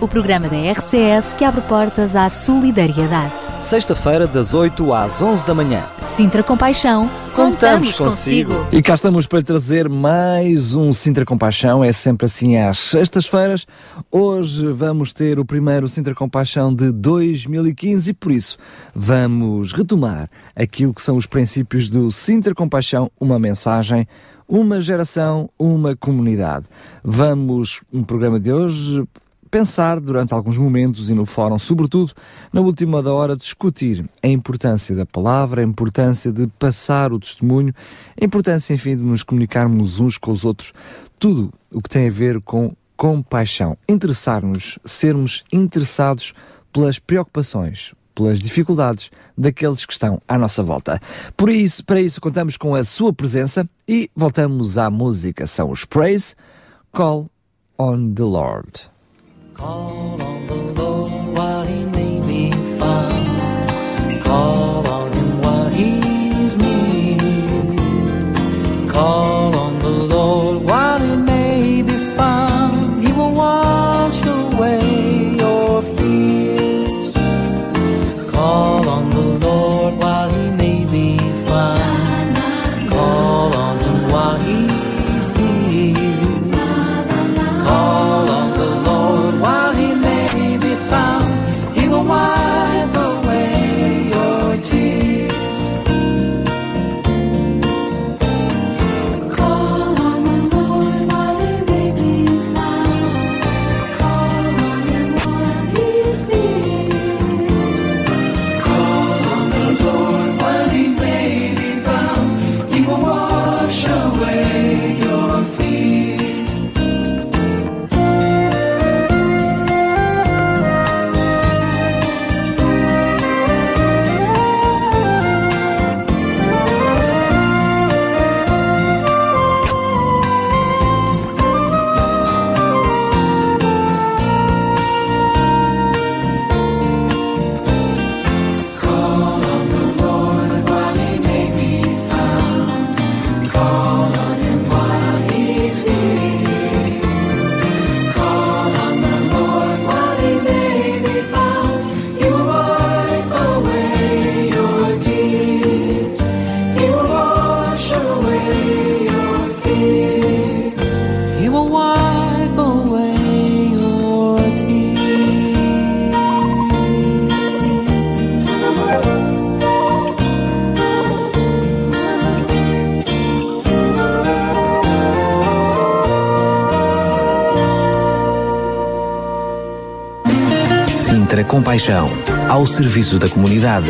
o programa da RCS que abre portas à solidariedade. Sexta-feira, das 8 às 11 da manhã. Sintra Compaixão, contamos, Contamos consigo. consigo. E cá estamos para trazer mais um Sintra Compaixão, é sempre assim às sextas-feiras. Hoje vamos ter o primeiro Sintra Compaixão de 2015 e por isso vamos retomar aquilo que são os princípios do Sintra Compaixão, uma mensagem, uma geração, uma comunidade. Vamos, no programa de hoje, pensar durante alguns momentos e no fórum, sobretudo na última da hora, discutir a importância da palavra, a importância de passar o testemunho, a importância, enfim, de nos comunicarmos uns com os outros, tudo o que tem a ver com compaixão, interessar-nos, sermos interessados pelas preocupações, pelas dificuldades daqueles que estão à nossa volta. Por isso, para isso contamos com a sua presença e voltamos à música. São os Praise, Call on the Lord. Call on the Lord while he may be found. Call on him while he's near. Call Compaixão, ao serviço da comunidade.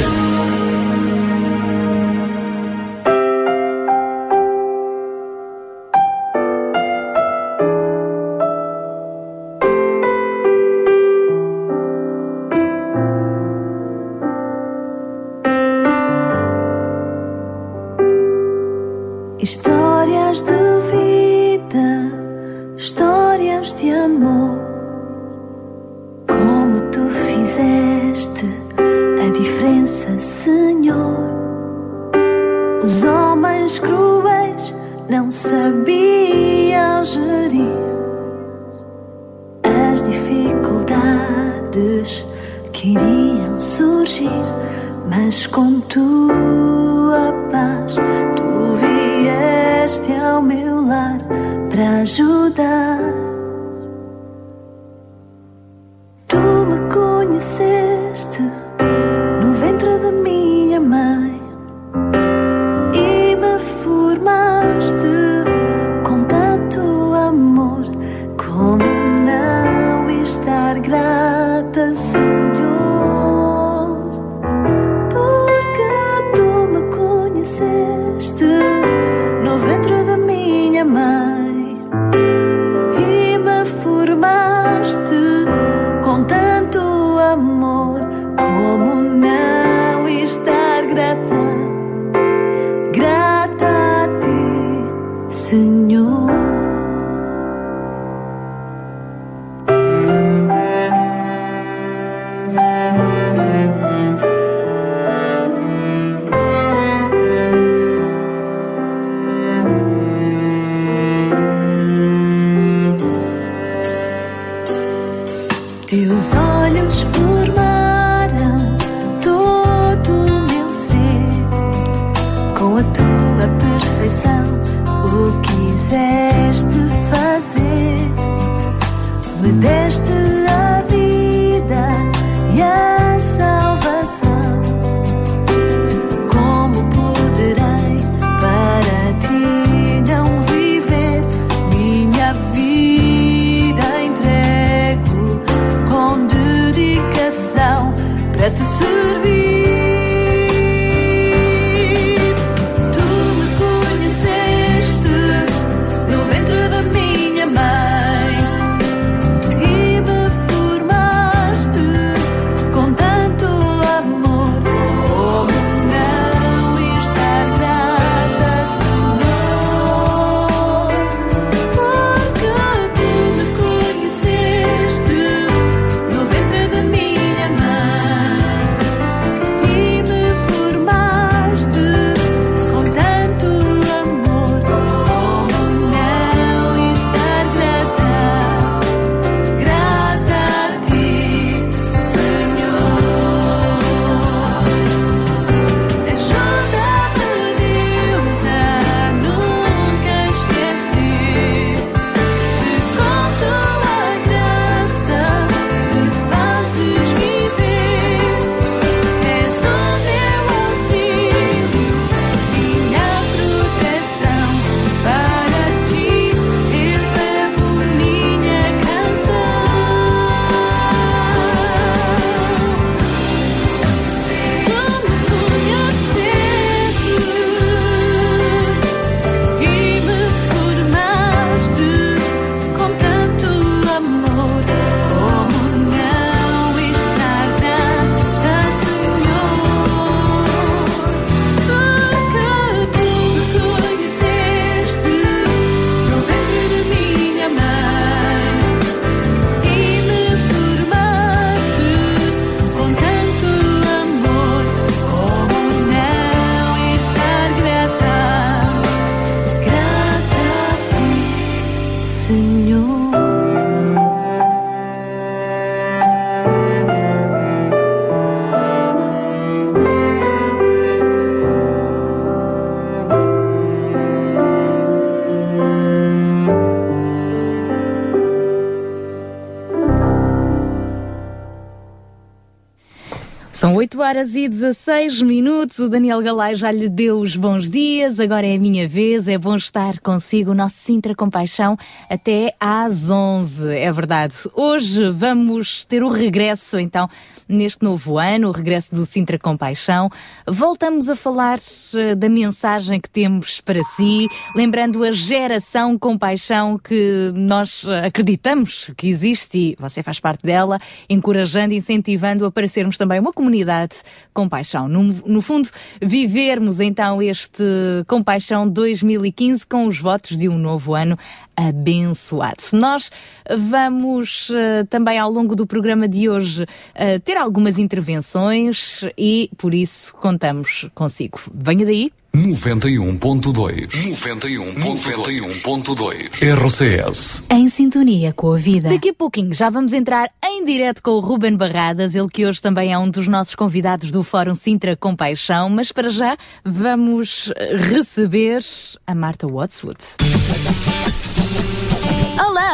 Horas e 16 minutos. O Daniel Galay já lhe deu os bons dias. Agora é a minha vez. É bom estar consigo, o nosso Sintra Compaixão, até às 11. É verdade. Hoje vamos ter o regresso, então, neste novo ano, o regresso do Sintra Compaixão. Voltamos a falar eh, da mensagem que temos para si, lembrando a geração Compaixão que nós eh, acreditamos que existe e você faz parte dela, encorajando, incentivando a para sermos também uma comunidade Compaixão. No, no fundo, vivermos então este Compaixão 2015 com os votos de um novo ano abençoado. Nós vamos uh, também ao longo do programa de hoje uh, ter algumas intervenções e por isso contamos consigo. Venha daí. 91.2 91.2 RCS Em sintonia com a vida. Daqui a pouquinho já vamos entrar em direto com o Ruben Barradas, ele que hoje também é um dos nossos convidados do Fórum Sintra Compaixão, mas para já vamos receber a Marta Watswood.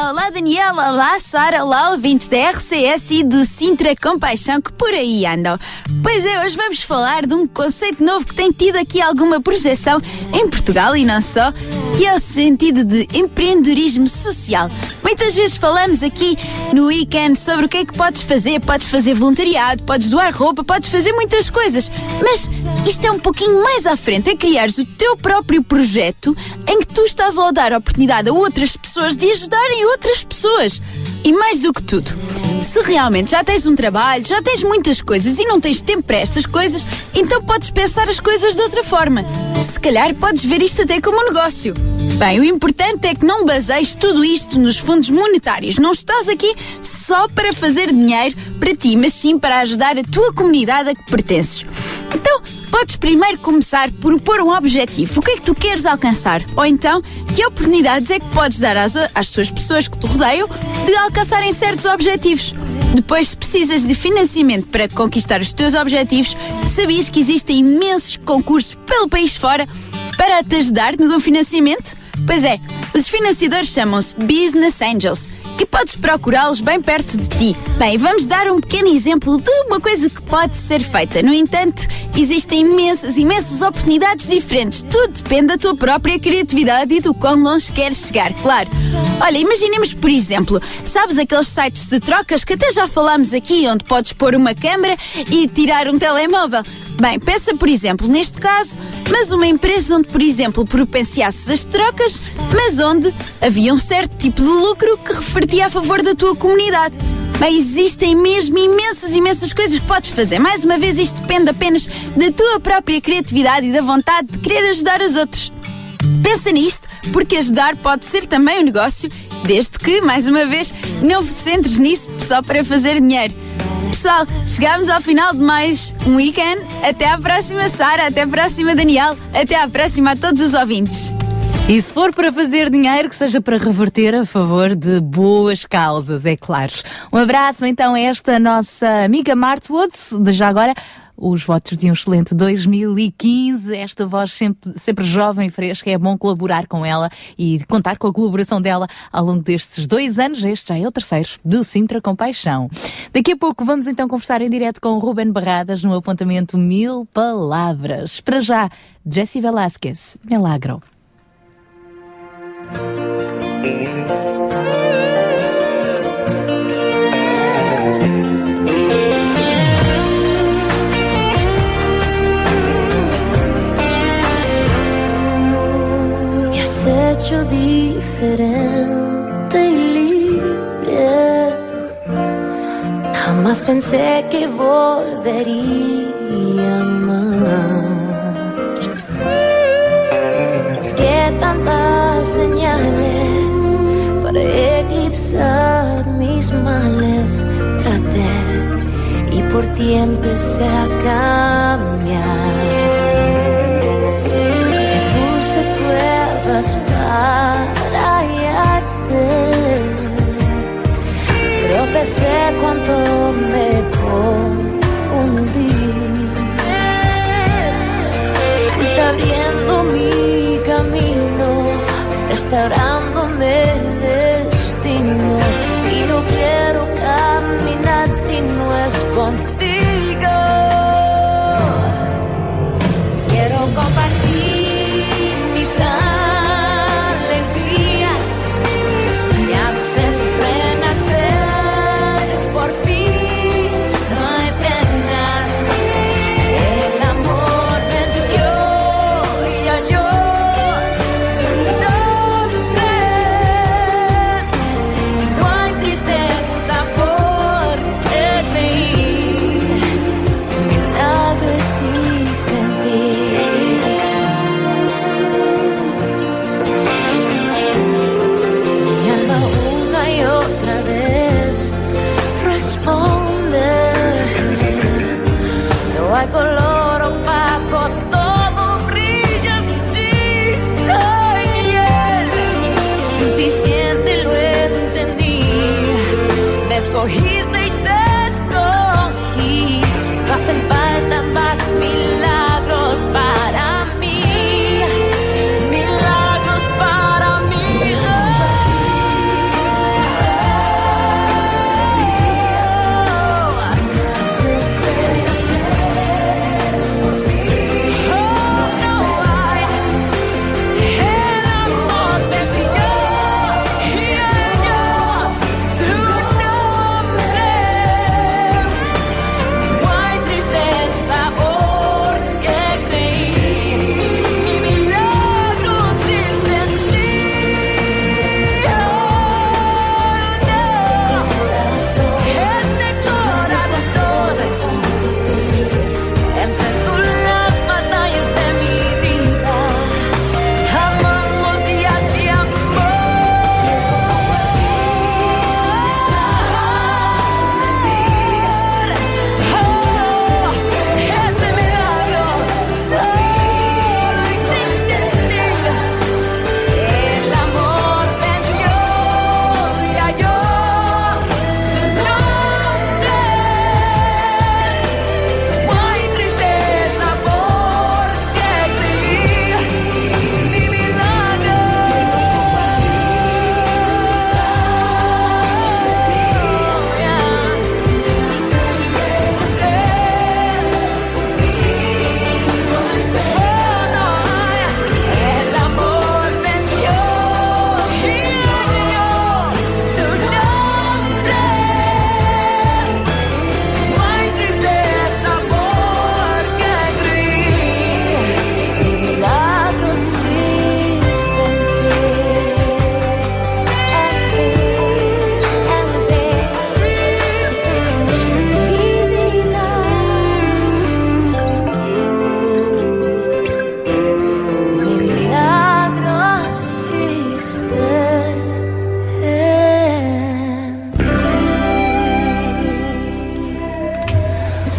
Olá, Daniela, olá Sara, olá ouvintes da RCS e do Sintra Compaixão que por aí andam. Pois é, hoje vamos falar de um conceito novo que tem tido aqui alguma projeção em Portugal e não só, que é o sentido de empreendedorismo social. Muitas vezes falamos aqui no weekend sobre o que é que podes fazer, podes fazer voluntariado, podes doar roupa, podes fazer muitas coisas, mas isto é um pouquinho mais à frente, é criares o teu próprio projeto em que tu estás a dar oportunidade a outras pessoas de ajudarem outras pessoas. E mais do que tudo, se realmente já tens um trabalho, já tens muitas coisas e não tens tempo para estas coisas, então podes pensar as coisas de outra forma. Se calhar podes ver isto até como um negócio. Bem, o importante é que não baseies tudo isto nos fundos monetários. Não estás aqui só para fazer dinheiro para ti, mas sim para ajudar a tua comunidade a que pertences. Então, podes primeiro começar por pôr um objetivo. O que é que tu queres alcançar? Ou então, que oportunidades é que podes dar às, às pessoas que te rodeiam de alcançarem certos objetivos? Depois, se precisas de financiamento para conquistar os teus objetivos, sabias que existem imensos concursos pelo país fora para te ajudar no financiamento? Pois é, os financiadores chamam-se Business Angels e podes procurá-los bem perto de ti. Bem, vamos dar um pequeno exemplo de uma coisa que pode ser feita. No entanto, existem imensas, imensas oportunidades diferentes. Tudo depende da tua própria criatividade e do quão longe queres chegar, claro. Olha, imaginemos, por exemplo, sabes aqueles sites de trocas que até já falámos aqui, onde podes pôr uma câmera e tirar um telemóvel. Bem, pensa, por exemplo, neste caso, mas uma empresa onde, por exemplo, propenciasses as trocas, mas onde havia um certo tipo de lucro que revertia a favor da tua comunidade. Bem, existem mesmo imensas, imensas coisas que podes fazer. Mais uma vez, isto depende apenas da tua própria criatividade e da vontade de querer ajudar os outros. Pensa nisto, porque ajudar pode ser também um negócio, desde que, mais uma vez, não te centres nisso só para fazer dinheiro. Pessoal, chegámos ao final de mais um weekend. Até à próxima, Sara. Até à próxima, Daniel. Até à próxima a todos os ouvintes. E se for para fazer dinheiro, que seja para reverter a favor de boas causas, é claro. Um abraço então a esta nossa amiga Marte Woods, de já agora os votos de um excelente 2015. Esta voz sempre, sempre jovem e fresca, é bom colaborar com ela e contar com a colaboração dela ao longo destes dois anos. Este já é o terceiro do Sintra Compaixão. Daqui a pouco vamos então conversar em direto com o Ruben Barradas no apontamento Mil Palavras. Para já, Jesse Velasquez, Milagro. Diferente y libre. Jamás pensé que volvería a amar. Busqué tantas señales para eclipsar mis males. Traté y por ti empecé a cambiar. Pruebas para hallarte. Tropecé cuando me confundí. Fuiste abriendo mi camino, restaurándome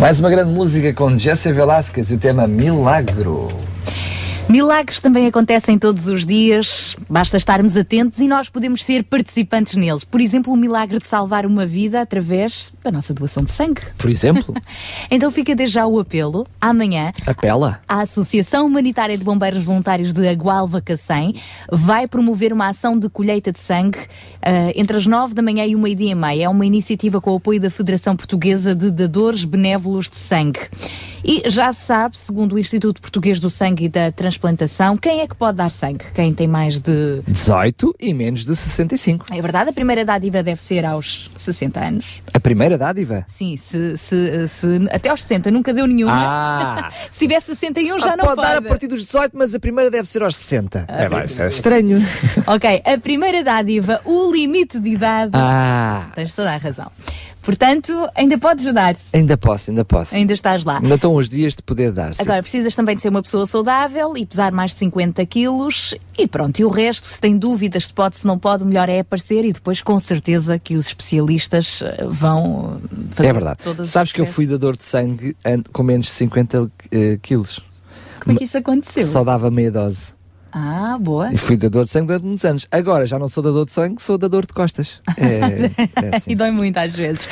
Mais uma grande música com Jesse Velasquez e o tema Milagro. Milagres também acontecem todos os dias, basta estarmos atentos e nós podemos ser participantes neles. Por exemplo, o milagre de salvar uma vida através da nossa doação de sangue. Por exemplo, Então fica desde já o apelo, amanhã, apela. a Associação Humanitária de Bombeiros Voluntários de Agualva Cacém vai promover uma ação de colheita de sangue ah, entre as nove da manhã e o meio-dia e meia. É uma iniciativa com o apoio da Federação Portuguesa de Dadores Benévolos de Sangue. E já se sabe, segundo o Instituto Português do Sangue e da Transplantação, quem é que pode dar sangue? Quem tem mais de 18 e menos de 65. é verdade, a primeira dádiva deve ser aos 60 anos. A primeira dádiva? Sim, se, se, se- até aos 60 nunca deu nenhuma. Ah! Se tivesse 61 já Ah, não pode, pode. dar a partir dos 18, mas a primeira deve ser aos 60. é, vai, isso é estranho. Ok, a primeira dádiva, o limite de idade. Ah! Tens toda a razão. Portanto, ainda podes dar. Ainda posso, ainda posso. Ainda estás lá. Ainda estão os dias de poder dar. sim. Agora, precisas também de ser uma pessoa saudável e pesar mais de 50 quilos. E pronto, e o resto, se tem dúvidas se pode, se não pode, o melhor é aparecer e depois, com certeza, que os especialistas eh, vão fazer É verdade. Sabes que eu fui dador de sangue an- com menos de 50 eh, quilos. Como é que isso aconteceu? Só dava meia dose. Ah, boa. E fui dador de sangue durante muitos anos. Agora já não sou dador de sangue, sou dador de costas. É, é assim. E dói muito às vezes.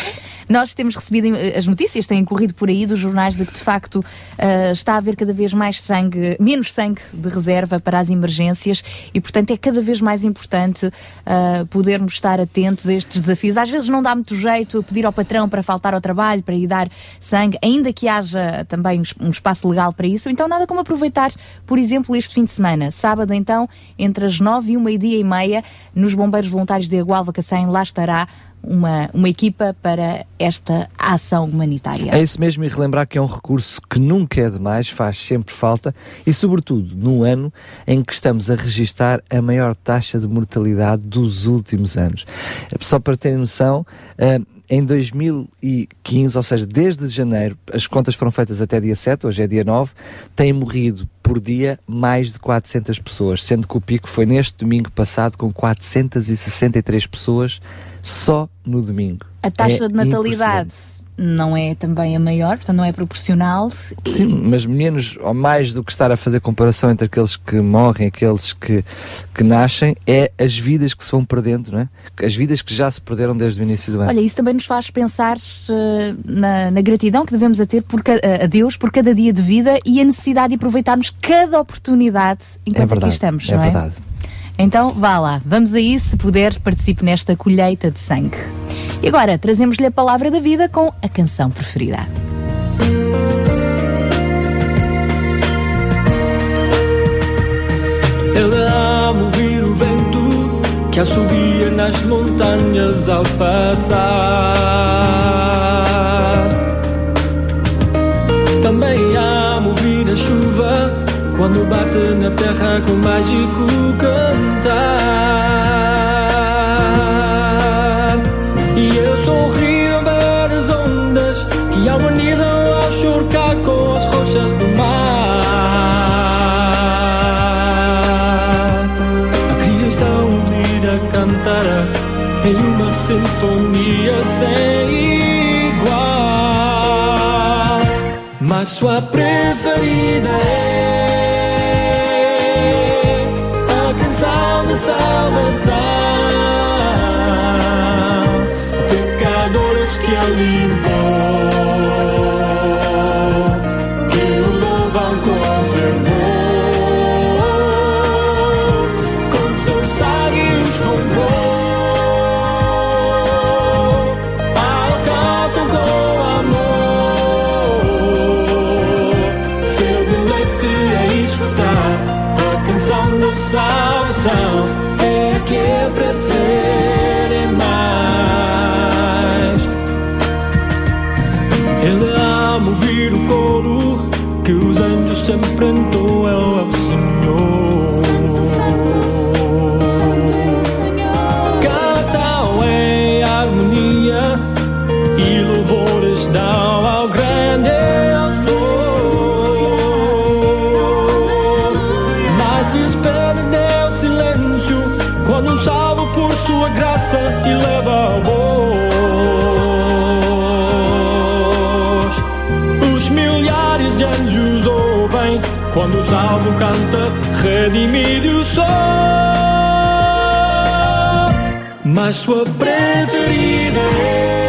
Nós temos recebido eh, as notícias, têm corrido por aí dos jornais de que de facto eh, está a haver cada vez mais sangue, menos sangue de reserva para as emergências e, portanto, é cada vez mais importante eh, podermos estar atentos a estes desafios. Às vezes não dá muito jeito pedir ao patrão para faltar ao trabalho, para ir dar sangue, ainda que haja também um es- espaço legal para isso. Então, nada como aproveitar, por exemplo, este fim de semana. Sábado, então, entre as nove e o meio-dia e meia, nos Bombeiros Voluntários de Agualva Cacém, lá estará uma, uma equipa para esta ação humanitária. É isso mesmo, e relembrar que é um recurso que nunca é demais, faz sempre falta, e sobretudo num ano em que estamos a registar a maior taxa de mortalidade dos últimos anos. Só para terem noção, eh, em 2015, ou seja, desde janeiro, as contas foram feitas até dia 7, hoje é dia 9, têm morrido por dia mais de 400 pessoas, sendo que o pico foi neste domingo passado com 463 pessoas só no domingo. A taxa É de natalidade não é também a maior, portanto não é proporcional. Sim, mas menos ou mais do que estar a fazer comparação entre aqueles que morrem, aqueles que, que nascem, é as vidas que se vão perdendo, não é? As vidas que já se perderam desde o início do ano. Olha, isso também nos faz pensar eh, na, na gratidão que devemos a ter por, a Deus por cada dia de vida e a necessidade de aproveitarmos cada oportunidade enquanto é verdade, aqui estamos, é não é? verdade. Então vá lá, vamos aí, se puder, participe nesta colheita de sangue. E agora, trazemos-lhe a palavra da vida com a canção preferida. Ele ama ouvir o vento que assobia nas montanhas ao passar. Também ama ouvir a chuva quando bate na terra com mágico cantar. E eu sorrio ao ver as ondas que harmonizam ao chocar com as rochas do mar. A criação unida cantará em uma sinfonia sem igual. Mas sua preferida é salvo canta, redimido sol. Mas sua preferida é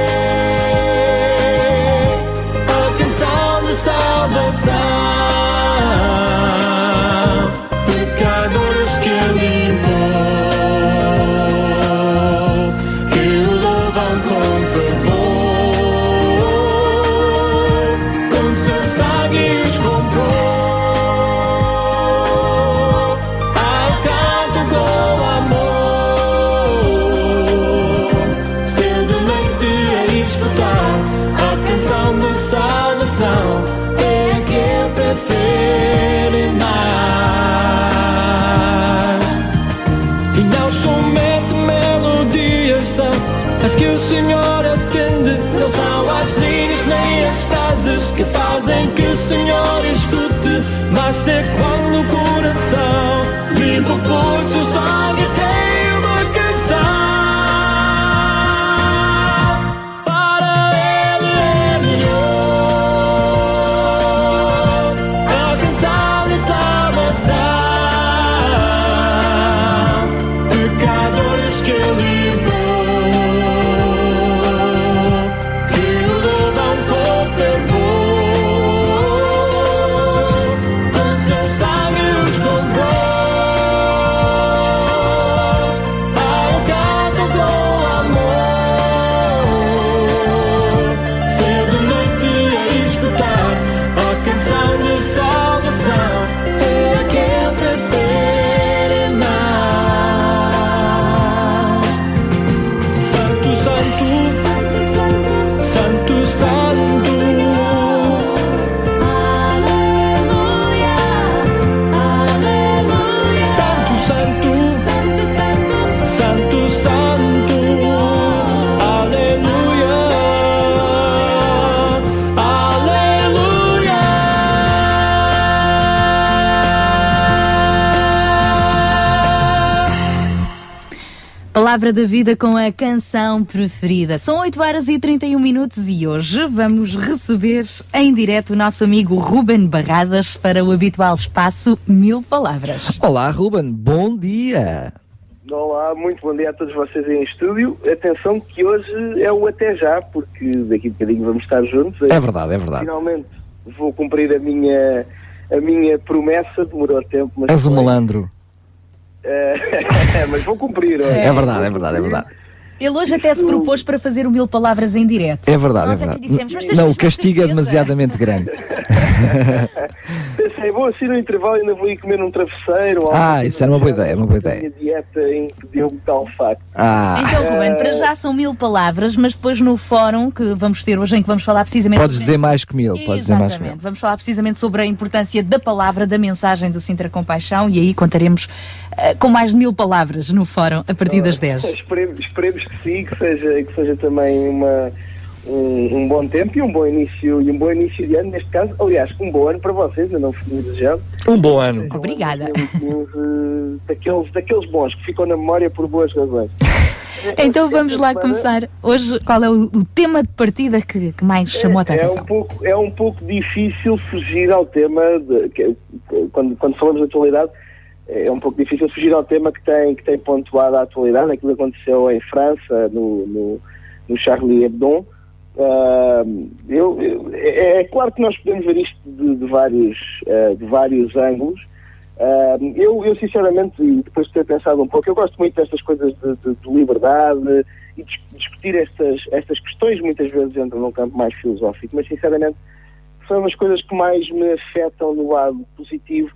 Palavra da vida com a canção preferida. São 8 horas e 31 minutos e hoje vamos receber em direto o nosso amigo Ruben Barradas para o habitual espaço Mil Palavras. Olá, Ruben, bom dia. Olá, muito bom dia a todos vocês em estúdio. Atenção que hoje é o até já, porque daqui a bocadinho vamos estar juntos. É verdade, é verdade. Finalmente vou cumprir a minha, a minha promessa, demorou tempo, mas... És um malandro. É, mas vou cumprir. olha. É verdade, é verdade, é verdade. Ele hoje até se propôs para fazer o Mil Palavras em direto. É verdade, Nós é é que verdade. dissemos, Não, o castigo é demasiadamente grande. Pensei, vou assim no intervalo ainda vou ir comer um travesseiro. ou Ah, isso era uma boa ideia, é uma boa A ideia. minha dieta impediu-me tal facto. Ah, Então, Ruben, para já são mil palavras, mas depois no fórum que vamos ter hoje, em que vamos falar precisamente podes sobre- dizer mais que mil, podes dizer mais que mil. Exatamente. Vamos falar precisamente sobre a importância da palavra, da mensagem do Sintra Compaixão e aí contaremos eh, com mais de mil palavras no fórum a partir das 10. Esperemos, esperemos que sim, que seja, que seja também uma, um, um bom tempo e um bom início e um bom início de ano, neste caso, aliás, um bom ano para vocês, eu não fui desejado. Um bom ano. Obrigada. Daqueles, daqueles bons que ficam na memória por boas razões. Então vamos lá começar. Hoje, qual é o, o tema de partida que, que mais chamou a tua é, é atenção? um pouco é um pouco difícil fugir ao tema de, que- quando quando falamos de atualidade é um pouco difícil fugir ao tema que tem que tem pontuado a atualidade aquilo que aconteceu em França no no, no Charlie Hebdo Ah, eu, eu- é, é claro que nós podemos ver isto de, de vários ah, de vários ângulos ah, eu, eu sinceramente, e depois de ter pensado um pouco, eu gosto muito destas coisas de, de- de liberdade e dis- discutir estas, estas questões, muitas vezes entram num campo mais filosófico, mas sinceramente são umas coisas que mais me afetam no lado positivo.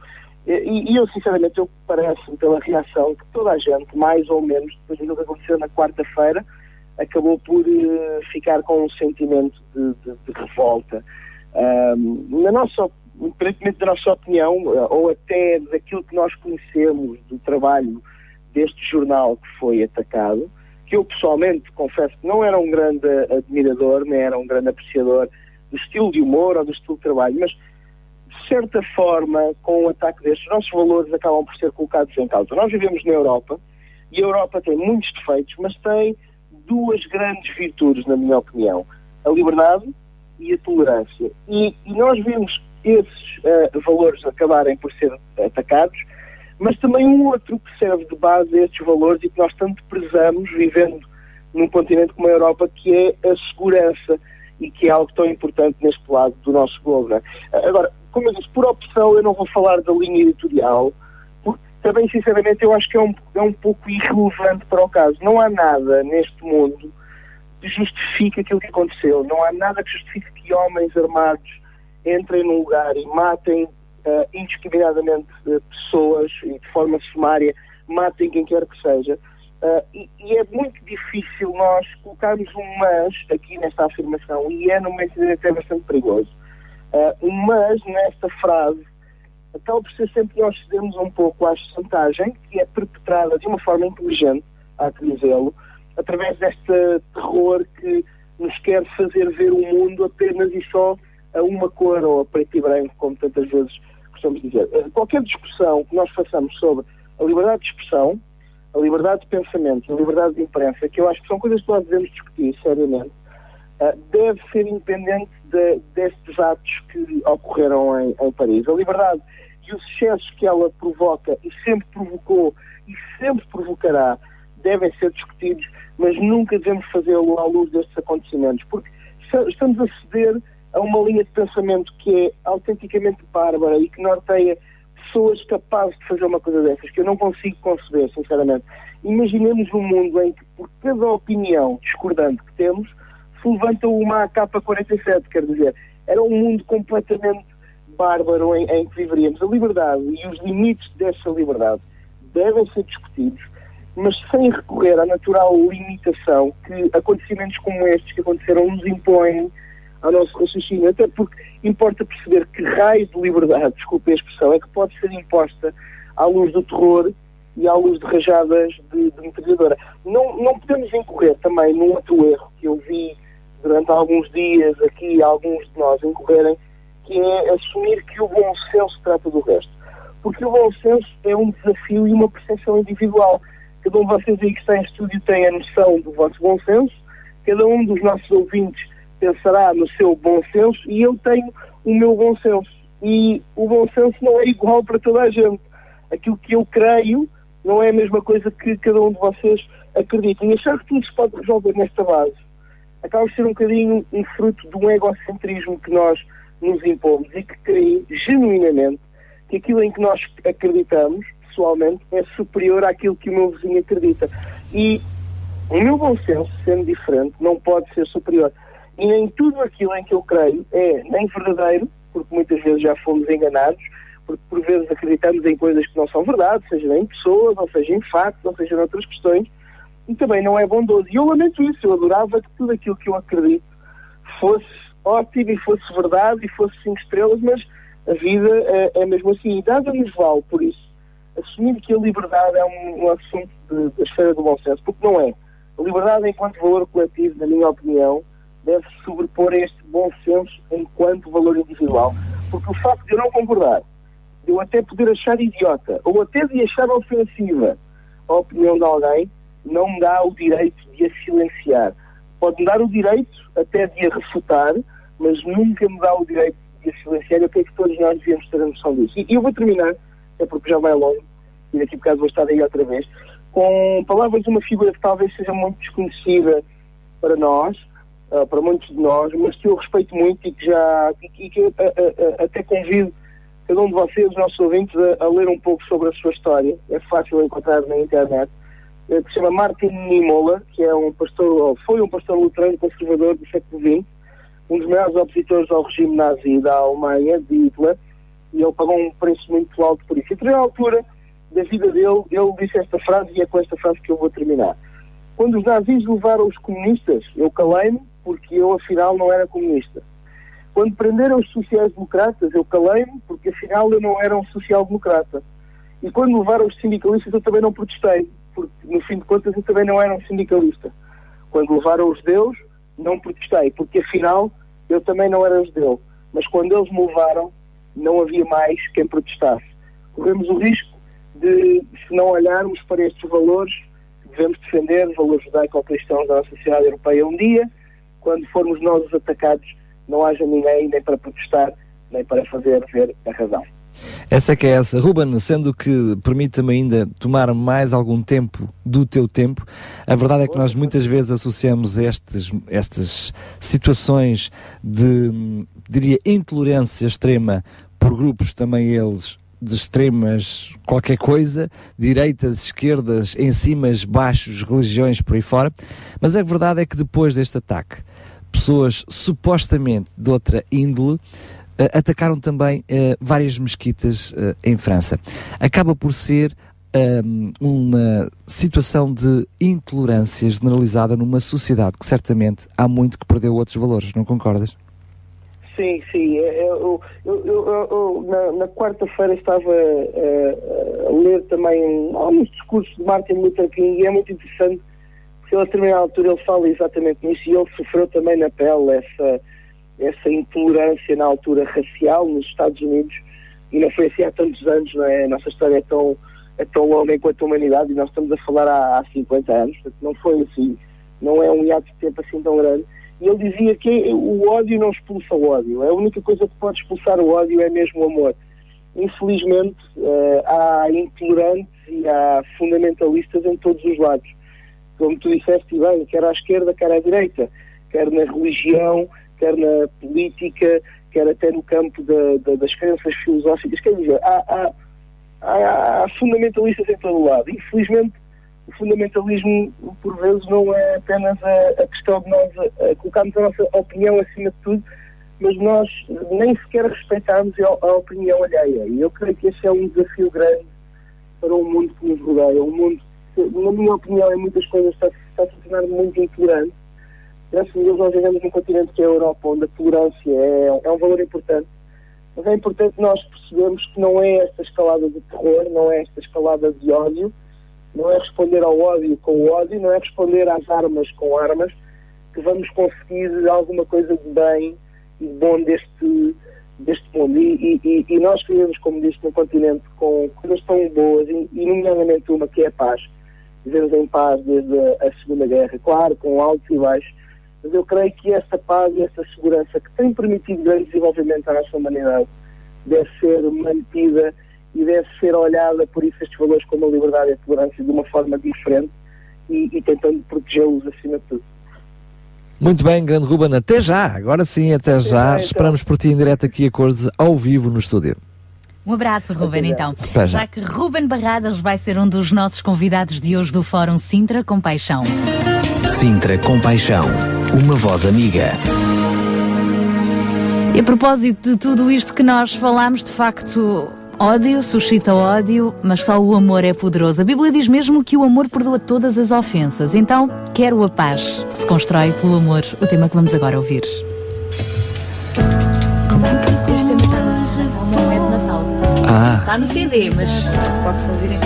E, e eu, sinceramente, eu parece pela reação que toda a gente, mais ou menos, depois daquilo que aconteceu na quarta-feira, acabou por eh, ficar com um sentimento de, de- de revolta. Ahm, na nossa, independentemente da nossa opinião, eh, ou até daquilo que nós conhecemos do trabalho deste jornal que foi atacado, que eu pessoalmente confesso que não era um grande admirador, nem era um grande apreciador do estilo de humor ou do estilo de trabalho, mas certa forma, com um ataque destes, os nossos valores acabam por ser colocados em causa. Nós vivemos na Europa e a Europa tem muitos defeitos, mas tem duas grandes virtudes, na minha opinião: a liberdade e a tolerância. E, e nós vemos esses eh, valores acabarem por ser atacados, mas também um outro que serve de base a estes valores e que nós tanto prezamos vivendo num continente como a Europa, que é a segurança e que é algo tão importante neste lado do nosso globo. é? Agora, como eu disse, por opção eu não vou falar da linha editorial, porque também, sinceramente, eu acho que é um, é um pouco irrelevante para o caso. Não há nada neste mundo que justifique aquilo que aconteceu. Não há nada que justifique que homens armados entrem num lugar e matem eh, indiscriminadamente eh, pessoas e de forma sumária matem quem quer que seja. Eh, e, e é muito difícil nós colocarmos um mas aqui nesta afirmação e é, no meu entender, até bastante perigoso. Um mas nesta frase acaba por ser sempre nós cedemos um pouco à chantagem que é perpetrada de uma forma inteligente, que dizê-lo, através deste terror que nos quer fazer ver o mundo apenas e só a uma cor ou a preto e branco, como tantas vezes costumamos dizer. Eh, Qualquer discussão que nós façamos sobre a liberdade de expressão, a liberdade de pensamento a liberdade de imprensa, que eu acho que são coisas que nós devemos discutir seriamente, deve ser independente de- destes atos que ocorreram em, em Paris. A liberdade e os excessos que ela provoca e sempre provocou e sempre provocará devem ser discutidos, mas nunca devemos fazê-lo à luz destes acontecimentos, porque esta- estamos a ceder a uma linha de pensamento que é autenticamente bárbara e que norteia pessoas capazes de fazer uma coisa dessas, que eu não consigo conceber, sinceramente. Imaginemos um mundo em que, por cada opinião discordante que temos, se levanta uma AK-47, quer dizer, era um mundo completamente bárbaro em, em que viveríamos. A liberdade e os limites dessa liberdade devem ser discutidos, mas sem recorrer à natural limitação que acontecimentos como estes que aconteceram nos impõem ao nosso raciocínio, até porque importa perceber que raio de liberdade, desculpe a expressão, é que pode ser imposta à luz do terror e à luz de rajadas de, de metralhadora. Não, não podemos incorrer também num outro erro que eu vi durante alguns dias aqui, alguns de nós incorrerem, que é assumir que o bom senso trata do resto. Porque o bom senso é um desafio e uma percepção individual. Cada um de vocês aí que está em estúdio tem a noção do vosso bom senso, cada um dos nossos ouvintes pensará no seu bom senso e eu tenho o meu bom senso. E o bom senso não é igual para toda a gente. Aquilo que eu creio não é a mesma coisa que cada um de vocês acredita. E achar que tudo se pode resolver nesta base acaba por ser um bocadinho um fruto de um egocentrismo que nós nos impomos e que creio genuinamente que aquilo em que nós acreditamos, pessoalmente, é superior àquilo que o meu vizinho acredita. E o meu bom senso, sendo diferente, não pode ser superior. E nem tudo aquilo em que eu creio é nem verdadeiro, porque muitas vezes já fomos enganados, porque por vezes acreditamos em coisas que não são verdade, seja em pessoas, ou seja em factos, ou seja em outras questões, e também não é bondoso. E eu lamento isso, eu adorava que tudo aquilo que eu acredito fosse ótimo e fosse verdade e fosse cinco estrelas, mas a vida é, é mesmo assim. E nada-nos vale por isso. Assumir que a liberdade é um, um assunto da esfera do bom senso, porque não é. A liberdade, enquanto valor coletivo, na minha opinião, deve se sobrepor a este bom senso enquanto valor individual. Porque o facto de eu não concordar, de eu até poder achar idiota, ou até de achar ofensiva a opinião de alguém, não me dá o direito de a silenciar. Pode-me dar o direito até de a refutar, mas nunca me dá o direito de a silenciar. Eu creio que todos nós devíamos ter a noção disso. E eu vou terminar, é porque já vai longo, e daqui a bocado vou estar aí outra vez, com palavras de uma figura que talvez seja muito desconhecida para nós, ah, para muitos de nós, mas que eu respeito muito e que já e que, que, ah, ah, até convido cada um de vocês, os nossos ouvintes, a, a ler um pouco sobre a sua história. É fácil encontrar na internet. Eh, Que se chama Martin Niemöller, que é um pastor, foi um pastor luterano conservador do século XX, um dos maiores opositores ao regime nazi da Alemanha, de Hitler, e ele pagou um preço muito alto por isso. E, a altura da vida dele, ele disse esta frase, e é com esta frase que eu vou terminar. Quando os nazis levaram os comunistas, eu calei-me, porque eu, afinal, não era comunista. Quando prenderam os sociais-democratas, eu calei-me, porque, afinal, eu não era um social-democrata. E quando levaram os sindicalistas, eu também não protestei, porque, no fim de contas, eu também não era um sindicalista. Quando levaram os judeus, não protestei, porque, afinal, eu também não era judeu. Mas quando eles me levaram, não havia mais quem protestasse. Corremos o risco de, se não olharmos para estes valores, devemos defender, valores judaico-cristãos da nossa sociedade europeia um dia, quando formos nós os atacados, não haja ninguém nem para protestar, nem para fazer ver a razão. Essa é que é essa. Ruben, sendo que permite-me ainda tomar mais algum tempo do teu tempo, a verdade é que nós muitas vezes associamos estes, estas situações de, diria, intolerância extrema por grupos também eles de extremas qualquer coisa, direitas, esquerdas, em cimas, baixos, religiões por aí fora, mas a verdade é que depois deste ataque, pessoas supostamente de outra índole atacaram também eh, várias mesquitas eh, em França. Acaba por ser ehm, uma situação de intolerância generalizada numa sociedade que certamente há muito que perdeu outros valores, não concordas? Sim, sim. é- é- Eu, eu- eu- na, na quarta-feira estava eh, a ler também alguns discursos de Martin Luther King e é muito interessante porque a determinada altura ele fala exatamente nisso e ele sofreu também na pele essa, essa intolerância na altura racial nos Estados Unidos e não foi assim há tantos anos, não é? A nossa história é tão, é tão longa enquanto a humanidade e nós estamos a falar há, há 50 anos, portanto não foi assim, não é um hiato de tempo assim tão grande. E ele dizia que o ódio não expulsa o ódio, a única coisa que pode expulsar o ódio é mesmo o amor. Infelizmente, eh, há intolerantes e há fundamentalistas em todos os lados. Como tu disseste bem, quer à esquerda, quer à direita, quer na religião, quer na política, quer até no campo da- da- das crenças filosóficas. Quer dizer, há, há- há- há fundamentalistas em todo lado. Infelizmente, o fundamentalismo, por vezes, não é apenas a, a questão de nós a, a colocarmos a nossa opinião acima de tudo, mas nós nem sequer respeitarmos a, a opinião alheia. E eu creio que esse é um desafio grande para o mundo que nos rodeia. O mundo, que, na minha opinião, em muitas coisas está, está a tornar muito intolerante. Graças a Deus nós vivemos num continente que é a Europa, onde a tolerância é, é um valor importante. Mas é importante nós percebermos que não é esta escalada de terror, não é esta escalada de ódio, não é responder ao ódio com ódio, não é responder às armas com armas, que vamos conseguir alguma coisa de bem e de bom deste, deste mundo. E, e- e- e nós vivemos, como disse, num continente com coisas tão boas, e, e nomeadamente uma que é a paz. Vivemos em paz desde a, a Segunda Guerra, claro, com altos e baixos, mas eu creio que esta paz e esta segurança que tem permitido grande desenvolvimento à nossa humanidade deve ser mantida e deve ser olhada por isso estes valores como a liberdade e a tolerância de uma forma diferente e, e tentando protegê-los acima de tudo. Muito bem, grande Ruben, até já, agora sim, até já. bem, então. Esperamos por ti em direto aqui a cores ao vivo no estúdio. Um abraço, Ruben, então. Até já. Já que Ruben Barradas vai ser um dos nossos convidados de hoje do Fórum Sintra Compaixão. Sintra Compaixão, uma voz amiga. E a propósito de tudo isto que nós falamos, de facto, ódio suscita ódio, mas só o amor é poderoso. A Bíblia diz mesmo que o amor perdoa todas as ofensas. Então, quero a paz que se constrói pelo amor, o tema que vamos agora ouvir. Este Natal, não é de Natal. Ah. Está no CD, mas pode-se ouvir em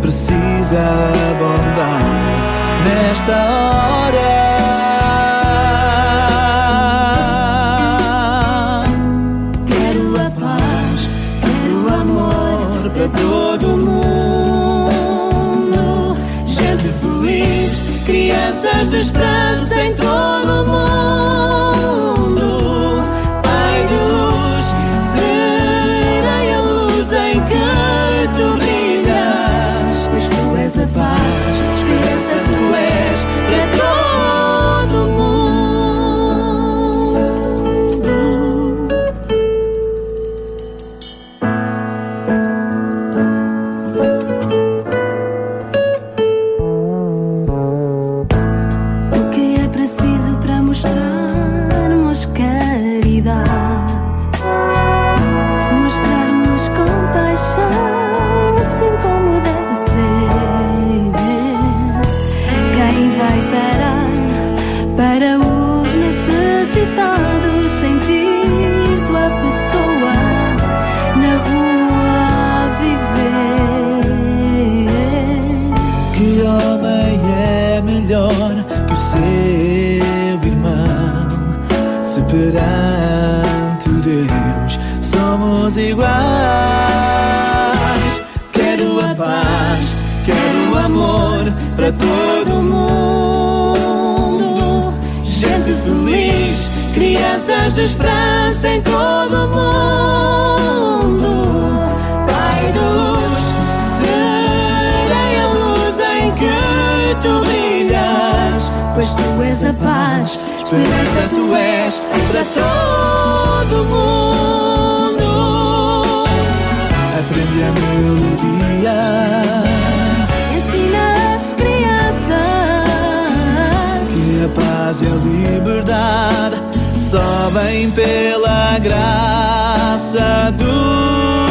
precisa, é bondade nesta hora. És para todo mundo. Aprende a melodia. Ensina as crianças Que a paz e a liberdade só vem pela graça do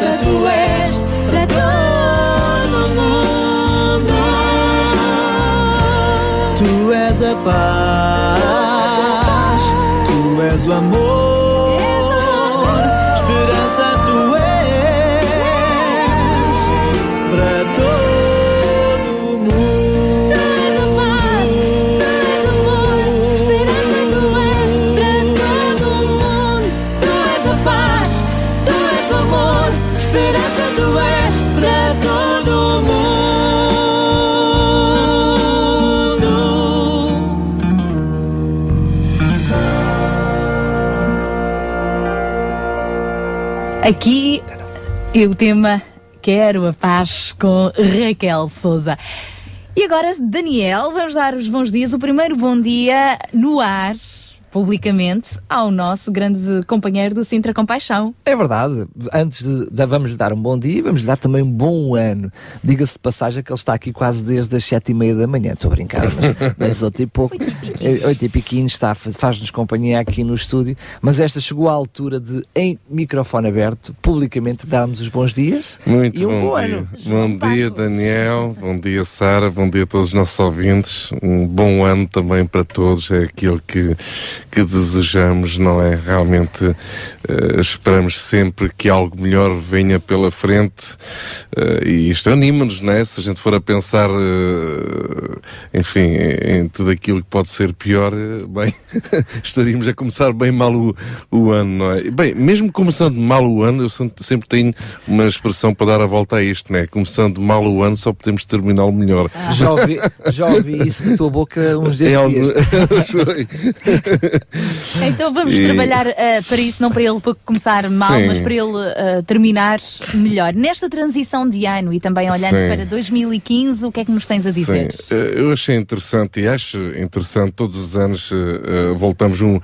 esperança tu és para todo mundo. Tu és a paz, Aqui e o tema Quero a Paz com Raquel Souza. E agora, Daniel, vamos dar os bons dias. O primeiro bom dia no ar, publicamente, ao nosso grande companheiro do Sintra Compaixão. É verdade. Antes de, de- vamos lhe dar um bom dia, vamos lhe dar também um bom ano. Diga-se de passagem que ele está aqui quase desde as sete e meia da manhã. Estou a brincar, mas, mas oito e pouco. eh, Oito e piquinho está, faz-nos companhia aqui no estúdio. Mas esta chegou à altura de, em microfone aberto, publicamente darmos os bons dias. Muito e um bom, bom, dia. ano. Bom dia, Daniel. Bom dia, Sara. Bom dia a todos os nossos ouvintes. Um bom ano também para todos. É aquilo que, que desejamos, não é? Realmente eh, esperamos sempre que algo melhor venha pela frente eh, e isto anima-nos, não é? Se a gente for a pensar, eh, enfim, em tudo aquilo que pode ser pior, bem, estaríamos a começar bem mal o, o ano, não é? Bem, mesmo começando mal o ano, eu sem- sempre tenho uma expressão para dar a volta a isto, não é? Começando mal o ano, só podemos terminá-lo melhor. Já ouvi, já ouvi isso da tua boca uns É algo- dias. Foi. Então vamos E- trabalhar eh, para isso, não para ele para começar mal, Sim. mas para ele eh, terminar melhor. Nesta transição de ano e também olhando Sim. para 2015, o que é que nos tens a dizer? Sim, eh, eu achei interessante e acho interessante todos os anos eh, voltamos um,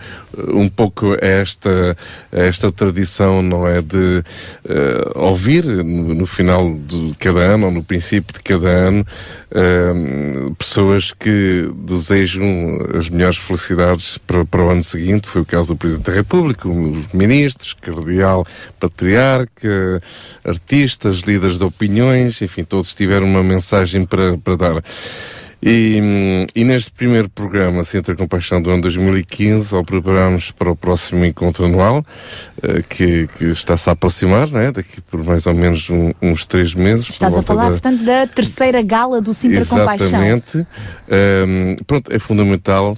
um pouco a esta, a esta tradição, não é? De ouvir no, no final de cada ano ou no princípio de cada ano pessoas que desejam as melhores felicidades para, para o ano seguinte. Foi o caso do Presidente da República, os ministros, cardeal, patriarca, artistas, líderes de opiniões, enfim, todos tiveram uma mensagem para, para dar. E, e neste primeiro programa, Centro Compaixão do ano 2015, ao prepararmos para o próximo encontro anual, eh, que, que está-se a aproximar, né? daqui por mais ou menos um- uns três meses. Estás a falar, da- portanto, da terceira gala do Sintra Compaixão. Exatamente. Ahm, pronto, é fundamental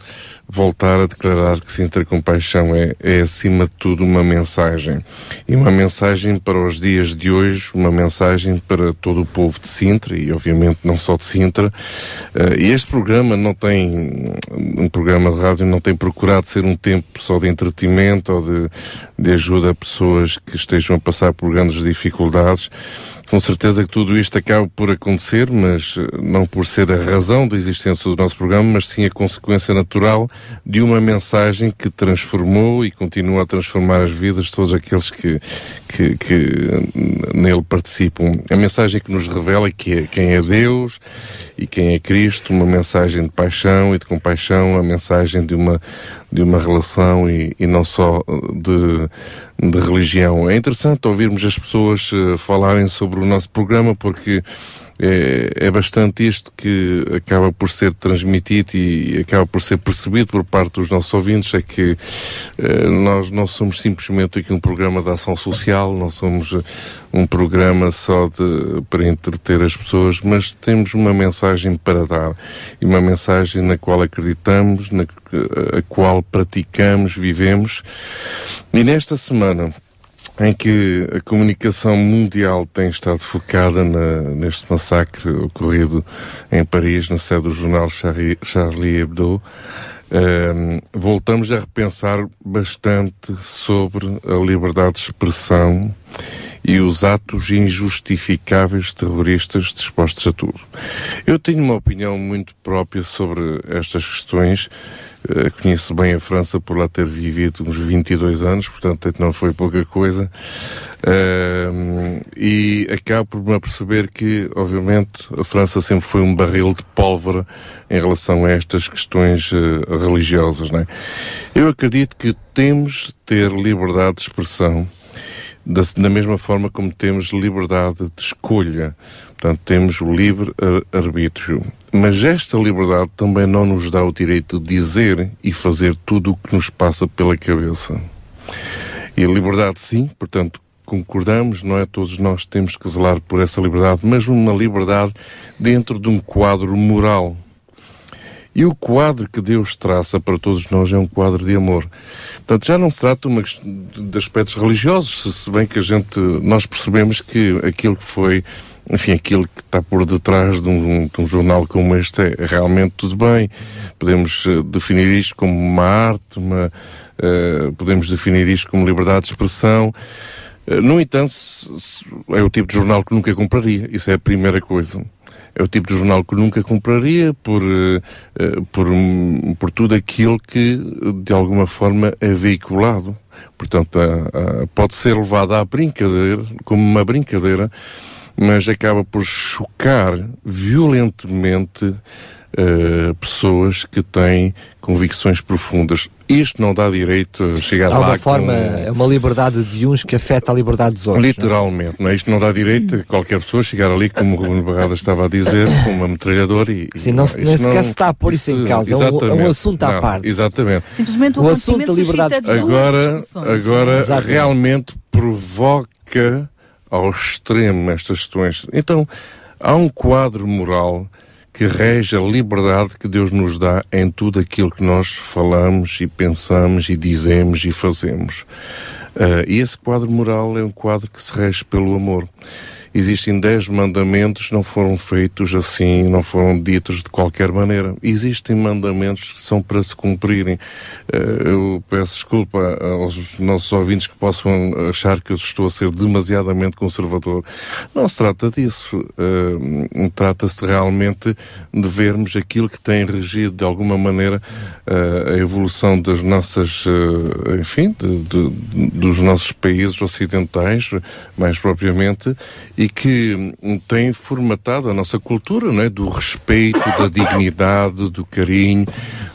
voltar a declarar que Sintra Compaixão é, é, acima de tudo, uma mensagem. E uma mensagem para os dias de hoje, uma mensagem para todo o povo de Sintra e, obviamente, não só de Sintra. Ah, e este programa não tem, um programa de rádio não tem procurado ser um tempo só de entretenimento ou de, de ajuda a pessoas que estejam a passar por grandes dificuldades. Com certeza que tudo isto acaba por acontecer, mas eh, não por ser a razão da existência do nosso programa, mas sim a consequência natural de uma mensagem que transformou e continua a transformar as vidas de todos aqueles que, que, que nele participam. A mensagem que nos revela que é, quem é Deus e quem é Cristo, uma mensagem de paixão e de compaixão, a mensagem de uma, de uma relação e, e não só de, de religião. É interessante ouvirmos as pessoas eh, falarem sobre o nosso programa porque é, é bastante isto que acaba por ser transmitido e acaba por ser percebido por parte dos nossos ouvintes, é que eh, nós não somos simplesmente aqui um programa de ação social, não somos eh, um programa só de, para entreter as pessoas, mas temos uma mensagem para dar e uma mensagem na qual acreditamos, na a qual praticamos, vivemos. E nesta semana, em que a comunicação mundial tem estado focada na, neste massacre ocorrido em Paris, na sede do jornal Charlie, Hebdo, ehm, voltamos a repensar bastante sobre a liberdade de expressão e os atos injustificáveis terroristas dispostos a tudo. Eu tenho uma opinião muito própria sobre estas questões. Uh, conheço bem a França por lá ter vivido uns 22 anos, portanto não foi pouca coisa. Uh, e acabo por me aperceber que, obviamente, a França sempre foi um barril de pólvora em relação a estas questões uh, religiosas. Não é? Eu acredito que temos de ter liberdade de expressão da, da mesma forma como temos liberdade de escolha. Portanto, temos o livre arbítrio. Mas esta liberdade também não nos dá o direito de dizer e fazer tudo o que nos passa pela cabeça. E a liberdade, sim, portanto, concordamos, não é? Todos nós temos que zelar por essa liberdade, mas uma liberdade dentro de um quadro moral. E o quadro que Deus traça para todos nós é um quadro de amor. Portanto, já não se trata uma, de aspectos religiosos, se bem que a gente, nós percebemos que aquilo que foi, enfim, aquilo que está por detrás de um, de um jornal como este é realmente tudo bem. Podemos uh, definir isto como uma arte, uma, uh, podemos definir isto como liberdade de expressão. Uh, no entanto, é o tipo de jornal que nunca compraria. Isso é a primeira coisa é o tipo de jornal que nunca compraria por, uh, por, um, por tudo aquilo que de alguma forma é veiculado. Portanto, pode ser levado à brincadeira, como uma brincadeira, mas acaba por chocar violentamente Uh, pessoas que têm convicções profundas. Isto não dá direito a chegar lá. De alguma forma, com... é uma liberdade de uns que afeta a liberdade dos outros. Literalmente, não é? Isto não dá direito a qualquer pessoa chegar ali, como o Ruben Barrada estava a dizer, com uma metralhadora e. Sim, não, nem sequer se está a pôr isso em causa. É um, é um assunto à não, parte. Exatamente. Simplesmente o, o assunto da liberdade de Agora, agora realmente provoca ao extremo estas questões. Então, há um quadro moral que rege a liberdade que Deus nos dá em tudo aquilo que nós falamos e pensamos e dizemos e fazemos. Uh, e esse quadro moral é um quadro que se rege pelo amor. Existem dez mandamentos, não foram feitos assim, não foram ditos de qualquer maneira. Existem mandamentos que são para se cumprirem. Uh, eu peço desculpa aos nossos ouvintes que possam achar que eu estou a ser demasiadamente conservador. Não se trata disso. Uh, Trata-se realmente de vermos aquilo que tem regido de alguma maneira uh, a evolução das nossas, enfim, de, de, dos nossos países ocidentais, mais propriamente, e que tem formatado a nossa cultura, não é? Do respeito, da dignidade, do carinho,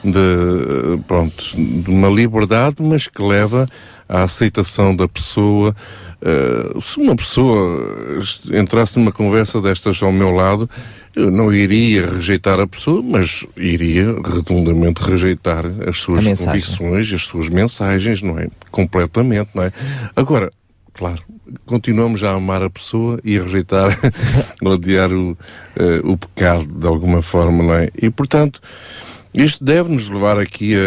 de, pronto, de uma liberdade, mas que leva à aceitação da pessoa. Uh, se uma pessoa entrasse numa conversa destas ao meu lado, eu não iria rejeitar a pessoa, mas iria redondamente rejeitar as suas convicções, as suas mensagens, não é? Completamente, não é? Agora, claro, continuamos a amar a pessoa e a rejeitar, a odiar o, uh, o pecado de alguma forma, não é? E portanto, isto deve-nos levar aqui a,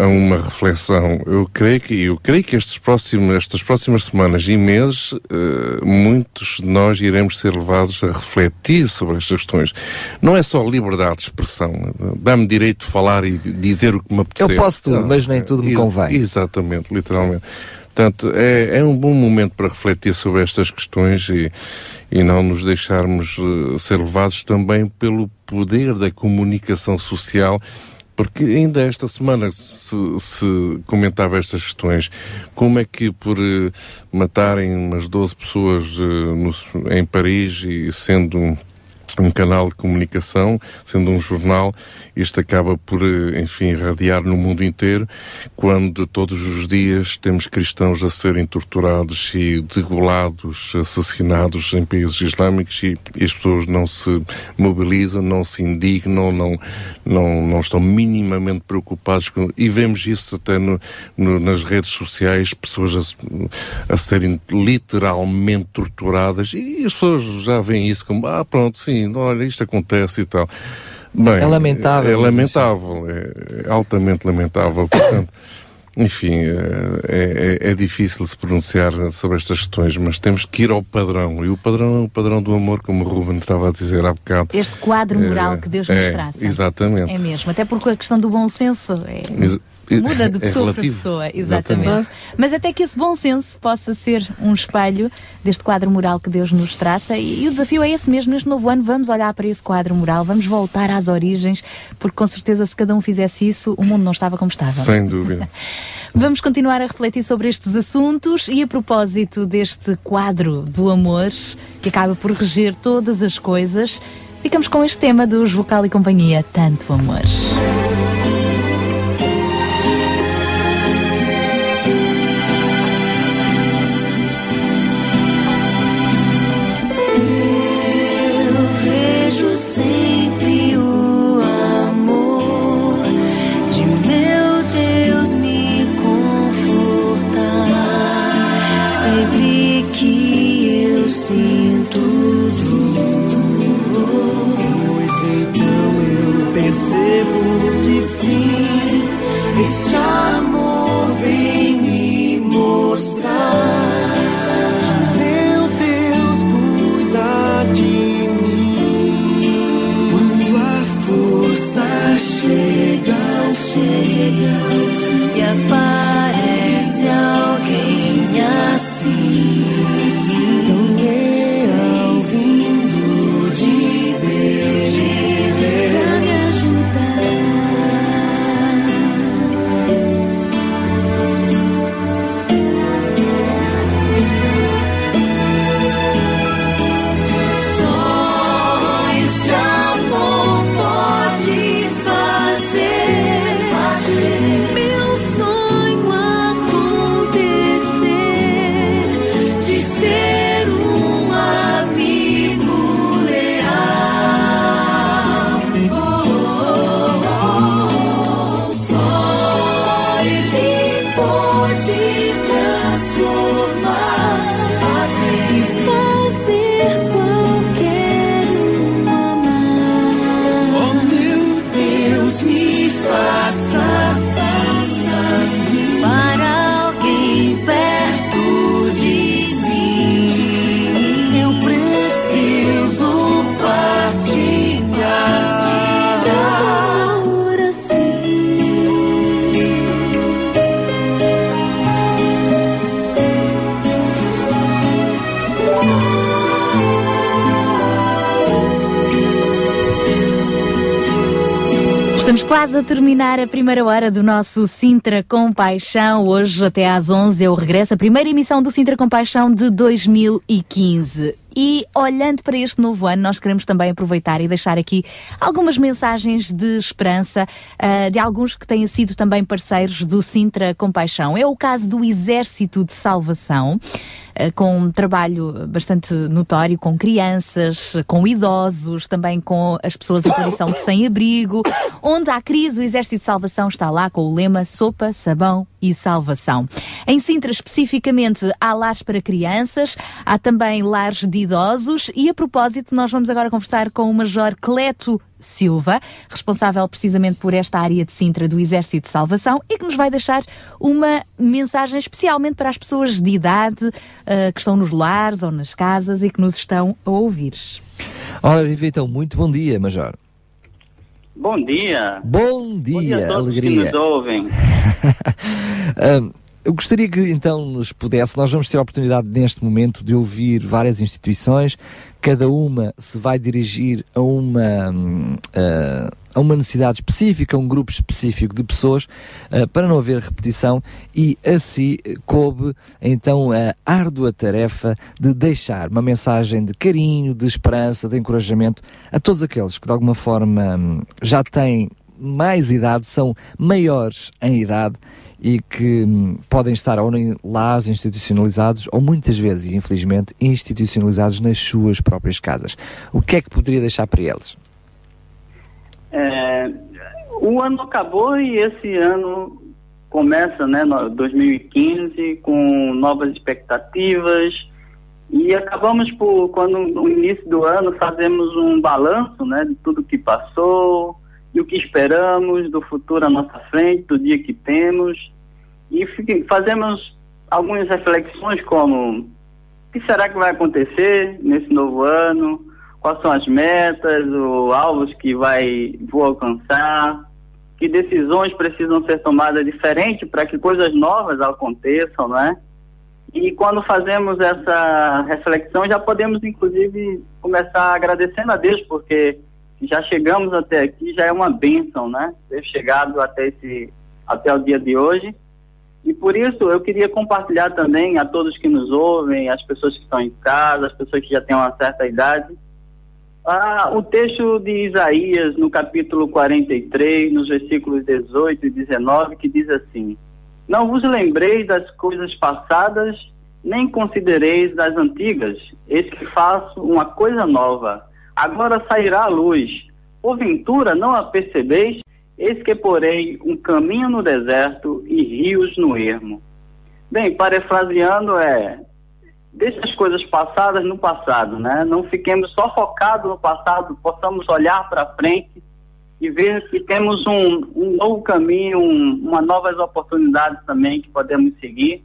a, a, uma reflexão. Eu creio que, eu creio que estes próximos, estas próximas semanas e meses, uh, muitos de nós iremos ser levados a refletir sobre estas questões. Não é só liberdade de expressão. Dá-me direito de falar e dizer o que me apetece. Eu posso tudo, mas nem tudo me convém. Exatamente, literalmente. Portanto, é, é um bom momento para refletir sobre estas questões e, e não nos deixarmos uh, ser levados também pelo poder da comunicação social porque ainda esta semana se, se, comentava estas questões. Como é que por uh, matarem umas 12 pessoas uh, no, em Paris e sendo um canal de comunicação, sendo um jornal, isto acaba por, eh, enfim, irradiar no mundo inteiro, quando todos os dias temos cristãos a serem torturados e degolados, assassinados em países islâmicos e, as pessoas não se mobilizam, não se indignam, não, não, não estão minimamente preocupados com, e vemos isso até no, no- nas redes sociais, pessoas a, a serem literalmente torturadas e as pessoas já veem isso como, ah pronto, sim, olha, isto acontece e tal. Bem, É lamentável, É, mas lamentável, é, é altamente lamentável. Portanto, enfim, é, é- é difícil se pronunciar sobre estas questões, mas temos que ir ao padrão. E o padrão é o padrão do amor, como o Ruben estava a dizer há bocado. Este quadro moral É, que Deus nos é, traça. Exatamente. É mesmo, até porque a questão do bom senso é- Ex- muda de é pessoa para relativo. pessoa, exatamente. Exatamente. Mas até que esse bom senso possa ser um espelho deste quadro moral que Deus nos traça e, e o desafio é esse mesmo. Neste novo ano vamos olhar para esse quadro moral, vamos voltar às origens, porque com certeza se cada um fizesse isso, o mundo não estava como estava. Sem dúvida. Vamos continuar a refletir sobre estes assuntos e a propósito deste quadro do amor que acaba por reger todas as coisas, ficamos com este tema dos Vocal e Companhia, Tanto Amor. Terminar a primeira hora do nosso Sintra com Paixão. Hoje, até às 11, eu regresso. A primeira emissão do Sintra com Paixão de 2015. E olhando para este novo ano, nós queremos também aproveitar e deixar aqui algumas mensagens de esperança ah, de alguns que têm sido também parceiros do Sintra Compaixão. É o caso do Exército de Salvação, com um trabalho bastante notório com crianças, com idosos, também com as pessoas em condição de sem-abrigo. Onde há crise, o Exército de Salvação está lá com o lema Sopa, Sabão e Salvação. Em Sintra, especificamente, há lares para crianças, há também lares de idosos e, a propósito, nós vamos agora conversar com o Major Cleto Silva, responsável precisamente por esta área de Sintra do Exército de Salvação e que nos vai deixar uma mensagem especialmente para as pessoas de idade ah, que estão nos lares ou nas casas e que nos estão a ouvir. Ora, viva então, muito bom dia, Major. Bom dia. Bom dia, Bom dia a todos alegria. que nos ouvem. Ahm, Eu gostaria que então nos pudesse, nós vamos ter a oportunidade neste momento de ouvir várias instituições, cada uma se vai dirigir a uma, hum, a uma necessidade específica, a um grupo específico de pessoas, ah, para não haver repetição, e assim coube então a árdua tarefa de deixar uma mensagem de carinho, de esperança, de encorajamento a todos aqueles que de alguma forma hum, já têm mais idade, são maiores em idade e que hum, podem estar ou em lares institucionalizados ou muitas vezes, infelizmente, institucionalizados nas suas próprias casas. O que é que poderia deixar para eles? É, o ano acabou e esse ano começa, né, no- 2015, com novas expectativas e acabamos por, quando no início do ano fazemos um balanço, né, de tudo que passou, e o que esperamos do futuro à nossa frente, do dia que temos e fique- fazemos algumas reflexões como o que será que vai acontecer nesse novo ano? Quais são as metas, os alvos que vai vou alcançar? Que decisões precisam ser tomadas diferente para que coisas novas aconteçam, né? E quando fazemos essa reflexão, já podemos inclusive começar agradecendo a Deus, porque já chegamos até aqui, já é uma bênção, né? Ter chegado até esse até o dia de hoje. E por isso eu queria compartilhar também a todos que nos ouvem, as pessoas que estão em casa, as pessoas que já têm uma certa idade, ah, o texto de Isaías, no capítulo 43, nos versículos 18 e 19, que diz assim: Não vos lembreis das coisas passadas, nem considereis das antigas. Eis que faço uma coisa nova. Agora sairá a luz. Porventura não a percebeis? Eis que porei um caminho no deserto e rios no ermo. Bem, parafraseando é deixa as coisas passadas no passado, né? Não fiquemos só focados no passado, possamos olhar para frente e ver que temos um, um novo caminho, um, uma novas oportunidades também que podemos seguir.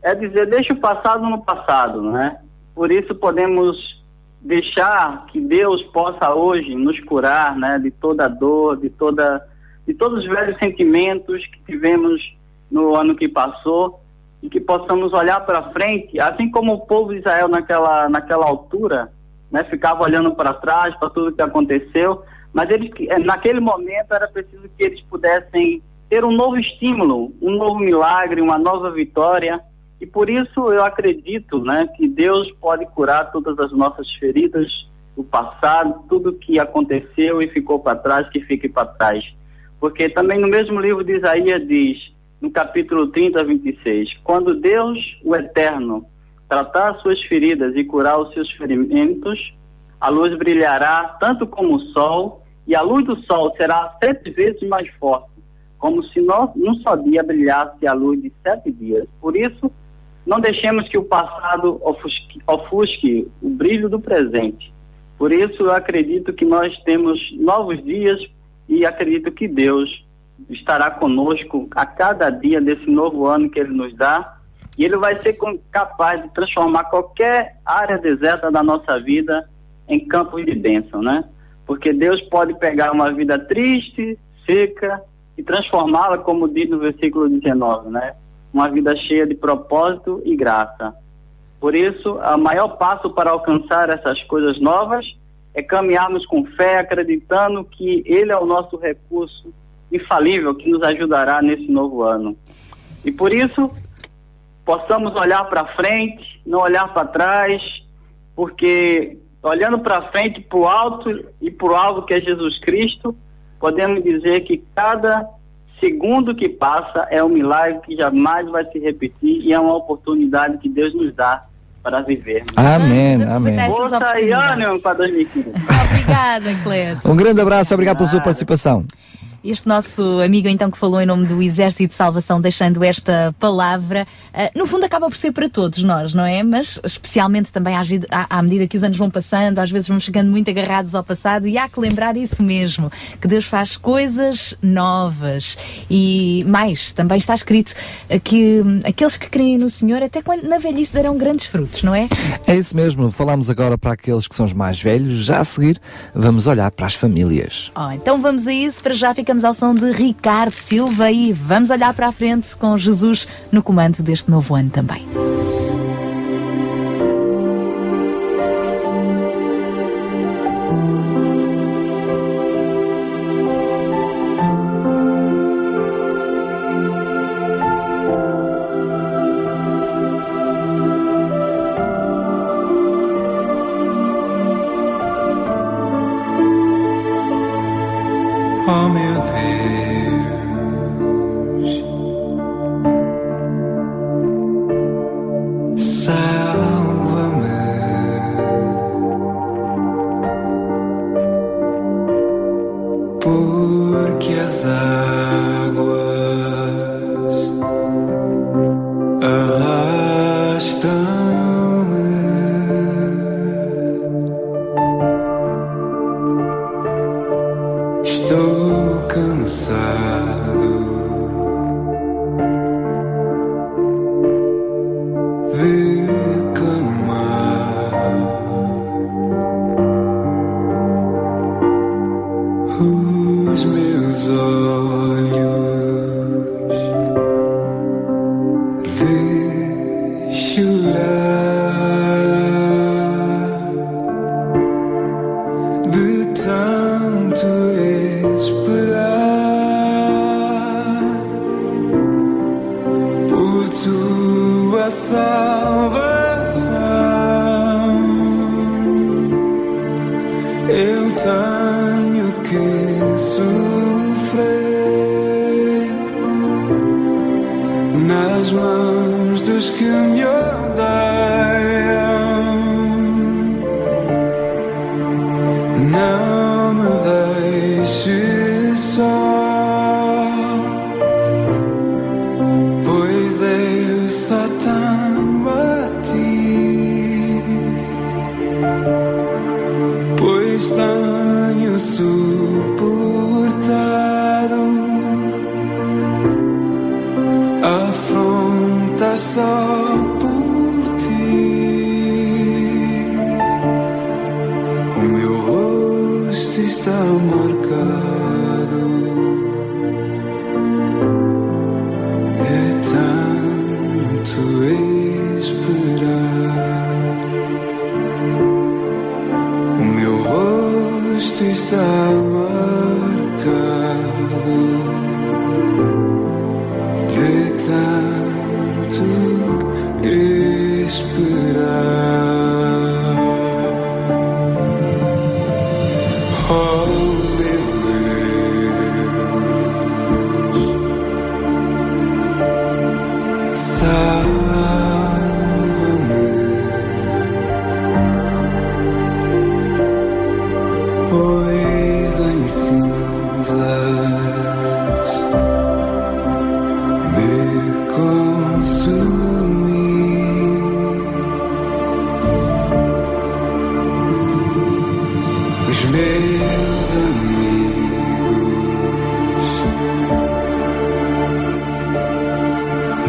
É dizer, deixa o passado no passado, né? Por isso podemos deixar que Deus possa hoje nos curar, né? De toda a dor, de toda, de todos os velhos sentimentos que tivemos no ano que passou e que possamos olhar para frente, assim como o povo de Israel naquela, naquela altura, né, ficava olhando para trás, para tudo que aconteceu, mas eles, eh, naquele momento era preciso que eles pudessem ter um novo estímulo, um novo milagre, uma nova vitória, e por isso eu acredito né, que Deus pode curar todas as nossas feridas do passado, tudo que aconteceu e ficou para trás, que fique para trás. Porque também no mesmo livro de Isaías diz, no capítulo 30, 26. Quando Deus, o Eterno, tratar as suas feridas e curar os seus ferimentos, a luz brilhará tanto como o sol, e a luz do sol será sete vezes mais forte, como se num só dia brilhasse a luz de sete dias. Por isso, não deixemos que o passado ofusque, ofusque o brilho do presente. Por isso, eu acredito que nós temos novos dias e acredito que Deus estará conosco a cada dia desse novo ano que Ele nos dá e Ele vai ser capaz de transformar qualquer área deserta da nossa vida em campo de bênção, né? Porque Deus pode pegar uma vida triste, seca e transformá-la, como diz no versículo 19, né? Uma vida cheia de propósito e graça. Por isso, o maior passo para alcançar essas coisas novas é caminharmos com fé, acreditando que Ele é o nosso recurso infalível que nos ajudará nesse novo ano. E por isso, possamos olhar para frente, não olhar para trás, porque olhando para frente, para o alto e para o alvo que é Jesus Cristo, podemos dizer que cada segundo que passa é um milagre que jamais vai se repetir e é uma oportunidade que Deus nos dá para viver. Amém, amém. essas Força e oportunidades. ânimo para 2015. Obrigada, Cleto. Um grande abraço, obrigado pela sua participação. Este nosso amigo, então, que falou em nome do Exército de Salvação, deixando esta palavra, ah, no fundo acaba por ser para todos nós, não é? Mas especialmente também às à, à medida que os anos vão passando, às vezes vamos chegando muito agarrados ao passado e há que lembrar isso mesmo, que Deus faz coisas novas. E mais, também está escrito que hum, aqueles que creem no Senhor, até quando na velhice darão grandes frutos, não é? É isso mesmo, falamos agora para aqueles que são os mais velhos. Já a seguir, vamos olhar para as famílias. Oh, então vamos a isso, para já ficar ficamos ao som de Ricardo Silva e vamos olhar para a frente com Jesus no comando deste novo ano também.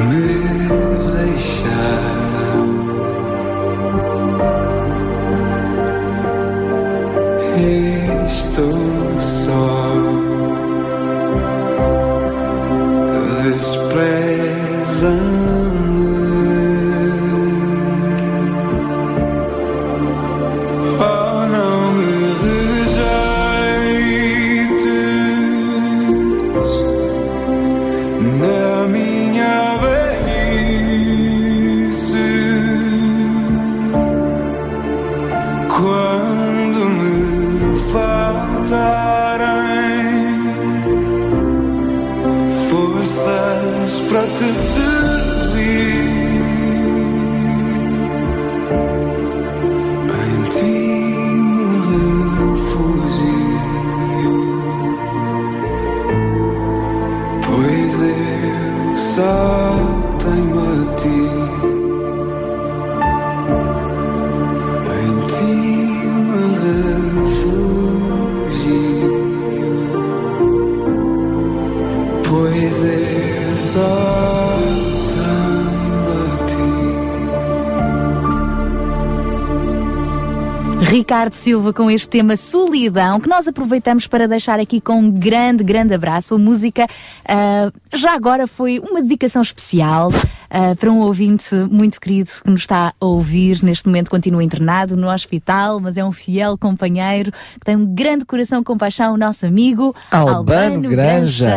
move Silva com este tema Solidão, que nós aproveitamos para deixar aqui com um grande, grande abraço. A música ah, já agora foi uma dedicação especial ah, para um ouvinte muito querido que nos está a ouvir. Neste momento continua internado no hospital, mas é um fiel companheiro que tem um grande coração com paixão, o nosso amigo Albano, Granja.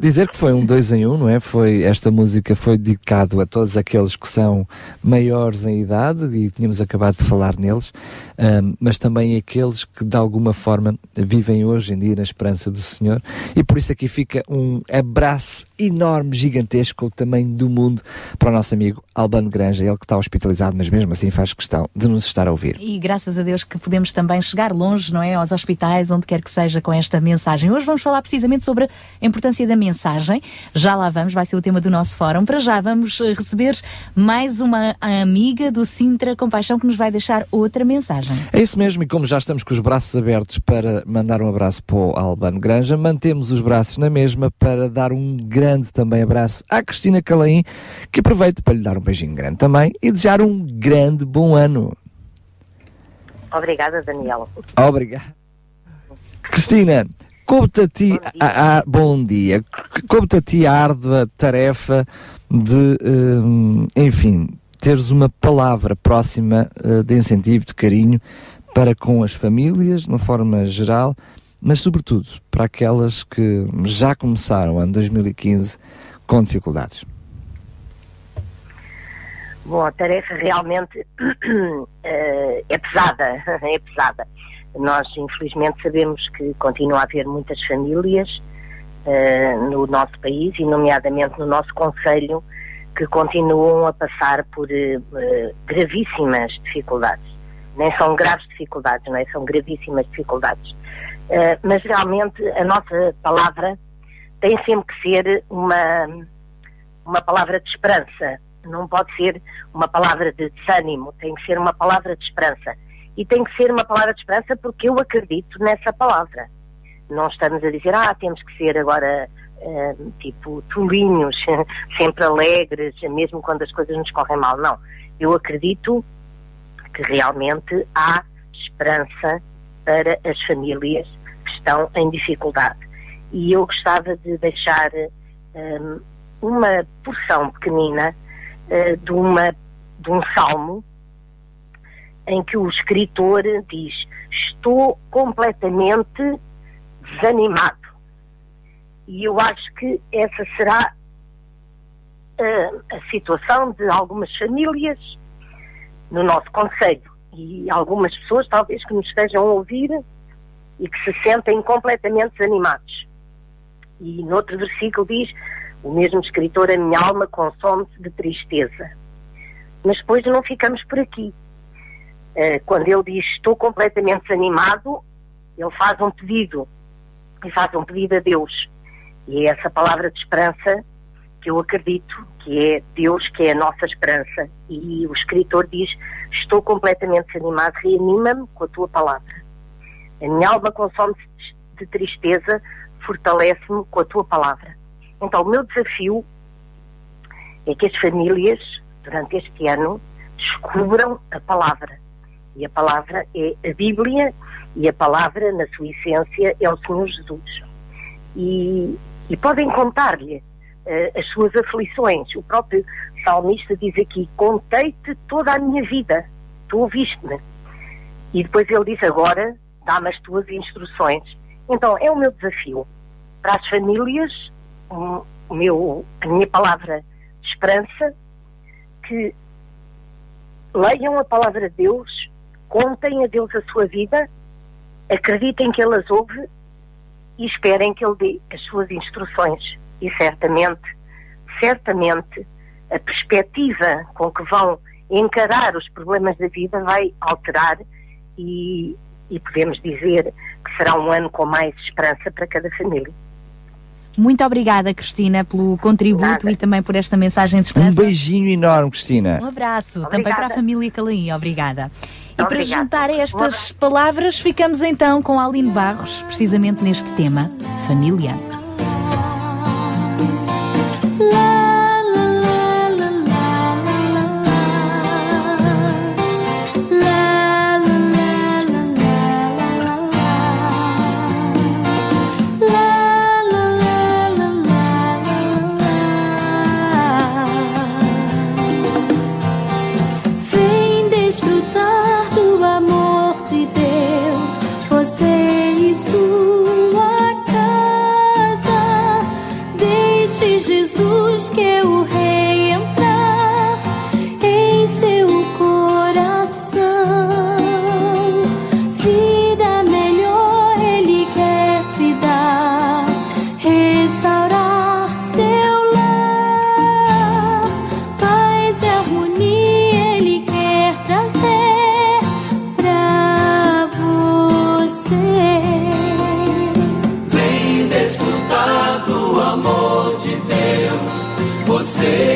Dizer que foi um dois em um, não é? Foi, esta música foi dedicado a todos aqueles que são maiores em idade e tínhamos acabado de falar neles, ahm, mas também aqueles que de alguma forma vivem hoje em dia na esperança do Senhor. E por isso aqui fica um abraço enorme, gigantesco, o tamanho do mundo para o nosso amigo Albano Granja, ele que está hospitalizado, mas mesmo assim faz questão de nos estar a ouvir. E graças a Deus que podemos também chegar longe, não é? Aos hospitais, onde quer que seja, com esta mensagem. Hoje vamos falar precisamente sobre a importância da mensagem. Já lá vamos, vai ser o tema do nosso fórum. Para já vamos eh, receber mais uma amiga do Sintra Compaixão que nos vai deixar outra mensagem. É isso mesmo, e como já estamos com os braços abertos para mandar um abraço para o Albano Granja, mantemos os braços na mesma para dar um grande também abraço à Cristina Calaim, que aproveito para lhe dar um beijinho grande também e desejar um grande bom ano. Obrigada, Daniel. Obrigado. Cristina, coube-te a ti, a- a- bom dia, coube-te a ti a árdua tarefa de, hum, enfim, teres uma palavra próxima eh, de incentivo, de carinho para com as famílias, de uma forma geral, mas sobretudo para aquelas que já começaram o ano 2015 com dificuldades. Bom, a tarefa realmente eh, é pesada, é pesada. Nós, infelizmente, sabemos que continua a haver muitas famílias eh, no nosso país e, nomeadamente, no nosso Conselho, que continuam a passar por eh, gravíssimas dificuldades. Nem são graves dificuldades, não é? São gravíssimas dificuldades. Eh, mas, realmente, a nossa palavra tem sempre que ser uma, uma palavra de esperança. Não pode ser uma palavra de desânimo, tem que ser uma palavra de esperança. E tem que ser uma palavra de esperança porque eu acredito nessa palavra. Não estamos a dizer, ah, temos que ser agora eh, tipo tolinhos, sempre alegres, mesmo quando as coisas nos correm mal. Não. Eu acredito que realmente há esperança para as famílias que estão em dificuldade. E eu gostava de deixar hum, uma porção pequenina eh, de, uma, de um salmo em que o escritor diz: Estou completamente desanimado. E eu acho que essa será eh, a situação de algumas famílias no nosso Conselho. E algumas pessoas, talvez, que nos estejam a ouvir e que se sentem completamente desanimados. E no outro versículo diz: O mesmo escritor, a minha alma consome-se de tristeza. Mas depois não ficamos por aqui. Eh, quando ele diz estou completamente desanimado, ele faz um pedido. E faz um pedido a Deus. E é essa palavra de esperança que eu acredito que é Deus que é a nossa esperança. E o escritor diz: Estou completamente desanimado, reanima-me com a tua palavra. A minha alma consome-se de tristeza, fortalece-me com a tua palavra. Então, o meu desafio é que as famílias, durante este ano, descubram a palavra. E a palavra é a Bíblia, e a palavra, na sua essência, é o Senhor Jesus. E, e podem contar-lhe eh, as suas aflições. O próprio salmista diz aqui: Contei-te toda a minha vida, tu ouviste-me. E depois ele diz: Agora dá-me as tuas instruções. Então, é o meu desafio para as famílias, o meu, a minha palavra de esperança, que leiam a palavra de Deus, contem a Deus a sua vida, acreditem que Ele as ouve e esperem que Ele dê as suas instruções. E certamente, certamente, a perspectiva com que vão encarar os problemas da vida vai alterar e, e podemos dizer que será um ano com mais esperança para cada família. Muito obrigada, Cristina, pelo contributo e também por esta mensagem de Um esperança. beijinho enorme, Cristina. Um abraço também Obrigada. para a família Calaí, obrigada. E para Obrigada. juntar Um estas palavras, ficamos então com Aline Barros, precisamente neste tema, família. say.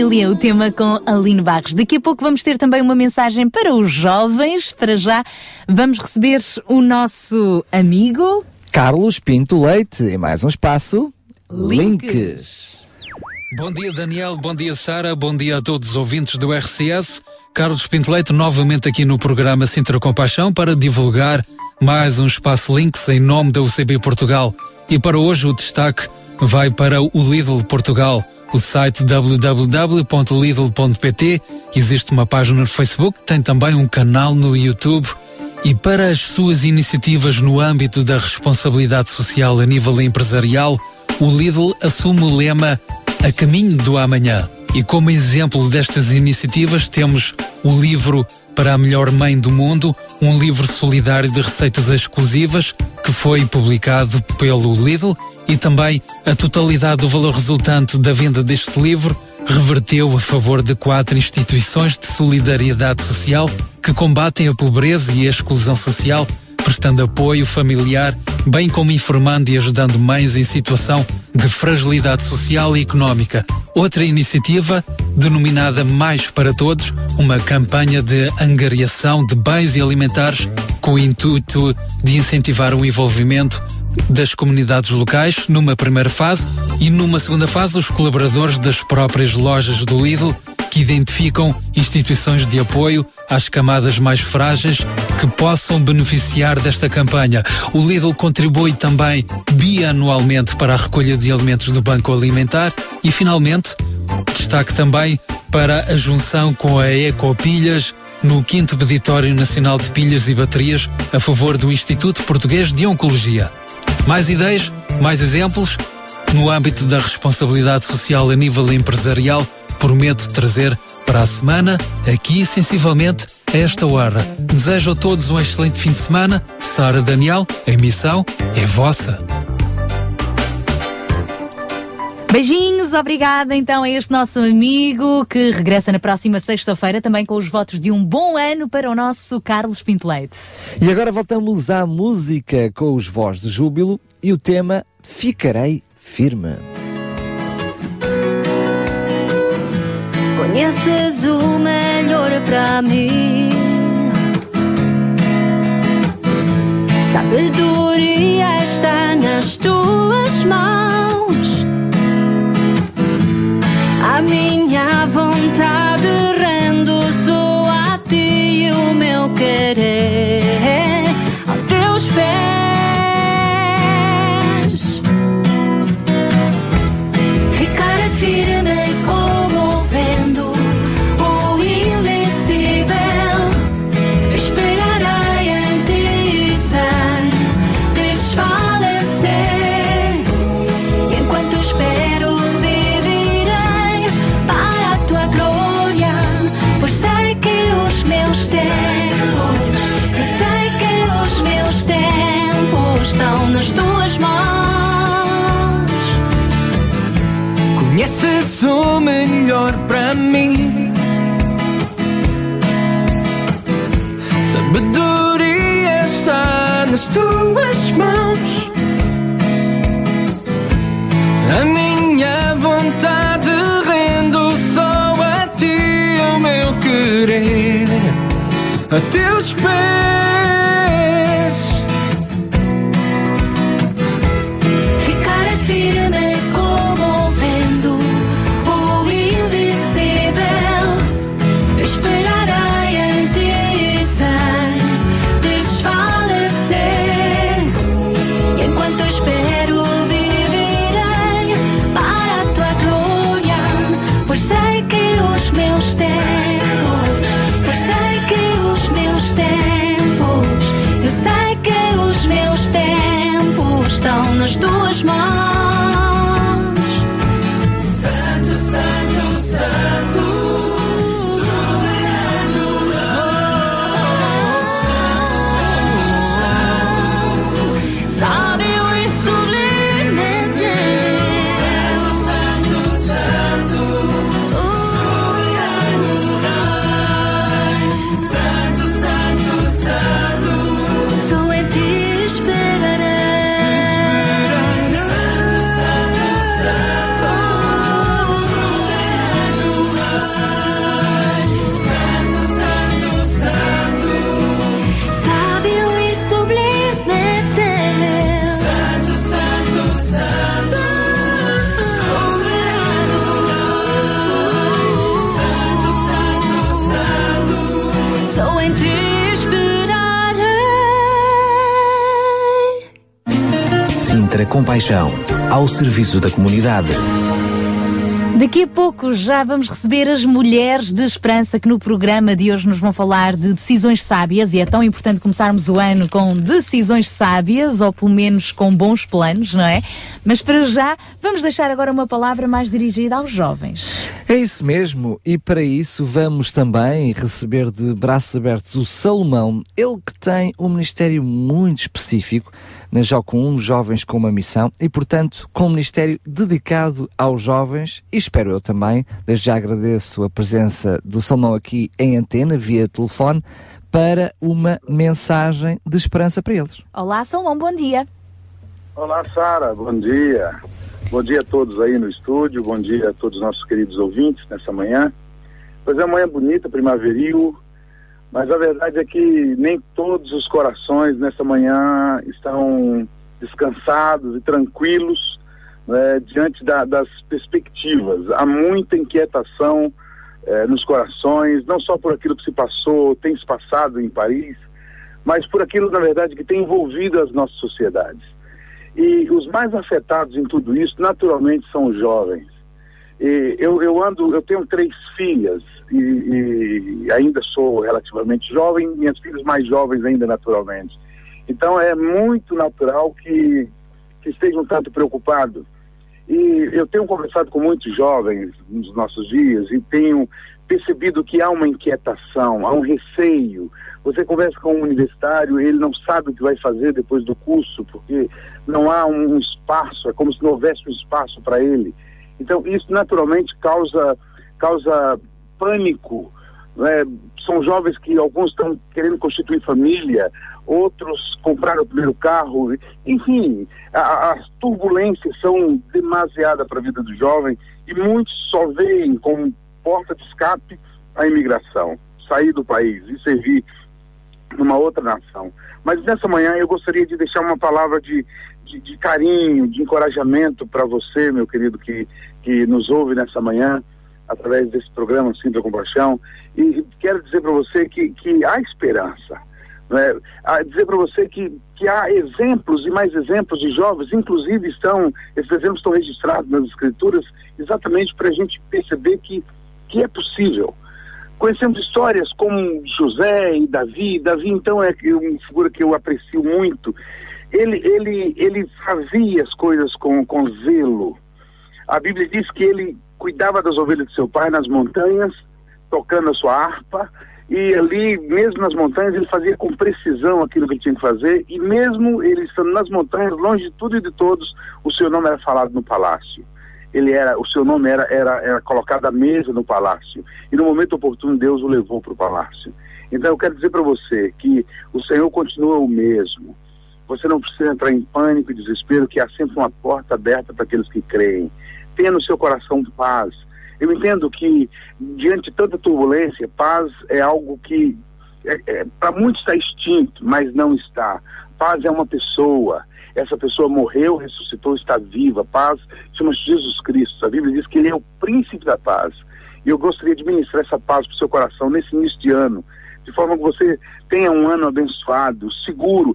Família, o tema com Aline Barros. Daqui a pouco vamos ter também uma mensagem para os jovens. Para já, vamos receber o nosso amigo. Carlos Pinto Leite, em mais um espaço. Links. Bom dia, Daniel. Bom dia, Sara. Bom dia a todos os ouvintes do RCS. Carlos Pinto Leite, novamente aqui no programa Sintra Compaixão para divulgar mais um espaço Links em nome da UCB Portugal. E para hoje o destaque vai para o Lidl Portugal. O site www.lidl.pt existe uma página no Facebook, tem também um canal no YouTube. E para as suas iniciativas no âmbito da responsabilidade social a nível empresarial, o Lidl assume o lema A Caminho do Amanhã. E como exemplo destas iniciativas temos o livro para a melhor mãe do mundo, um livro solidário de receitas exclusivas que foi publicado pelo Lidl e também a totalidade do valor resultante da venda deste livro reverteu a favor de quatro instituições de solidariedade social que combatem a pobreza e a exclusão social, prestando apoio familiar, bem como informando e ajudando mães em situação de fragilidade social e económica. Outra iniciativa, denominada Mais para Todos, uma campanha de angariação de bens e alimentares com o intuito de incentivar o envolvimento das comunidades locais numa primeira fase e numa segunda fase os colaboradores das próprias lojas do Lidl que identificam instituições de apoio às camadas mais frágeis que possam beneficiar desta campanha. O Lidl contribui também bianualmente para a recolha de alimentos do Banco Alimentar e, finalmente, destaque também para a junção com a Ecopilhas no 5 Peditório Nacional de Pilhas e Baterias a favor do Instituto Português de Oncologia. Mais ideias, mais exemplos? No âmbito da responsabilidade social a nível empresarial, prometo trazer para a semana, aqui sensivelmente a esta hora. Desejo a todos um excelente fim de semana. Sara Daniel, a emissão é vossa. Beijinhos, obrigada então a este nosso amigo que regressa na próxima sexta-feira também com os votos de um bom ano para o nosso Carlos Pinto Leite. E agora voltamos à música com os Voz de Júbilo e o tema Ficarei Firme. conheces o melhor para mim. Sabedoria está nas tuas mãos. A minha vontade rendo só a ti o meu querer. ao teus pés. melhor para mim. Sabedoria está nas tuas mãos. A minha vontade rendo só a ti o meu querer, a teus pés. Compaixão, ao serviço da comunidade. Daqui a pouco já vamos receber as mulheres de esperança que no programa de hoje nos vão falar de decisões sábias e é tão importante começarmos o ano com decisões sábias ou pelo menos com bons planos, não é? Mas para já vamos deixar agora uma palavra mais dirigida aos jovens. É isso mesmo, e para isso vamos também receber de braços abertos o Salomão, ele que tem um ministério muito específico na Jocum, Jovens com uma Missão, e portanto com um ministério dedicado aos jovens, e espero eu também, desde já agradeço a presença do Salomão aqui em antena, via telefone, para uma mensagem de esperança para eles. Olá, Salomão, bom dia. Olá, Sara, bom dia. Bom dia a todos aí no estúdio, bom dia a todos os nossos queridos ouvintes nessa manhã. Pois é, manhã bonita, primaveril, mas a verdade é que nem todos os corações nessa manhã estão descansados e tranquilos né, diante da- das perspectivas. Há muita inquietação eh, nos corações, não só por aquilo que se passou, tem se passado em Paris, mas por aquilo, na verdade, que tem envolvido as nossas sociedades. E os mais afetados em tudo isso, naturalmente, são os jovens. E eu, eu ando, eu tenho três filhas e, e ainda sou relativamente jovem, minhas filhas mais jovens ainda, naturalmente. Então é muito natural que, que estejam tanto preocupados. E eu tenho conversado com muitos jovens nos nossos dias e tenho percebido que há uma inquietação, há um receio. Você conversa com um universitário, ele não sabe o que vai fazer depois do curso, porque não há um espaço, é como se não houvesse um espaço para ele. Então, isso naturalmente causa, causa pânico. né? São jovens que alguns estão querendo constituir família, outros compraram o primeiro carro. Enfim, as turbulências são demasiadas para a vida do jovem e muitos só veem como porta de escape a imigração, sair do país e servir numa outra nação. Mas nessa manhã eu gostaria de deixar uma palavra de, de, de carinho, de encorajamento para você, meu querido, que, que nos ouve nessa manhã, através desse programa Sinta Compaixão. E quero dizer para você que, que há esperança. Né? A dizer para você que, que há exemplos e mais exemplos de jovens, inclusive estão, esses exemplos estão registrados nas escrituras, exatamente para a gente perceber que, que é possível. Conhecemos histórias como José e Davi. Davi, então, é uma figura que eu aprecio muito. Ele, ele, ele fazia as coisas com, com zelo. A Bíblia diz que ele cuidava das ovelhas de seu pai nas montanhas, tocando a sua harpa, e ali, mesmo nas montanhas, ele fazia com precisão aquilo que ele tinha que fazer, e mesmo ele estando nas montanhas, longe de tudo e de todos, o seu nome era falado no palácio. Ele era, o seu nome era, era, era colocado à mesa no palácio, e no momento oportuno Deus o levou para o palácio. Então eu quero dizer para você que o Senhor continua o mesmo. Você não precisa entrar em pânico e desespero, que há sempre uma porta aberta para aqueles que creem. Tenha no seu coração paz. Eu entendo que, diante de tanta turbulência, paz é algo que, é, é, para muitos, está extinto, mas não está. Paz é uma pessoa. Essa pessoa morreu, ressuscitou, está viva. Paz chama-se Jesus Cristo. A Bíblia diz que ele é o príncipe da paz. E eu gostaria de ministrar essa paz para o seu coração nesse início de ano, de forma que você tenha um ano abençoado, seguro.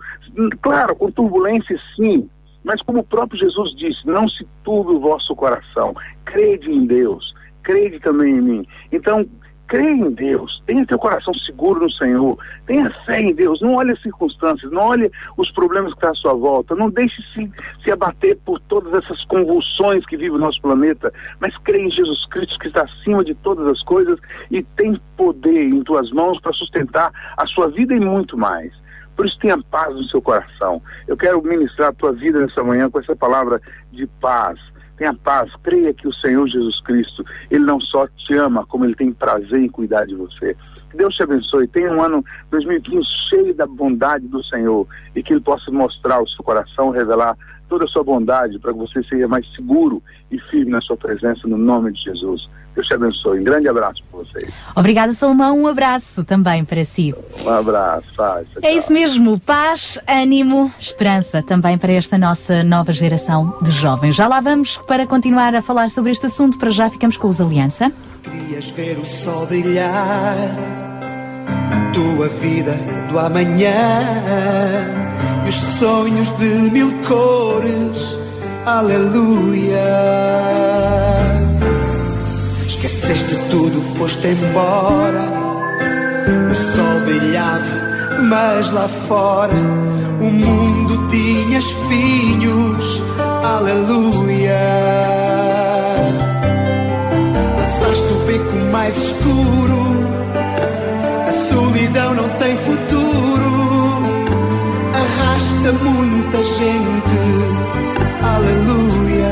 Claro, com turbulência sim, mas como o próprio Jesus disse, não se turbe o vosso coração. Crede em Deus, crede também em mim. Então, creia em Deus, tenha teu coração seguro no Senhor, tenha fé em Deus, não olhe as circunstâncias, não olhe os problemas que estão à sua volta, não deixe se, se abater por todas essas convulsões que vive o nosso planeta, mas creia em Jesus Cristo que está acima de todas as coisas e tem poder em tuas mãos para sustentar a sua vida e muito mais. Por isso tenha paz no seu coração. Eu quero ministrar a tua vida nessa manhã com essa palavra de paz. Tenha paz, creia que o Senhor Jesus Cristo, Ele não só te ama, como Ele tem prazer em cuidar de você. Que Deus te abençoe. Tenha um ano 2015 cheio da bondade do Senhor e que Ele possa mostrar o seu coração, revelar toda a sua bondade para que você seja mais seguro e firme na sua presença no nome de Jesus. Deus te abençoe. Um grande abraço para vocês. Obrigada, Salomão. Um abraço também para si. Um abraço. Paz. É isso mesmo. Paz, ânimo, esperança também para esta nossa nova geração de jovens. Já lá vamos para continuar a falar sobre este assunto. Para já ficamos com os Aliança. Querias ver o sol brilhar na tua vida do amanhã e os sonhos de mil cores. Aleluia. Esqueceste tudo, foste embora. O sol brilhava, mas lá fora o mundo tinha espinhos. Aleluia. Passaste o beco mais escuro. A solidão não tem futuro. Arrasta muita gente. Aleluia.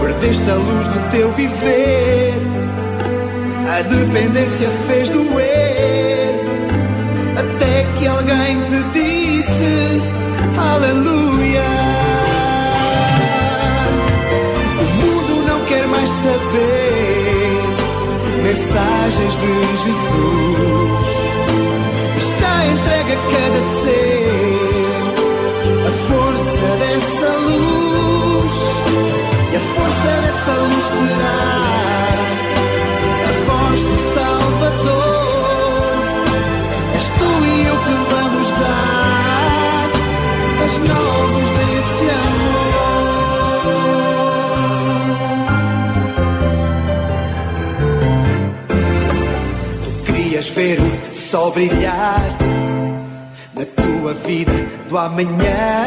Perdeste a luz do teu viver. A dependência fez doer. Até que alguém te disse: Aleluia. Saber mensagens de Jesus. Está entregue a cada ser a força dessa luz. E a força dessa luz será Tu querias ver o sol brilhar na tua vida do amanhã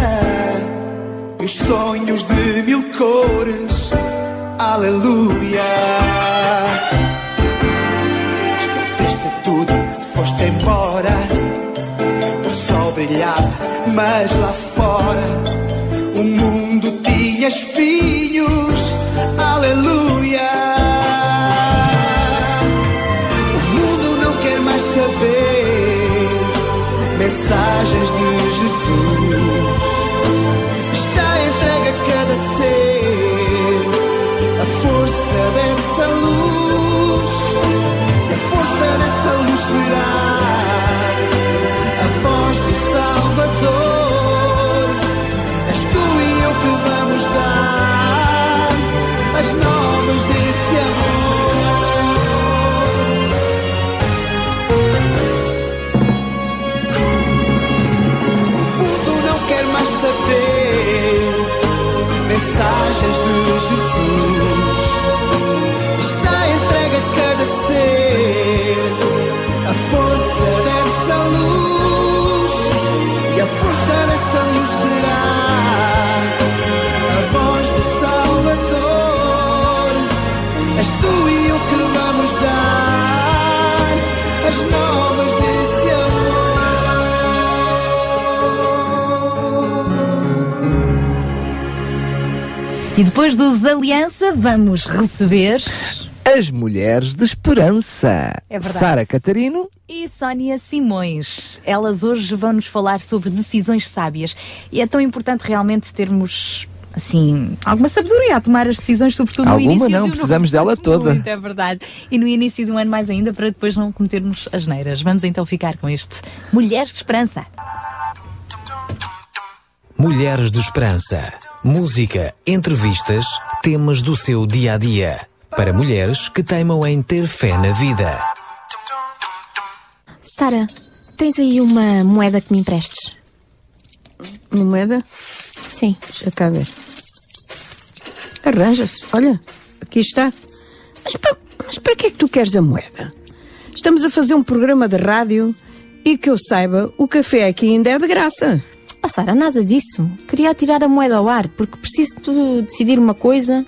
os sonhos de mil cores. Aleluia. Esqueceste tudo, foste embora. O sol brilhava, mas lá fora o mundo tinha espinhos. E depois dos Aliança, vamos receber. As Mulheres de Esperança. É verdade. Sara Catarino. E Sónia Simões. Elas hoje vão nos falar sobre decisões sábias. E é tão importante realmente termos assim, alguma sabedoria a tomar as decisões, sobretudo no Alguma início não, do precisamos dela toda. Muito, é verdade. E no início do ano mais ainda, para depois não cometermos as neiras. Vamos então ficar com este Mulheres de Esperança. Mulheres de Esperança. Música, entrevistas, temas do seu dia a dia. Para mulheres que teimam em ter fé na vida. Sara, tens aí uma moeda que me emprestes? Uma moeda? Sim. Deixa cá ver. Arranja-se. Olha, aqui está. Mas para, mas para que é que tu queres a moeda? Estamos a fazer um programa de rádio e que eu saiba, o café aqui ainda é de graça. Oh, Sara, nada disso. Queria tirar a moeda ao ar, porque preciso de decidir uma coisa.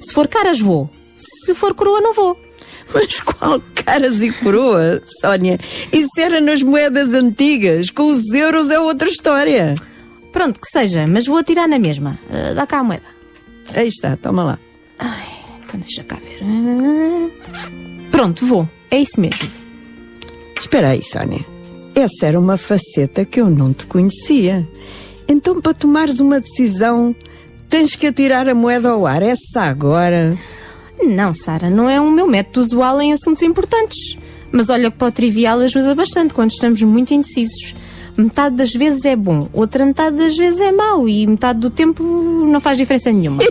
Se for caras, vou. Se for coroa, não vou. Mas qual caras e coroa, Sónia? Isso era nas moedas antigas. Com os euros é outra história. Pronto, que seja, mas vou atirar na mesma. Ah, dá cá a moeda. Aí está, toma lá. Então deixa cá ver. Ah, Pronto, vou. É isso mesmo. Espera aí, Sónia. Essa era uma faceta que eu não te conhecia. Então, para tomares uma decisão, tens que atirar a moeda ao ar. Essa agora. Não, Sara, não é o meu método usual em assuntos importantes. Mas olha que para o trivial ajuda bastante quando estamos muito indecisos. Metade das vezes é bom, outra metade das vezes é mau e metade do tempo não faz diferença nenhuma.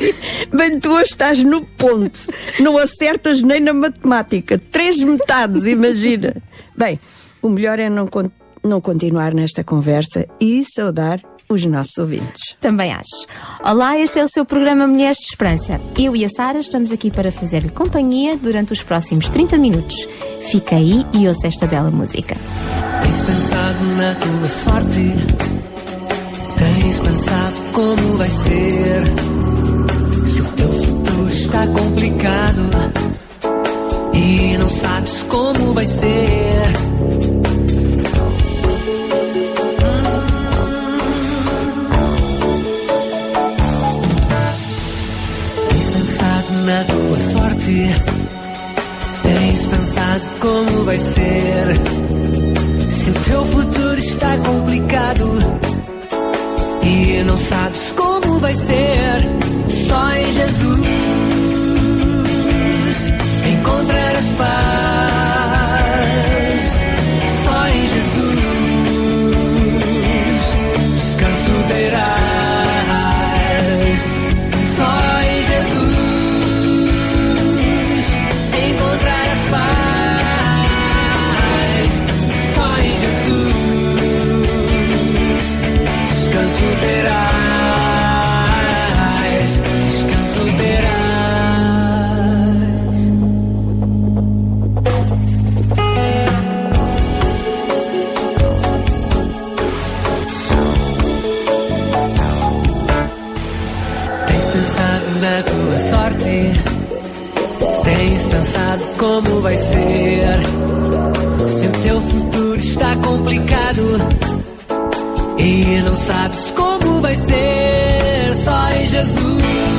Bem, tu hoje estás no ponto. Não acertas nem na matemática. Três metades, imagina. Bem, o melhor é não, con- não continuar nesta conversa e saudar os nossos ouvintes. Também acho. Olá, este é o seu programa Mulheres de Esperança. Eu e a Sara estamos aqui para fazer-lhe companhia durante os próximos 30 minutos. Fica aí e ouça esta bela música. Tens pensado na tua sorte? Tens pensado como vai ser? Se o teu futuro está complicado e não sabes como vai ser. Na tua sorte? Tens pensado como vai ser? Se o teu futuro está complicado e não sabes como vai ser, só em Jesus encontrarás paz. Como vai ser? Se o teu futuro está complicado e não sabes como vai ser, só em Jesus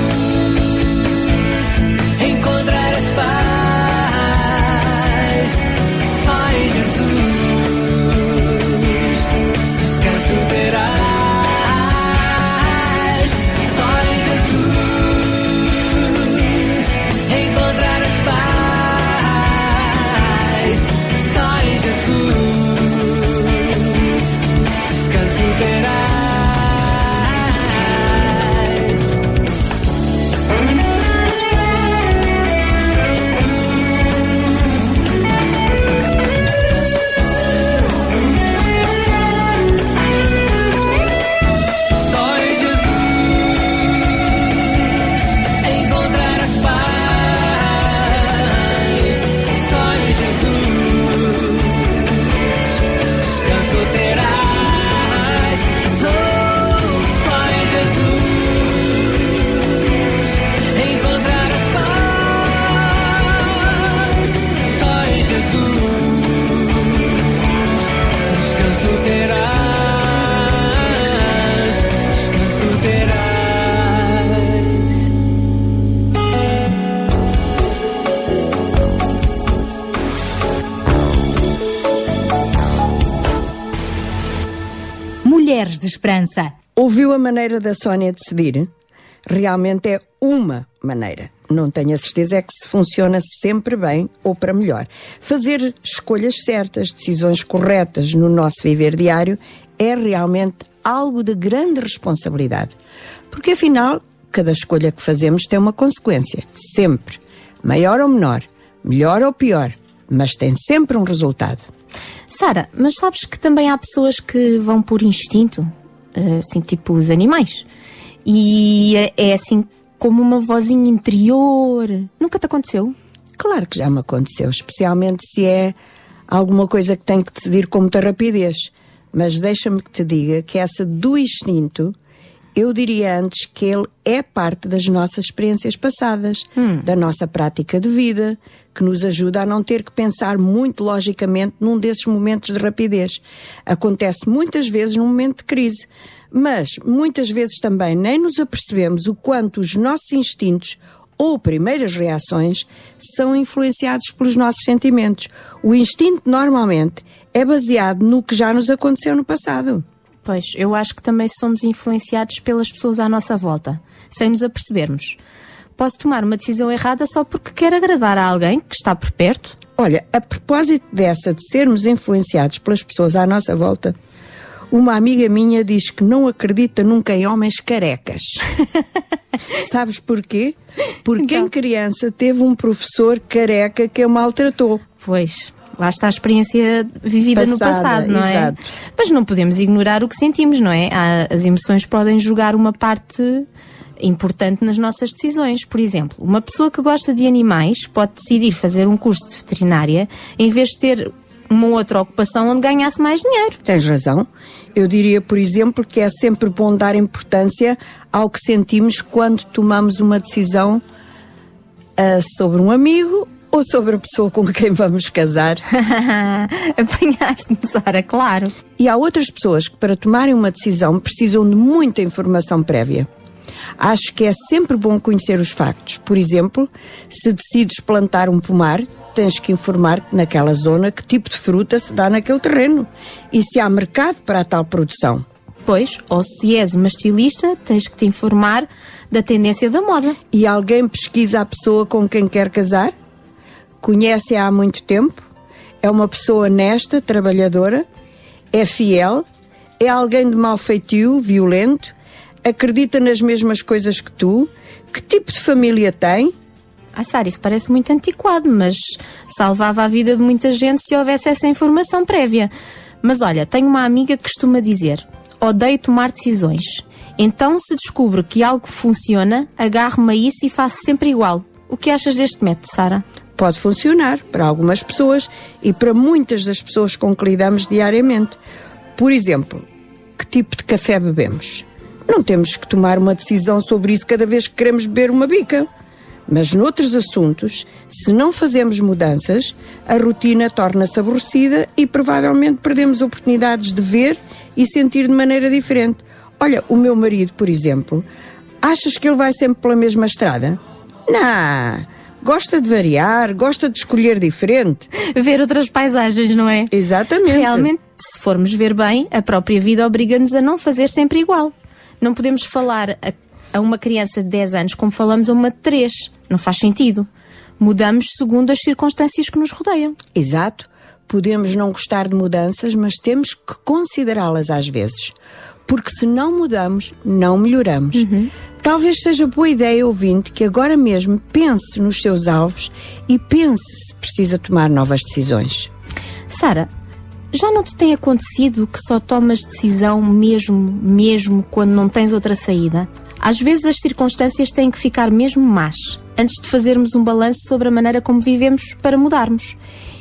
Esperança. Ouviu a maneira da Sónia decidir? realmente é uma maneira. Não tenho a certeza é que se funciona sempre bem ou para melhor. Fazer escolhas certas, decisões corretas no nosso viver diário é realmente algo de grande responsabilidade. Porque afinal, cada escolha que fazemos tem uma consequência, sempre. Maior ou menor, melhor ou pior, mas tem sempre um resultado. Sara, mas sabes que também há pessoas que vão por instinto, assim, tipo os animais. E é- é assim como uma vozinha interior. Nunca te aconteceu? Claro que já me aconteceu, especialmente se é alguma coisa que tem que decidir com muita rapidez. Mas deixa-me que te diga que essa do instinto, eu diria antes que ele é parte das nossas experiências passadas, da nossa prática de vida, que nos ajuda a não ter que pensar muito logicamente num desses momentos de rapidez. Acontece muitas vezes num momento de crise, mas muitas vezes também nem nos apercebemos o quanto os nossos instintos ou primeiras reações são influenciados pelos nossos sentimentos. O instinto normalmente é baseado no que já nos aconteceu no passado. Pois, eu acho que também somos influenciados pelas pessoas à nossa volta, sem nos apercebermos. Posso tomar uma decisão errada só porque quero agradar a alguém que está por perto? Olha, a propósito dessa de sermos influenciados pelas pessoas à nossa volta, uma amiga minha diz que não acredita nunca em homens carecas. Sabes porquê? Porque em criança teve um professor careca que a maltratou. Pois, lá está a experiência vivida no Passada, passado, não é? exato. Mas não podemos ignorar o que sentimos, não é? As emoções podem jogar uma parte importante nas nossas decisões. Por exemplo, uma pessoa que gosta de animais pode decidir fazer um curso de veterinária em vez de ter uma outra ocupação onde ganhasse mais dinheiro. Tens razão. Eu diria, por exemplo, que é sempre bom dar importância ao que sentimos quando tomamos uma decisão ah, sobre um amigo ou sobre a pessoa com quem vamos casar. Apanhaste-me, Sara, claro. E há outras pessoas que, para tomarem uma decisão, precisam de muita informação prévia. Acho que é sempre bom conhecer os factos. Por exemplo, se decides plantar um pomar, tens que informar-te naquela zona que tipo de fruta se dá naquele terreno e se há mercado para a tal produção. Pois, ou se és uma estilista, tens que te informar da tendência da moda. E alguém pesquisa a pessoa com quem quer casar? Conhece-a há muito tempo? É uma pessoa honesta, trabalhadora? É fiel? É alguém de mau feitio, violento? Acredita nas mesmas coisas que tu? Que tipo de família tem? Ah, Sara, isso parece muito antiquado, mas salvava a vida de muita gente se houvesse essa informação prévia. Mas olha, tenho uma amiga que costuma dizer: odeio tomar decisões. Então, se descubro que algo funciona, agarro-me a isso e faço sempre igual. O que achas deste método, Sara? Pode funcionar para algumas pessoas e para muitas das pessoas com que lidamos diariamente. Por exemplo, que tipo de café bebemos? Não temos que tomar uma decisão sobre isso cada vez que queremos beber uma bica. Mas noutros assuntos, se não fazemos mudanças, a rotina torna-se aborrecida e provavelmente perdemos oportunidades de ver e sentir de maneira diferente. Olha, o meu marido, por exemplo, achas que ele vai sempre pela mesma estrada? Não. Gosta de variar, gosta de escolher diferente. Ver outras paisagens, não é? Exatamente. Realmente, se formos ver bem, a própria vida obriga-nos a não fazer sempre igual. Não podemos falar a, a uma criança de 10 anos como falamos a uma de 3. Não faz sentido. Mudamos segundo as circunstâncias que nos rodeiam. Exato. Podemos não gostar de mudanças, mas temos que considerá-las às vezes. Porque se não mudamos, não melhoramos. Talvez seja boa ideia, ouvinte, que agora mesmo pense nos seus alvos e pense se precisa tomar novas decisões. Sara, já não te tem acontecido que só tomas decisão mesmo, mesmo quando não tens outra saída? Às vezes as circunstâncias têm que ficar mesmo más, antes de fazermos um balanço sobre a maneira como vivemos para mudarmos.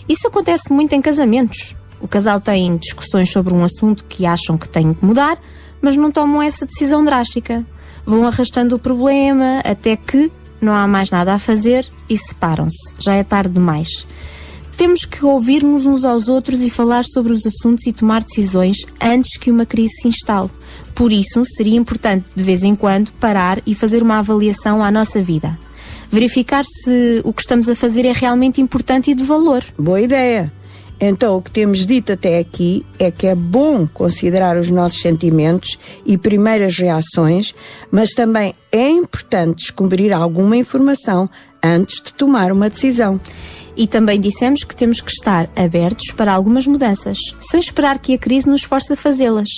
Isso acontece muito em casamentos. O casal tem discussões sobre um assunto que acham que têm que mudar, mas não tomam essa decisão drástica. Vão arrastando o problema até que não há mais nada a fazer e separam-se. Já é tarde demais. Temos que ouvir-nos uns aos outros e falar sobre os assuntos e tomar decisões antes que uma crise se instale. Por isso, seria importante, de vez em quando, parar e fazer uma avaliação à nossa vida. Verificar se o que estamos a fazer é realmente importante e de valor. Boa ideia. Então, o que temos dito até aqui é que é bom considerar os nossos sentimentos e primeiras reações, mas também é importante descobrir alguma informação antes de tomar uma decisão. E também dissemos que temos que estar abertos para algumas mudanças, sem esperar que a crise nos force a fazê-las.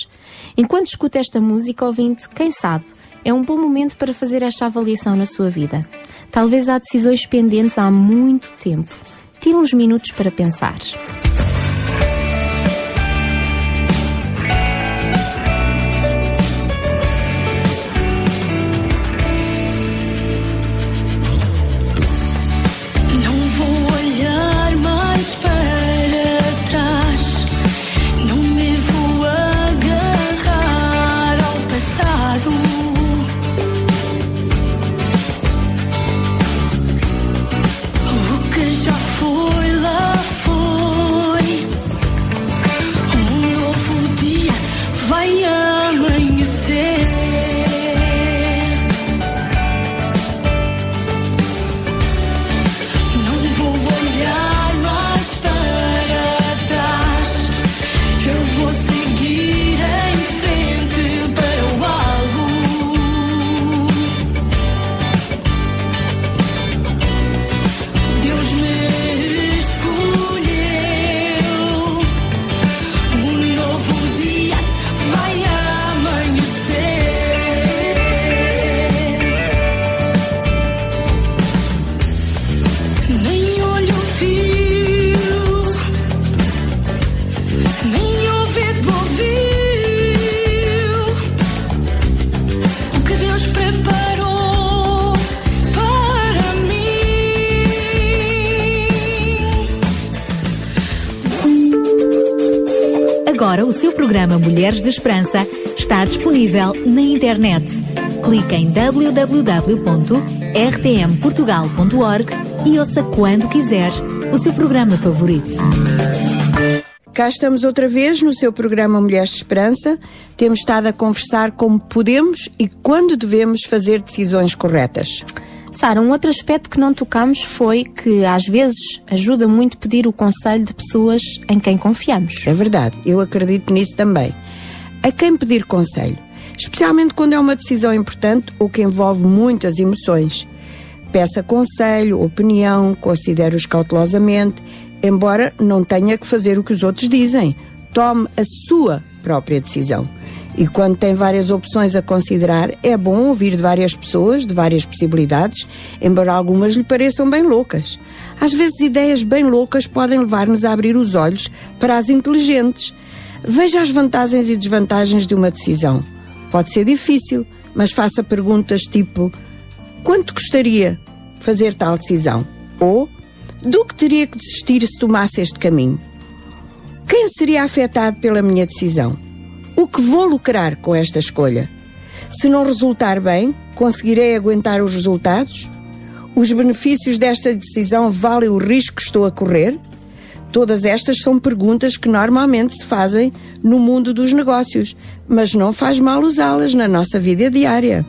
Enquanto escuta esta música, ouvinte, quem sabe, é um bom momento para fazer esta avaliação na sua vida. Talvez há decisões pendentes há muito tempo. Tire uns minutos para pensar. Agora o seu programa Mulheres de Esperança está disponível na internet. Clique em www.rtmportugal.org e ouça quando quiser o seu programa favorito. Cá estamos outra vez no seu programa Mulheres de Esperança. Temos estado a conversar como podemos e quando devemos fazer decisões corretas. Sara, um outro aspecto que não tocamos foi que às vezes ajuda muito pedir o conselho de pessoas em quem confiamos. É verdade, eu acredito nisso também. A quem pedir conselho? Especialmente quando é uma decisão importante ou que envolve muitas emoções. Peça conselho, opinião, considere-os cautelosamente, embora não tenha que fazer o que os outros dizem. Tome a sua própria decisão. E quando tem várias opções a considerar, é bom ouvir de várias pessoas, de várias possibilidades, embora algumas lhe pareçam bem loucas. Às vezes, ideias bem loucas podem levar-nos a abrir os olhos para as inteligentes. Veja as vantagens e desvantagens de uma decisão. Pode ser difícil, mas faça perguntas tipo: quanto custaria fazer tal decisão? Ou do que teria que desistir se tomasse este caminho? Quem seria afetado pela minha decisão? O que vou lucrar com esta escolha? Se não resultar bem, conseguirei aguentar os resultados? Os benefícios desta decisão valem o risco que estou a correr? Todas estas são perguntas que normalmente se fazem no mundo dos negócios, mas não faz mal usá-las na nossa vida diária.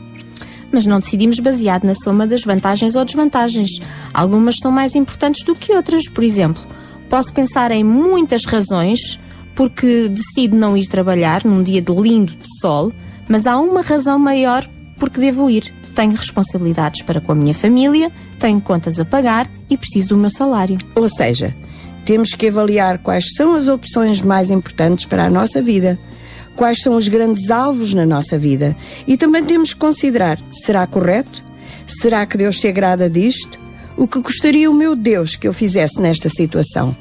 Mas não decidimos baseado na soma das vantagens ou desvantagens. Algumas são mais importantes do que outras. Por exemplo, posso pensar em muitas razões porque decido não ir trabalhar num dia de lindo de sol, mas há uma razão maior porque devo ir. Tenho responsabilidades para com a minha família, tenho contas a pagar e preciso do meu salário. Ou seja, temos que avaliar quais são as opções mais importantes para a nossa vida, quais são os grandes alvos na nossa vida e também temos que considerar: será correto? Será que Deus se agrada disto? O que gostaria o meu Deus que eu fizesse nesta situação?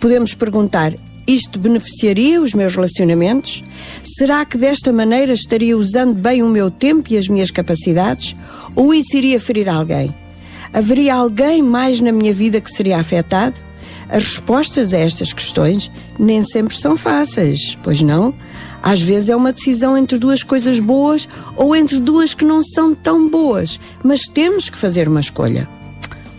Podemos perguntar: isto beneficiaria os meus relacionamentos? Será que desta maneira estaria usando bem o meu tempo e as minhas capacidades? Ou isso iria ferir alguém? Haveria alguém mais na minha vida que seria afetado? As respostas a estas questões nem sempre são fáceis, pois não? Às vezes é uma decisão entre duas coisas boas ou entre duas que não são tão boas, mas temos que fazer uma escolha.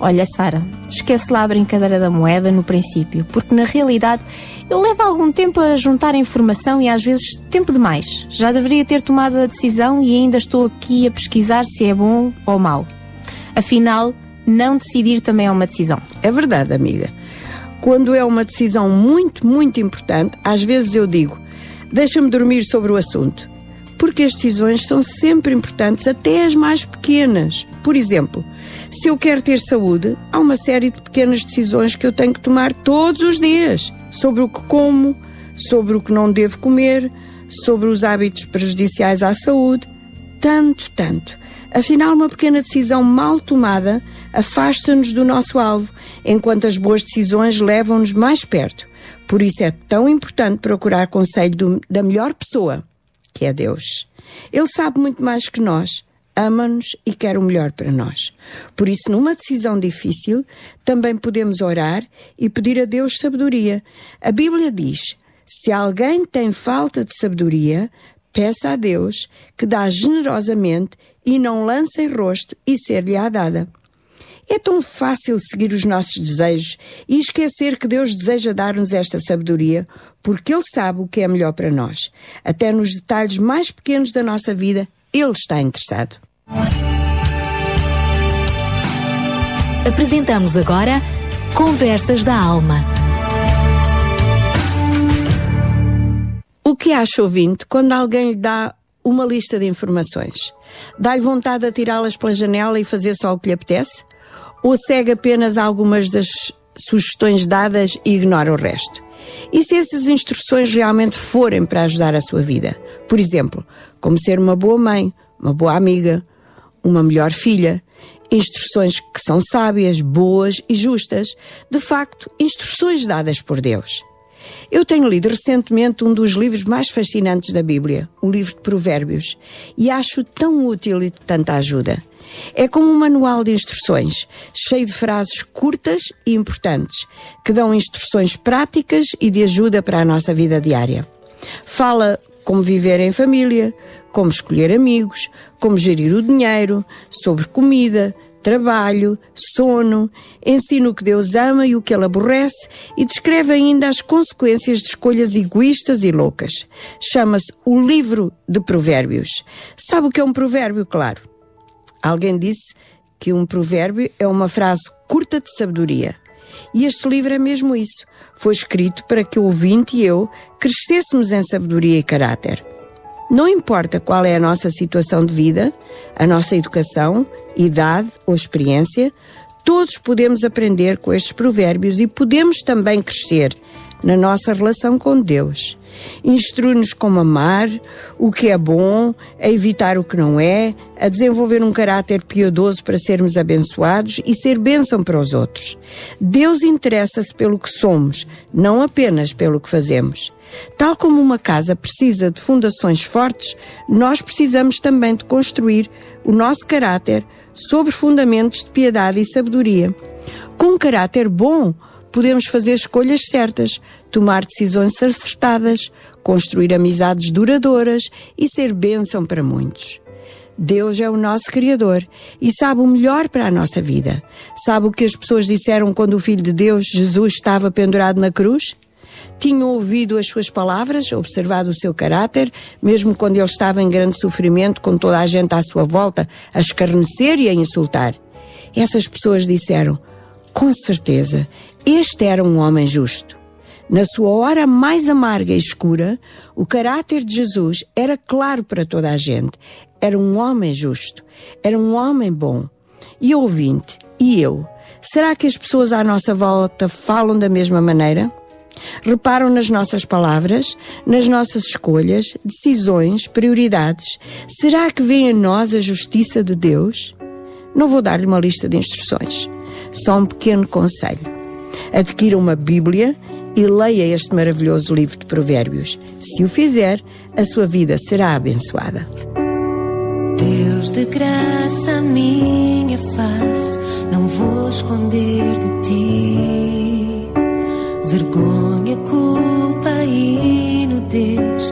Olha, Sara, esquece lá a brincadeira da moeda no princípio, porque na realidade eu levo algum tempo a juntar informação e às vezes tempo demais. Já deveria ter tomado a decisão e ainda estou aqui a pesquisar se é bom ou mau. Afinal, não decidir também é uma decisão. É verdade, amiga. Quando é uma decisão muito, muito importante, às vezes eu digo: deixa-me dormir sobre o assunto. Porque as decisões são sempre importantes, até as mais pequenas. Por exemplo, se eu quero ter saúde, há uma série de pequenas decisões que eu tenho que tomar todos os dias sobre o que como, sobre o que não devo comer, sobre os hábitos prejudiciais à saúde. Tanto, tanto. Afinal, uma pequena decisão mal tomada afasta-nos do nosso alvo, enquanto as boas decisões levam-nos mais perto. Por isso é tão importante procurar conselho do- da melhor pessoa, que é Deus. Ele sabe muito mais que nós, ama-nos e quer o melhor para nós. Por isso, numa decisão difícil, também podemos orar e pedir a Deus sabedoria. A Bíblia diz: se alguém tem falta de sabedoria, peça a Deus que dá generosamente e não lança em rosto e ser-lhe-á dada. É tão fácil seguir os nossos desejos e esquecer que Deus deseja dar-nos esta sabedoria, porque Ele sabe o que é melhor para nós. Até nos detalhes mais pequenos da nossa vida, Ele está interessado. Apresentamos agora Conversas da Alma. O que acha ouvinte quando alguém lhe dá uma lista de informações? Dá-lhe vontade de atirá-las pela janela e fazer só o que lhe apetece? Ou segue apenas algumas das sugestões dadas e ignora o resto? E se essas instruções realmente forem para ajudar a sua vida? Por exemplo, como ser uma boa mãe, uma boa amiga, uma melhor filha, instruções que são sábias, boas e justas, de facto, instruções dadas por Deus. Eu tenho lido recentemente um dos livros mais fascinantes da Bíblia, o livro de Provérbios, e acho tão útil e de tanta ajuda. É como um manual de instruções, cheio de frases curtas e importantes, que dão instruções práticas e de ajuda para a nossa vida diária. Fala como viver em família, como escolher amigos, como gerir o dinheiro, sobre comida, trabalho, sono, ensina o que Deus ama e o que Ele aborrece e descreve ainda as consequências de escolhas egoístas e loucas. Chama-se o Livro de Provérbios. Sabe o que é um provérbio, claro? Alguém disse que um provérbio é uma frase curta de sabedoria. E este livro é mesmo isso. Foi escrito para que o ouvinte e eu crescêssemos em sabedoria e caráter. Não importa qual é a nossa situação de vida, a nossa educação, idade ou experiência, todos podemos aprender com estes provérbios e podemos também crescer na nossa relação com Deus. Instrui-nos como amar, o que é bom, a evitar o que não é, a desenvolver um caráter piedoso para sermos abençoados e ser bênção para os outros. Deus interessa-se pelo que somos, não apenas pelo que fazemos. Tal como uma casa precisa de fundações fortes, nós precisamos também de construir o nosso caráter sobre fundamentos de piedade e sabedoria. Com um caráter bom, podemos fazer escolhas certas, tomar decisões acertadas, construir amizades duradouras e ser bênção para muitos. Deus é o nosso Criador e sabe o melhor para a nossa vida. Sabe o que as pessoas disseram quando o Filho de Deus, Jesus, estava pendurado na cruz? Tinham ouvido as suas palavras, observado o seu caráter, mesmo quando ele estava em grande sofrimento, com toda a gente à sua volta a escarnecer e a insultar. Essas pessoas disseram: Com certeza, este era um homem justo. Na sua hora mais amarga e escura, o caráter de Jesus era claro para toda a gente. Era um homem justo, era um homem bom. E ouvinte, e eu, será que as pessoas à nossa volta falam da mesma maneira? Reparam nas nossas palavras, nas nossas escolhas, decisões, prioridades. Será que vê em nós a justiça de Deus? Não vou dar-lhe uma lista de instruções, só um pequeno conselho. Adquira uma Bíblia e leia este maravilhoso livro de Provérbios. Se o fizer, a sua vida será abençoada. Deus de graça, minha face, não vou esconder de ti. Vergonha, culpa e nudez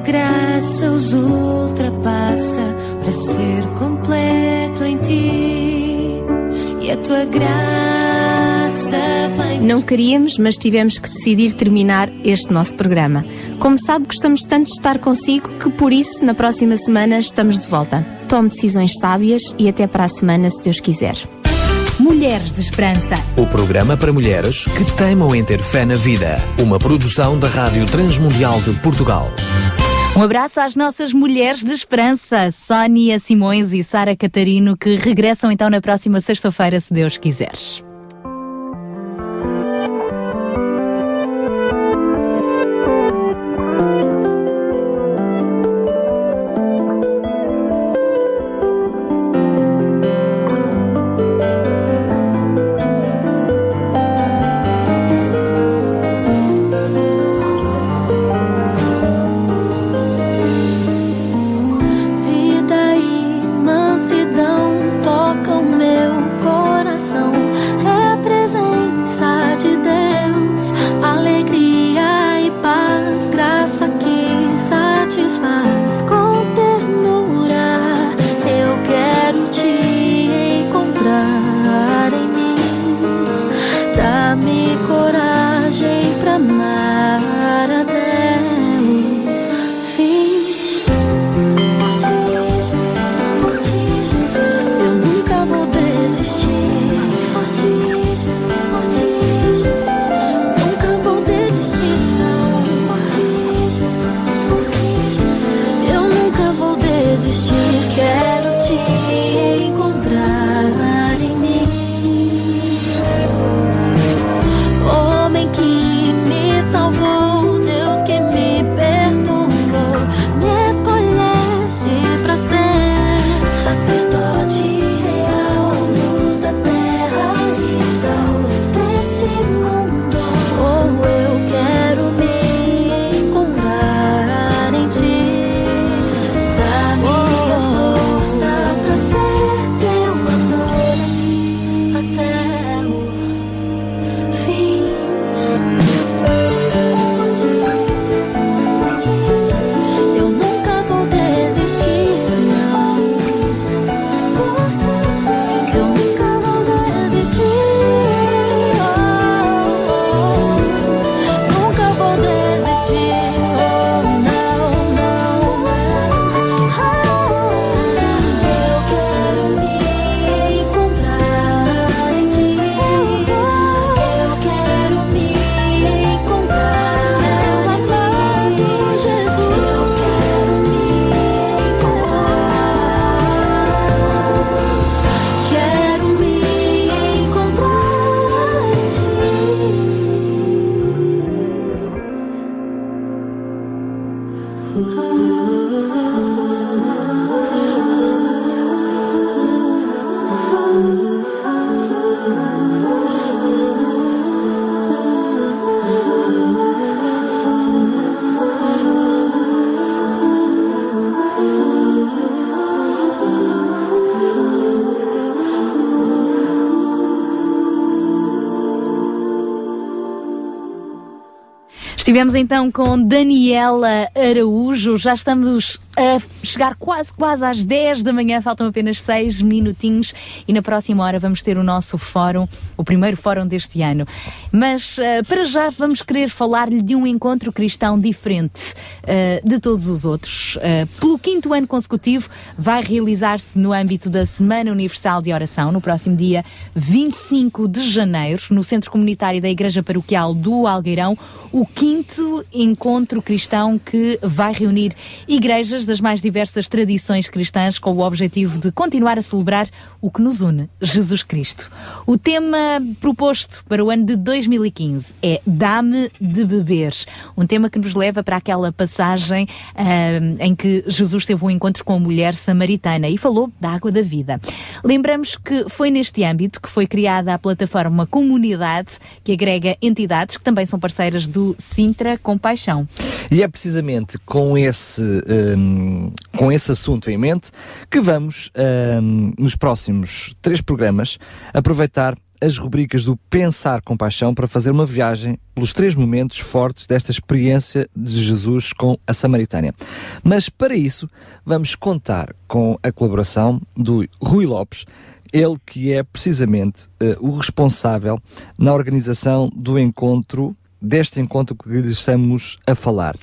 graça os ultrapassa para ser completo em ti. E a tua graça Não queríamos, mas tivemos que decidir terminar este nosso programa. Como sabe, gostamos tanto de estar consigo que por isso, na próxima semana, estamos de volta. Tome decisões sábias e até para a semana, se Deus quiser. Mulheres de Esperança. O programa para mulheres que teimam em ter fé na vida. Uma produção da Rádio Transmundial de Portugal. Um abraço às nossas mulheres de esperança, Sónia Simões e Sara Catarino, que regressam então na próxima sexta-feira, se Deus quiser. Estivemos então com Daniela Araújo, já estamos a chegar quase, quase às 10 da manhã, faltam apenas 6 minutinhos e na próxima hora vamos ter o nosso fórum, o primeiro fórum deste ano. Mas eh, para já vamos querer falar-lhe de um encontro cristão diferente eh, de todos os outros. Eh, pelo quinto ano consecutivo, vai realizar-se no âmbito da Semana Universal de Oração, no próximo dia 25 de janeiro, no Centro Comunitário da Igreja Paroquial do Algueirão, o quinto encontro cristão que vai reunir igrejas das mais diversas tradições cristãs com o objetivo de continuar a celebrar o que nos une, Jesus Cristo. O tema proposto para o ano de 2015 é Dá-me de beber, um tema que nos leva para aquela passagem ah, em que Jesus teve um encontro com a mulher samaritana e falou da água da vida. Lembramos que foi neste âmbito que foi criada a plataforma Comunidade, que agrega entidades que também são parceiras do Sintra Compaixão. E é precisamente com esse, hum, com esse assunto em mente que vamos, hum, nos próximos três programas, aproveitar as rubricas do Pensar com Paixão para fazer uma viagem pelos três momentos fortes desta experiência de Jesus com a Samaritânia. Mas para isso, vamos contar com a colaboração do Rui Lopes, ele que é precisamente eh, o responsável na organização do encontro, deste encontro que lhe estamos a falar.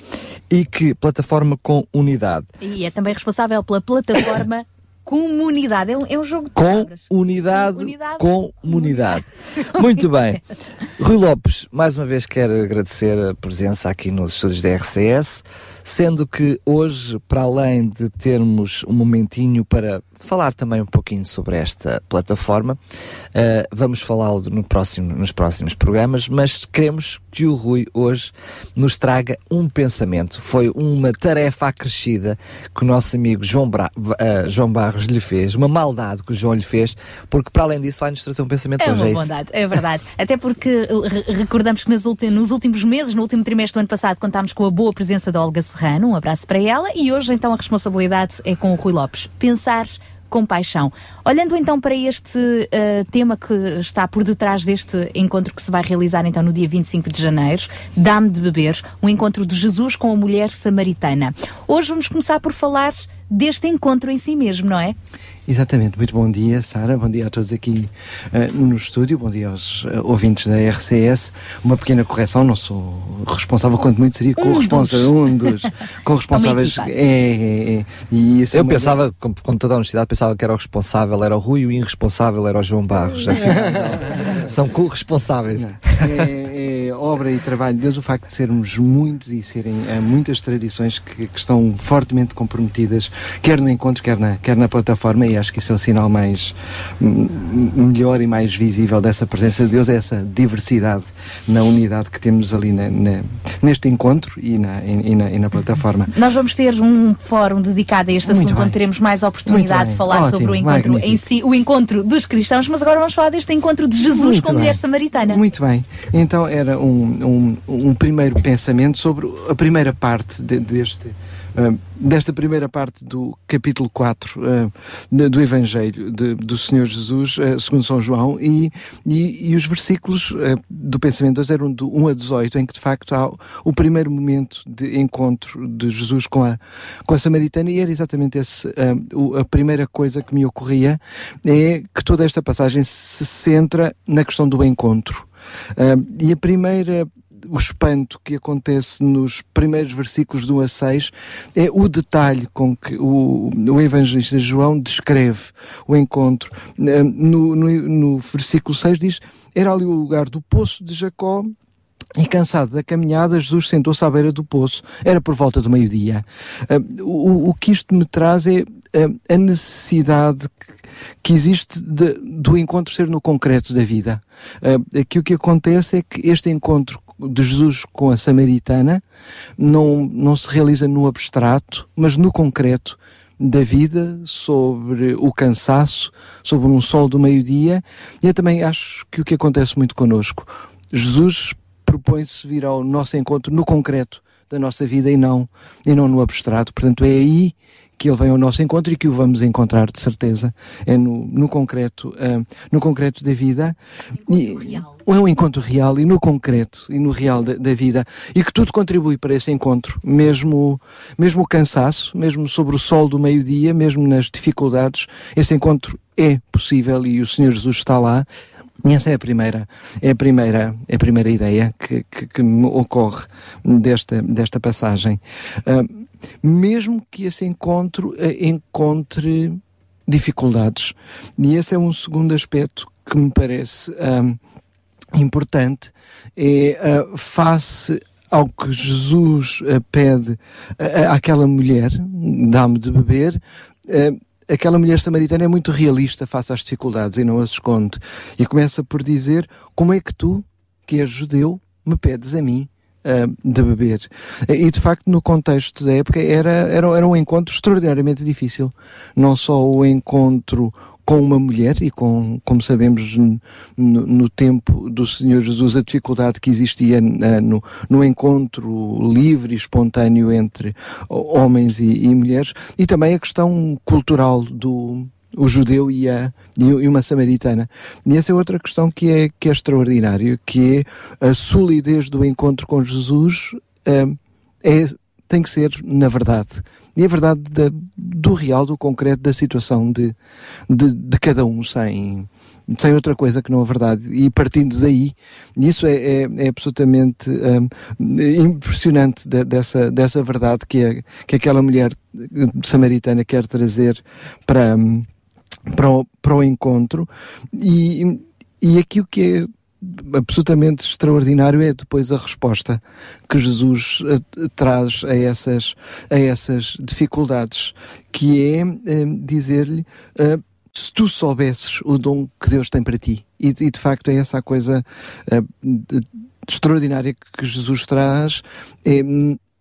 E que plataforma com unidade. E é também responsável pela plataforma Comunidade. É um, é um jogo de Com palavras. unidade, Unidade. com comunidade. Muito bem. Rui Lopes, mais uma vez quero agradecer a presença aqui nos estúdios da RCS, sendo que hoje, para além de termos um momentinho para falar também um pouquinho sobre esta plataforma, eh, vamos falá-lo no próximo, nos próximos programas, mas queremos que o Rui hoje nos traga um pensamento. Foi uma tarefa acrescida que o nosso amigo João, Bra eh, João Barros lhe fez, uma maldade que o João lhe fez, porque para além disso vai-nos trazer um pensamento É hoje. uma isso? bondade, é verdade. Até porque re- recordamos que nas nos últimos meses, no último trimestre do ano passado, contámos com a boa presença da Olga Serrano, um abraço para ela, e hoje então a responsabilidade é com o Rui Lopes. Pensar com paixão. Olhando então para este eh, tema que está por detrás deste encontro que se vai realizar então no dia 25 de janeiro, Dá-me de Beber, um encontro de Jesus com a mulher samaritana. Hoje vamos começar por falar deste encontro em si mesmo, não é? Exatamente, muito bom dia, Sara, bom dia a todos aqui eh, no estúdio, bom dia aos eh, ouvintes da RCS. Uma pequena correção, não sou responsável, quanto muito seria corresponsável, um dos corresponsáveis. É, é, é. E isso é Eu uma- pensava, com, com toda a honestidade, pensava que era o responsável, era o Rui e o irresponsável era o João Barros. Afinal, não. São corresponsáveis. é, é obra e trabalho de Deus o facto de sermos muitos e serem eh, muitas tradições que, que estão fortemente comprometidas, quer no encontro, quer na, quer na plataforma, e acho que isso é o sinal mais melhor e mais visível dessa presença de Deus, é essa diversidade na unidade que temos ali na- na- neste encontro e na, e, na, e na plataforma. Nós vamos ter um fórum dedicado a este Muito assunto, bem. onde teremos mais oportunidade de falar Ótimo, sobre o encontro magnífico. em si, o encontro dos cristãos, mas agora vamos falar deste encontro de Jesus Muito com a mulher samaritana. Muito bem. Então era um, um, um primeiro pensamento sobre a primeira parte de- deste. ah, desta primeira parte do capítulo 4 ah, de- do Evangelho de- do Senhor Jesus, ah, segundo São João, e, e, e os versículos do pensamento 2 eram do 1 a 18, em que de facto há o primeiro momento de encontro de Jesus com a, com a Samaritana, e era exatamente esse, a primeira coisa que me ocorria, é que toda esta passagem se centra na questão do encontro. E a primeira, o espanto que acontece nos primeiros versículos do 1 a 6 é o detalhe com que o, o evangelista João descreve o encontro. No, no, no versículo 6 diz: Era ali o lugar do poço de Jacó. E cansado da caminhada, Jesus sentou-se à beira do poço. Era por volta do meio-dia. O, o que isto me traz é a necessidade que- que existe de- do encontro ser no concreto da vida. Ah, aqui o que acontece é que este encontro de Jesus com a Samaritana não, não se realiza no abstrato, mas no concreto da vida, sobre o cansaço, sobre um sol do meio-dia. E eu também acho que o que acontece muito connosco, Jesus propõe-se vir ao nosso encontro no concreto da nossa vida e não, e não no abstrato. Portanto, é aí que ele vem ao nosso encontro e que o vamos encontrar de certeza. É no, no concreto, ah, no concreto da vida. E, é um encontro real e no concreto e no real da, da vida. E que tudo contribui para esse encontro, mesmo, mesmo o cansaço, mesmo sobre o sol do meio-dia, mesmo nas dificuldades, esse encontro é possível e o Senhor Jesus está lá. E essa é a primeira, é a primeira, é a primeira ideia que, que, que me ocorre desta, desta passagem. Ah, mesmo que esse encontro ah, encontre dificuldades. E esse é um segundo aspecto que me parece ah, importante, é ah, face ao que Jesus ah, pede ah, àquela mulher, dá-me de beber, ah, aquela mulher samaritana é muito realista face às dificuldades e não as esconde. E começa por dizer: Como é que tu, que és judeu, me pedes a mim? Ah, de beber. E de facto, no contexto da época, era, era, era um encontro extraordinariamente difícil. Não só o encontro com uma mulher, e com, como sabemos, no, no tempo do Senhor Jesus, a dificuldade que existia na- no, no encontro livre e espontâneo entre homens e, e mulheres, e também a questão cultural do, o judeu e, a, e uma samaritana. E essa é outra questão que é, que é extraordinária, que é a solidez do encontro com Jesus, hum, é tem que ser na verdade. E a verdade da- do real, do concreto, da situação de, de, de cada um, sem, sem outra coisa que não a verdade. E partindo daí, isso é, é, é absolutamente hum, impressionante de- dessa, dessa verdade que, é, que aquela mulher samaritana quer trazer para, hum, para, o, para o encontro. E, e aqui o que é absolutamente extraordinário é depois a resposta que Jesus eh, traz a essas, a essas dificuldades, que é eh, dizer-lhe eh, se tu soubesses o dom que Deus tem para ti. E, e, de facto é essa a coisa de- extraordinária que Jesus traz, é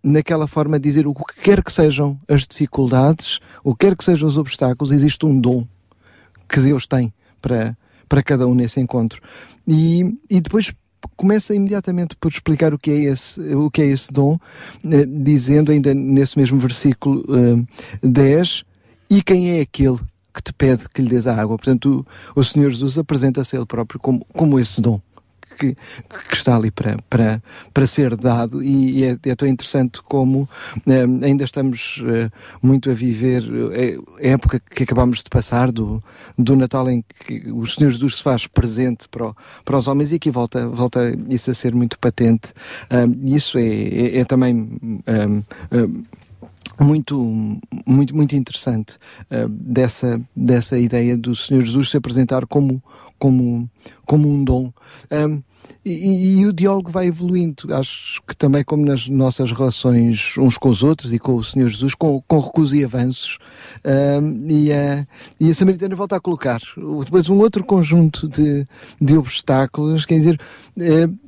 naquela forma de dizer o que quer que sejam as dificuldades, o que quer que sejam os obstáculos, existe um dom que Deus tem para, para cada um nesse encontro. E, e depois começa imediatamente por explicar o que é esse, o que é esse dom, eh, dizendo ainda nesse mesmo versículo eh, 10, e quem é aquele que te pede que lhe des a água? Portanto, o, o Senhor Jesus apresenta-se ele próprio como, como esse dom. Que, que está ali para, para, para ser dado e é, é tão interessante como eh, ainda estamos eh, muito a viver eh, a época que acabamos de passar do, do Natal em que o Senhor Jesus se faz presente para, o- para os homens e aqui volta, volta isso a ser muito patente. Ah, E isso é, é, é também ah, ah, muito, muito, muito interessante ah, dessa, dessa ideia do Senhor Jesus se apresentar como, como, como um dom. Ah, e, e o diálogo vai evoluindo, acho que também como nas nossas relações uns com os outros e com o Senhor Jesus, com, com recuos e avanços. Ah, e, a, e a Samaritana volta a colocar depois um outro conjunto de, de obstáculos, quer dizer,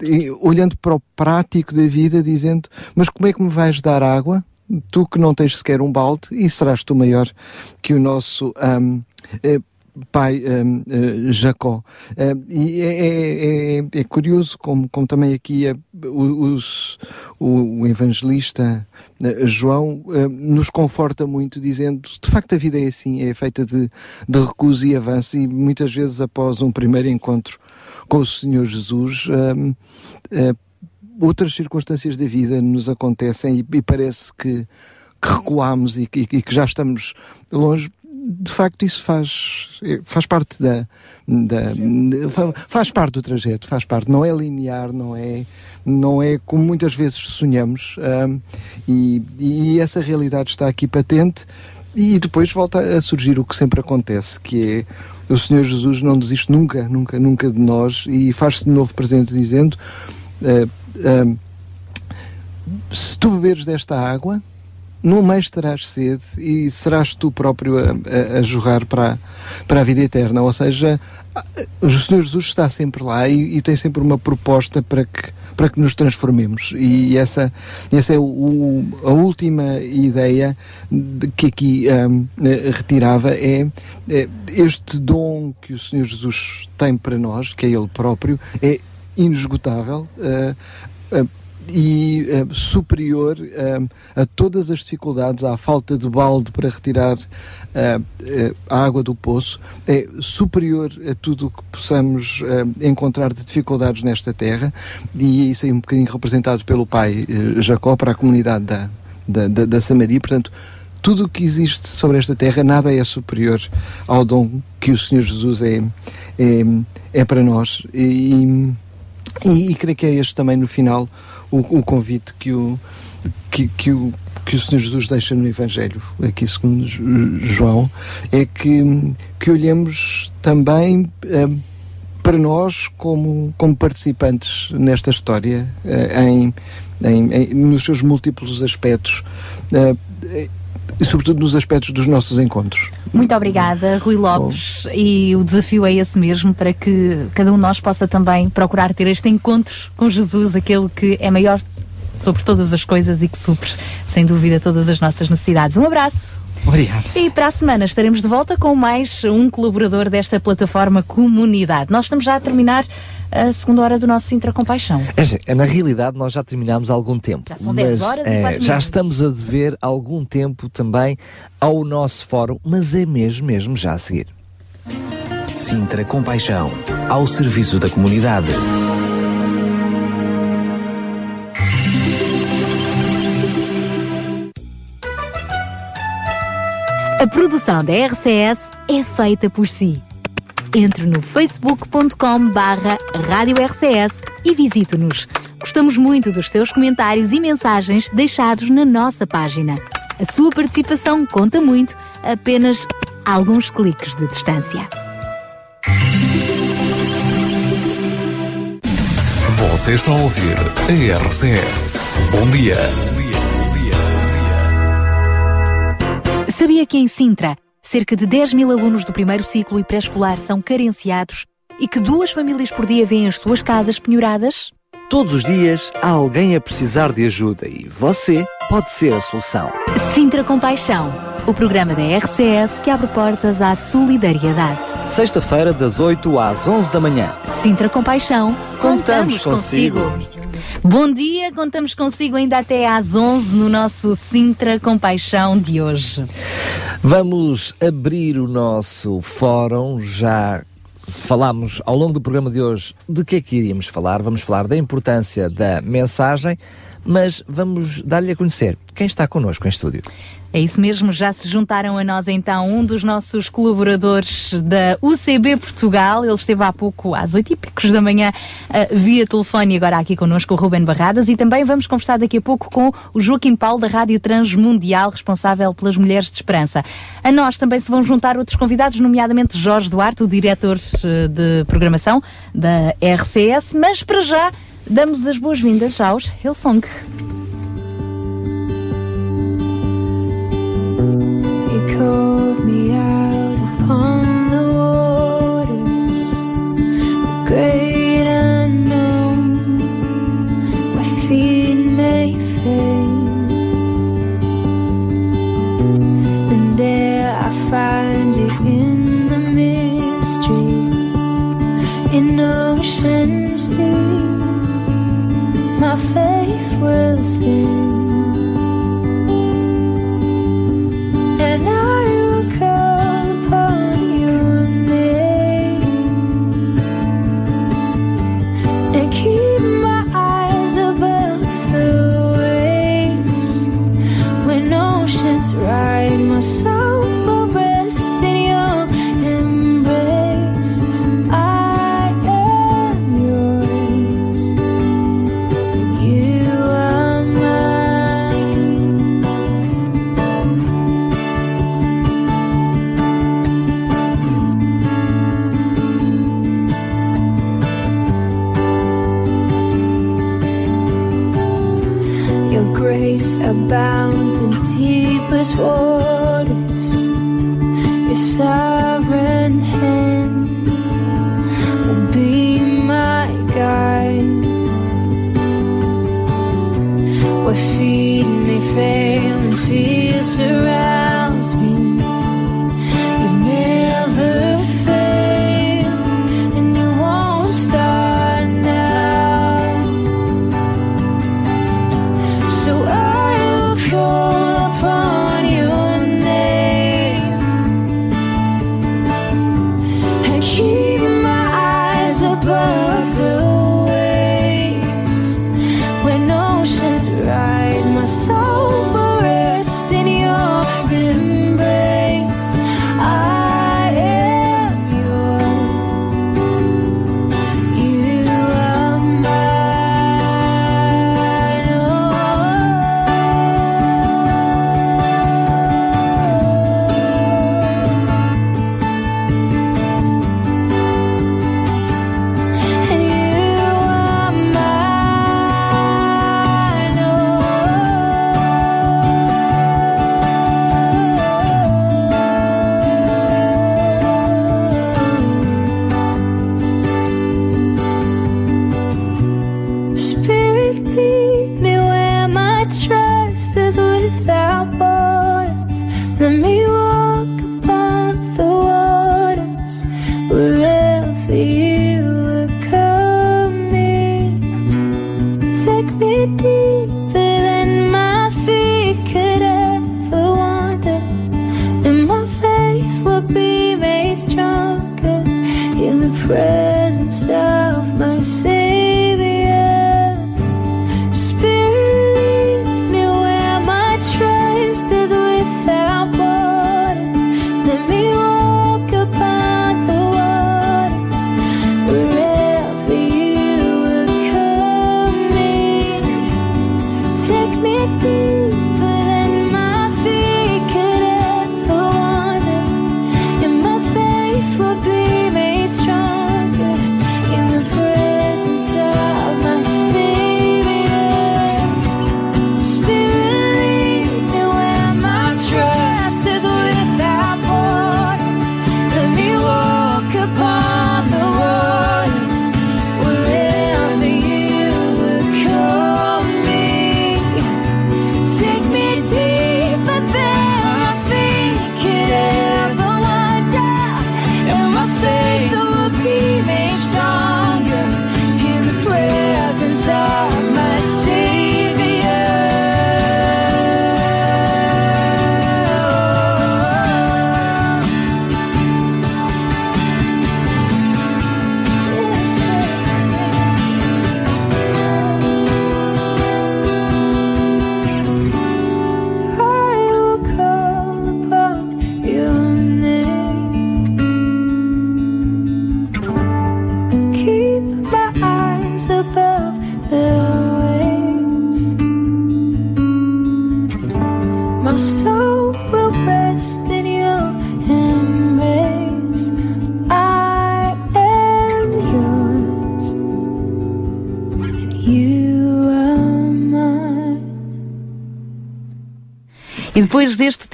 e olhando para o prático da vida, dizendo: Mas como é que me vais dar água? Tu que não tens sequer um balde, e serás tu maior que o nosso ahm, eh, pai ahm, eh, Jacó. Ah, e é, é- é- é curioso como, como também aqui o- os- o, o evangelista eh, João nos conforta muito dizendo de facto a vida é assim, é feita de, de recuso e avanço e muitas vezes após um primeiro encontro com o Senhor Jesus eh, outras circunstâncias da vida nos acontecem e, e parece que, que recuamos e, que- e que já estamos longe. De facto, isso faz, faz parte da, da fa- faz parte do trajeto, faz parte. Não é linear, não é, não é como muitas vezes sonhamos. e, e essa realidade está aqui patente. E depois volta a surgir o que sempre acontece, que é o Senhor Jesus não desiste nunca, nunca, nunca de nós e faz-se de novo presente dizendo ah, se tu beberes desta água, não mais terás sede e serás tu próprio a, a- a jorrar para, para a vida eterna. Ou seja, o Senhor Jesus está sempre lá e, e tem sempre uma proposta para que, para que nos transformemos. E essa, essa é o- a última ideia de- que aqui hum, eh, retirava: é, é este dom que o Senhor Jesus tem para nós, que é Ele próprio, é inesgotável. eh, e eh, superior eh, a todas as dificuldades, à falta de balde para retirar eh, eh, a água do poço, é superior a tudo o que possamos eh, encontrar de dificuldades nesta terra, e isso é um bocadinho representado pelo pai eh, Jacó para a comunidade da, da, da, da Samaria, portanto. Tudo o que existe sobre esta terra, nada é superior ao dom que o Senhor Jesus é, é, é para nós. E, e, e creio que é este também no final o, o convite que o, que, que o que o Senhor Jesus deixa no Evangelho, aqui segundo Jo- João, é que, que olhemos também eh, para nós como, como participantes nesta história, eh, em, em- em- nos seus múltiplos aspectos, eh, e sobretudo nos aspectos dos nossos encontros. Muito obrigada, Rui Lopes. E o desafio é esse mesmo, para que cada um de nós possa também procurar ter este encontro com Jesus, aquele que é maior sobre todas as coisas e que supre, sem dúvida, todas as nossas necessidades. Um abraço. Obrigado. E para a semana estaremos de volta com mais um colaborador desta plataforma Comunidade. Nós estamos já a terminar a segunda hora do nosso Sintra Compaixão. É, é, na realidade, nós já terminámos há algum tempo. Já são 10 horas e é, 4 minutos. Já estamos a dever algum tempo também ao nosso fórum, mas é mesmo, mesmo já a seguir. Sintra Compaixão, ao serviço da comunidade. A produção da RCS é feita por si entre no facebook.com barra Rádio RCS e visite-nos. Gostamos muito dos seus comentários e mensagens deixados na nossa página. A sua participação conta muito, apenas alguns cliques de distância. Você está a ouvir a RCS. Bom dia. Sabia que em Sintra, cerca de 10 mil alunos do primeiro ciclo e pré-escolar são carenciados e que duas famílias por dia vêm as suas casas penhoradas? Todos os dias há alguém a precisar de ajuda e você pode ser a solução. Sintra Compaixão, o programa da RCS que abre portas à solidariedade. Sexta-feira, das 8 às 11 da manhã. Sintra Compaixão, Contamos consigo. Bom dia, contamos consigo ainda até às 11 no nosso Sintra Compaixão de hoje. Vamos abrir o nosso fórum já. Falámos ao longo do programa de hoje de que é que iríamos falar. Vamos falar da importância da mensagem, mas vamos dar-lhe a conhecer quem está connosco em estúdio. É isso mesmo, já se juntaram a nós então um dos nossos colaboradores da UCB Portugal. Ele esteve há pouco, às oito e picos da manhã, uh, via telefone e agora aqui connosco o Ruben Barradas. E também vamos conversar daqui a pouco com o Joaquim Paulo da Rádio Transmundial, responsável pelas Mulheres de Esperança. A nós também se vão juntar outros convidados, nomeadamente Jorge Duarte, o diretor uh, de programação da RCS. Mas para já, damos as boas-vindas aos Hillsong.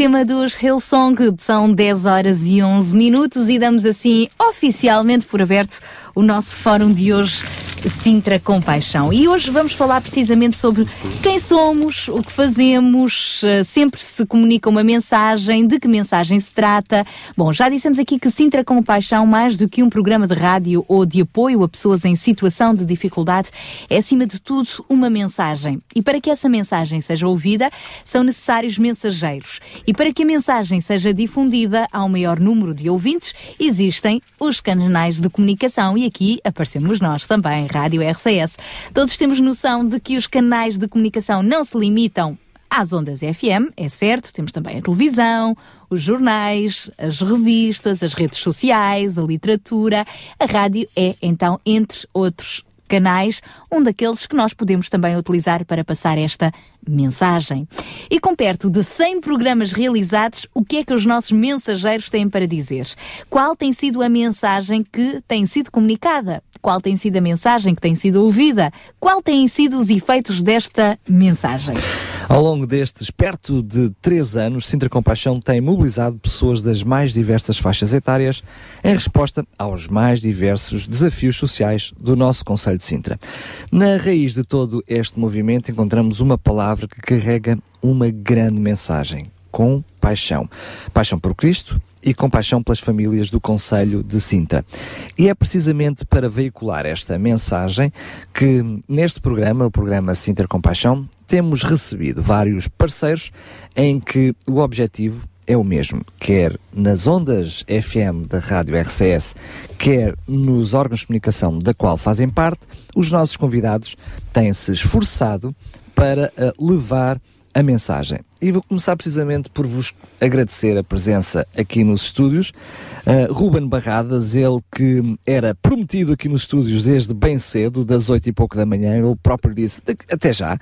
Tema dos Hillsong, são 10 horas e 11 minutos e damos assim oficialmente por aberto o nosso fórum de hoje, Sintra Compaixão. E hoje vamos falar precisamente sobre quem somos, o que fazemos, eh, sempre se comunica uma mensagem, de que mensagem se trata. Bom, já dissemos aqui que Sintra Compaixão, mais do que um programa de rádio ou de apoio a pessoas em situação de dificuldade, é acima de tudo uma mensagem. E para que essa mensagem seja ouvida, são necessários mensageiros. E para que a mensagem seja difundida ao maior número de ouvintes, existem os canais de comunicação e aqui aparecemos nós também, Rádio RCS. Todos temos noção de que os canais de comunicação não se limitam às ondas FM, é certo, temos também a televisão, os jornais, as revistas, as redes sociais, a literatura. A rádio é, então, entre outros canais, um daqueles que nós podemos também utilizar para passar esta mensagem. E com perto de 100 programas realizados, o que é que os nossos mensageiros têm para dizer? Qual tem sido a mensagem que tem sido comunicada? Qual tem sido a mensagem que tem sido ouvida? Qual têm sido os efeitos desta mensagem? Ao longo destes perto de três anos, Sintra Compaixão tem mobilizado pessoas das mais diversas faixas etárias em resposta aos mais diversos desafios sociais do nosso Conselho de Sintra. Na raiz de todo este movimento encontramos uma palavra que carrega uma grande mensagem: compaixão. Paixão por Cristo e compaixão pelas famílias do Conselho de Sintra. E é precisamente para veicular esta mensagem que neste programa, o programa Sintra Compaixão, temos recebido vários parceiros em que o objetivo é o mesmo, quer nas ondas FM da Rádio RCS, quer nos órgãos de comunicação da qual fazem parte, os nossos convidados têm-se esforçado para eh, levar a mensagem. E vou começar precisamente por vos agradecer a presença aqui nos estúdios. Uh, Ruben Barradas, ele que era prometido aqui nos estúdios desde bem cedo, das oito e pouco da manhã, ele próprio disse, até já.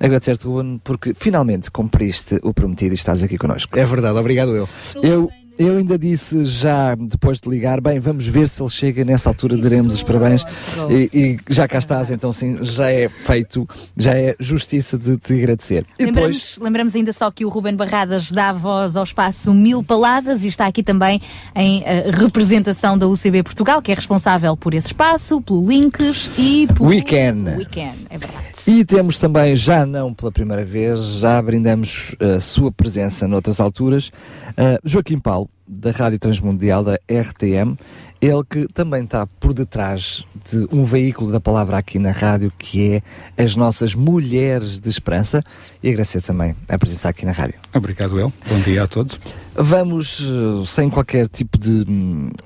Agradecer-te, Ruben, porque finalmente cumpriste o prometido e estás aqui connosco. É verdade, obrigado eu. Eu, eu ainda disse já depois de ligar, bem, vamos ver se ele chega, nessa altura daremos os parabéns e, e já cá estás, então sim, já é feito, já é justiça de te agradecer. E Lembramos, lembramos ainda só que o Ruben Barradas dá voz ao espaço Mil Palavras e está aqui também em eh, representação da UCB Portugal, que é responsável por esse espaço, pelo Links e pelo Weekend. Weekend, é verdade. E temos também, já não pela primeira vez, já brindamos a sua presença noutras alturas, uh, Joaquim Paulo, da Rádio Transmundial, da RTM, ele que também está por detrás de um veículo da palavra aqui na rádio, que é as nossas Mulheres de Esperança, e agradecer também a presença aqui na rádio. Obrigado eu. Bom dia a todos. Vamos, uh, sem qualquer tipo de,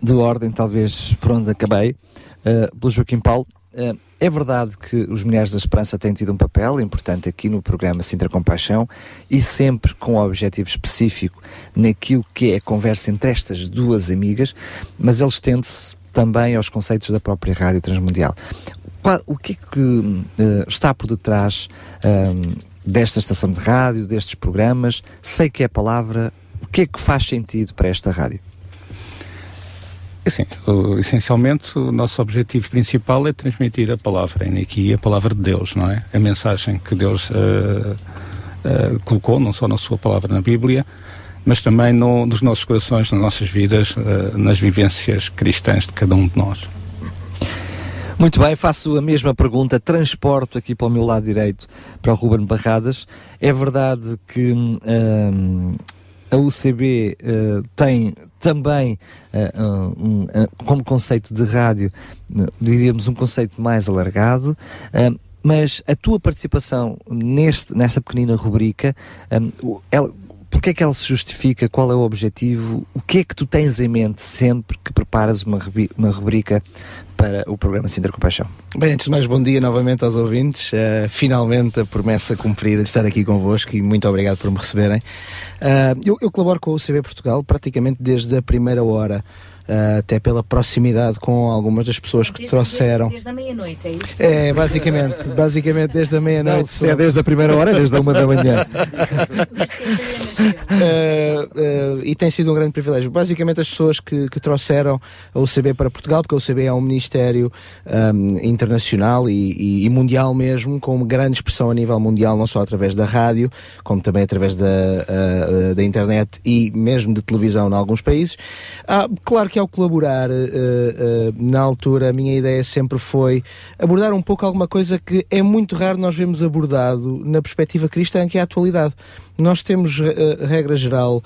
de ordem, talvez por onde acabei, uh, pelo Joaquim Paulo. Uh, é verdade que os Mulheres da Esperança têm tido um papel importante aqui no programa Sintra Compaixão e sempre com um objetivo específico naquilo que é a conversa entre estas duas amigas, mas eles tendem-se também aos conceitos da própria Rádio Transmundial. Qual, o que é que uh, está por detrás uh, desta estação de rádio, destes programas? Sei que é a palavra. O que é que faz sentido para esta rádio? Assim, o, essencialmente, o nosso objetivo principal é transmitir a palavra, e aqui a palavra de Deus, não é? A mensagem que Deus uh, uh, colocou, não só na sua palavra na Bíblia, mas também no, nos nossos corações, nas nossas vidas, uh, nas vivências cristãs de cada um de nós. Muito bem, faço a mesma pergunta, transporto aqui para o meu lado direito para o Ruben Barradas. É verdade que hum, a UCB uh, tem também uh, um, uh, como conceito de rádio, diríamos um conceito mais alargado, mas a tua participação neste, nesta pequenina rubrica, ela, porque é que ela se justifica? Qual é o objetivo? O que é que tu tens em mente sempre que preparas uma, uma rubrica para o programa Sintra Compaixão. Bem, antes de mais, bom dia novamente aos ouvintes. Uh, finalmente a promessa cumprida de estar aqui convosco e muito obrigado por me receberem. Uh, eu, eu colaboro com o CB Portugal praticamente desde a primeira hora. Uh, até pela proximidade com algumas das pessoas que Desde, trouxeram. desde, desde a meia-noite, é isso? É, basicamente, basicamente desde a meia-noite. Não, se é desde a primeira hora, é desde a uma da manhã. Uh, uh, e tem sido um grande privilégio. Basicamente, as pessoas que, que trouxeram a UCB para Portugal, porque a UCB é um ministério um, internacional e, e- e mundial mesmo, com grande expressão a nível mundial, não só através da rádio, como também através da, da internet e mesmo de televisão em alguns países. Ah, claro que ao colaborar, uh, uh, na altura, a minha ideia sempre foi abordar um pouco alguma coisa que é muito raro nós vemos abordado na perspectiva cristã, que é a atualidade. Nós temos, regra geral,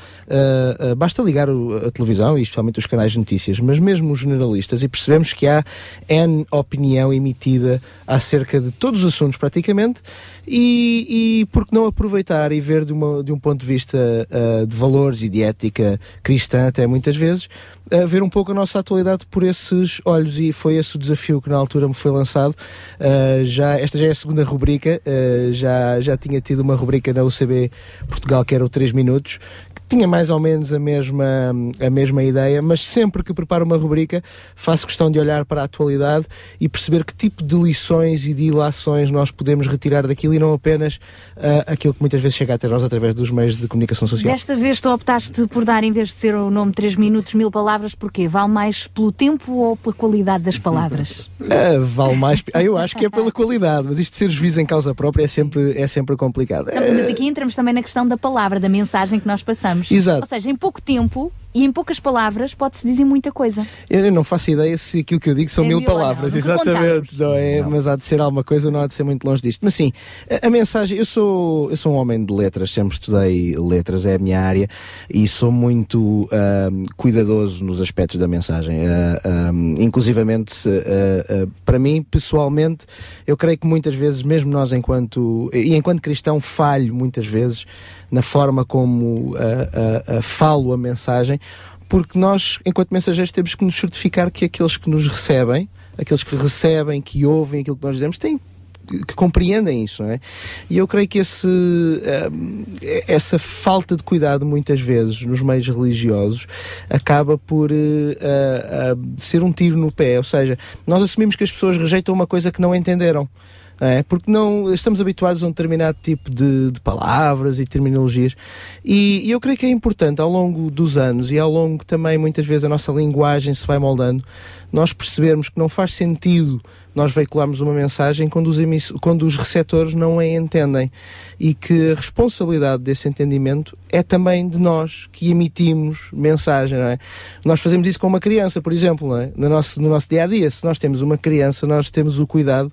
basta ligar a televisão, e especialmente os canais de notícias, mas mesmo os jornalistas, e percebemos que há N opinião emitida acerca de todos os assuntos, praticamente, e, e por que não aproveitar e ver de, uma- de um ponto de vista de valores e de ética cristã, até muitas vezes, eh, ver um pouco a nossa atualidade por esses olhos, e foi esse o desafio que na altura me foi lançado. Eh, já, esta já é a segunda rubrica, eh, já, já tinha tido uma rubrica na UCB Portugal que era o 3 minutos, tinha mais ou menos a mesma, a mesma ideia, mas sempre que preparo uma rubrica faço questão de olhar para a atualidade e perceber que tipo de lições e de ilações nós podemos retirar daquilo e não apenas ah, aquilo que muitas vezes chega até nós através dos meios de comunicação social. Desta vez tu optaste por dar, em vez de ser o nome 3 minutos, mil palavras, porquê? Vale mais pelo tempo ou pela qualidade das palavras? Ah, vale mais. Ah, eu acho que é pela qualidade, mas isto de ser juiz em causa própria é sempre, é sempre complicado. Não, mas aqui entramos também na questão da palavra, da mensagem que nós passamos. Exato. Ou seja, em pouco tempo e em poucas palavras pode-se dizer muita coisa. Eu não faço ideia se aquilo que eu digo são É mil não, palavras, nunca exatamente, não é? Mas há de ser alguma coisa, não há de ser muito longe disto. Mas sim, a, a mensagem, eu sou, eu sou um homem de letras, sempre estudei letras, é a minha área, e sou muito ahm, cuidadoso nos aspectos da mensagem. Ahm, inclusivamente, ah, para mim, pessoalmente, eu creio que muitas vezes, mesmo nós enquanto, e enquanto cristão, falho muitas vezes na forma como ah, ah, falo a mensagem, porque nós, enquanto mensageiros, temos que nos certificar que aqueles que nos recebem, aqueles que recebem, que ouvem aquilo que nós dizemos, têm que compreendem isso, não é? E eu creio que esse, essa falta de cuidado, muitas vezes, nos meios religiosos, acaba por ah, ah, ser um tiro no pé. Ou seja, nós assumimos que as pessoas rejeitam uma coisa que não entenderam. É, porque não estamos habituados a um determinado tipo de, de palavras e terminologias. E, e eu creio que é importante ao longo dos anos e ao longo também muitas vezes a nossa linguagem se vai moldando nós percebermos que não faz sentido nós veicularmos uma mensagem quando os, emiss- quando os receptores não a entendem e que a responsabilidade desse entendimento é também de nós que emitimos mensagem, não é? Nós fazemos isso com uma criança, por exemplo, é? no, nosso, no nosso dia a dia. Se nós temos uma criança, nós temos o cuidado,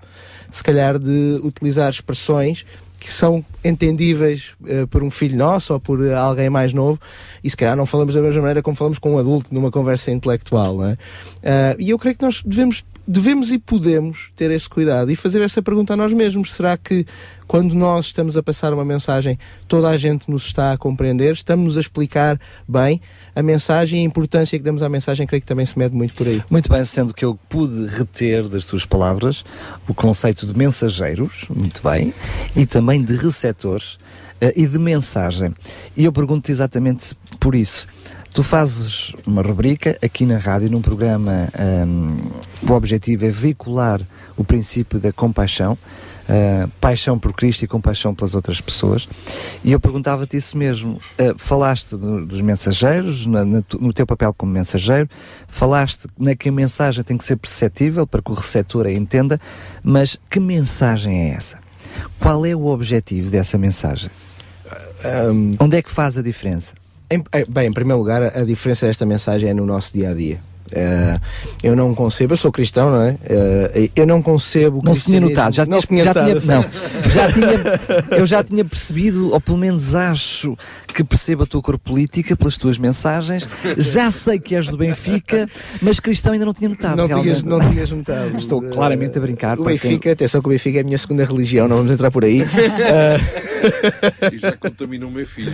se calhar, de utilizar expressões que são entendíveis eh, por um filho nosso ou por eh, alguém mais novo e se calhar não falamos da mesma maneira como falamos com um adulto numa conversa intelectual, não é? Ah, e eu creio que nós devemos, devemos e podemos ter esse cuidado e fazer essa pergunta a nós mesmos. Será que quando nós estamos a passar uma mensagem, toda a gente nos está a compreender? Estamos a explicar bem a mensagem e a importância que damos à mensagem? Creio que também se mede muito por aí. Muito bem, sendo que eu pude reter das tuas palavras o conceito de mensageiros, muito bem, e também de receptores eh, e de mensagem. E eu pergunto exatamente por isso. Tu fazes uma rubrica aqui na rádio, num programa, ahm, o objetivo é veicular o princípio da compaixão, ah, paixão por Cristo e compaixão pelas outras pessoas. E eu perguntava-te isso mesmo. Ah, falaste do- dos mensageiros, na- na no teu papel como mensageiro, falaste na que a mensagem tem que ser perceptível para que o receptor a entenda, mas que mensagem é essa? Qual é o objetivo dessa mensagem? Onde é que faz a diferença? Em- eh, bem, em primeiro lugar, a, a diferença desta mensagem é no nosso dia a dia. Eh, eu não concebo, eu sou cristão, não é? Eh, eu não concebo. Não se tinha notado, já, tinhas- tinha já tinha, notado, não, já tinha, eu já tinha percebido, ou pelo menos acho que percebo a tua cor política pelas tuas mensagens, já sei que és do Benfica, mas cristão ainda não tinha notado. Não tinhas, não tinhas notado. Estou claramente a brincar. O quem- Benfica, atenção que o Benfica é a minha segunda religião, não vamos entrar por aí. Ah, E já contaminou o meu filho.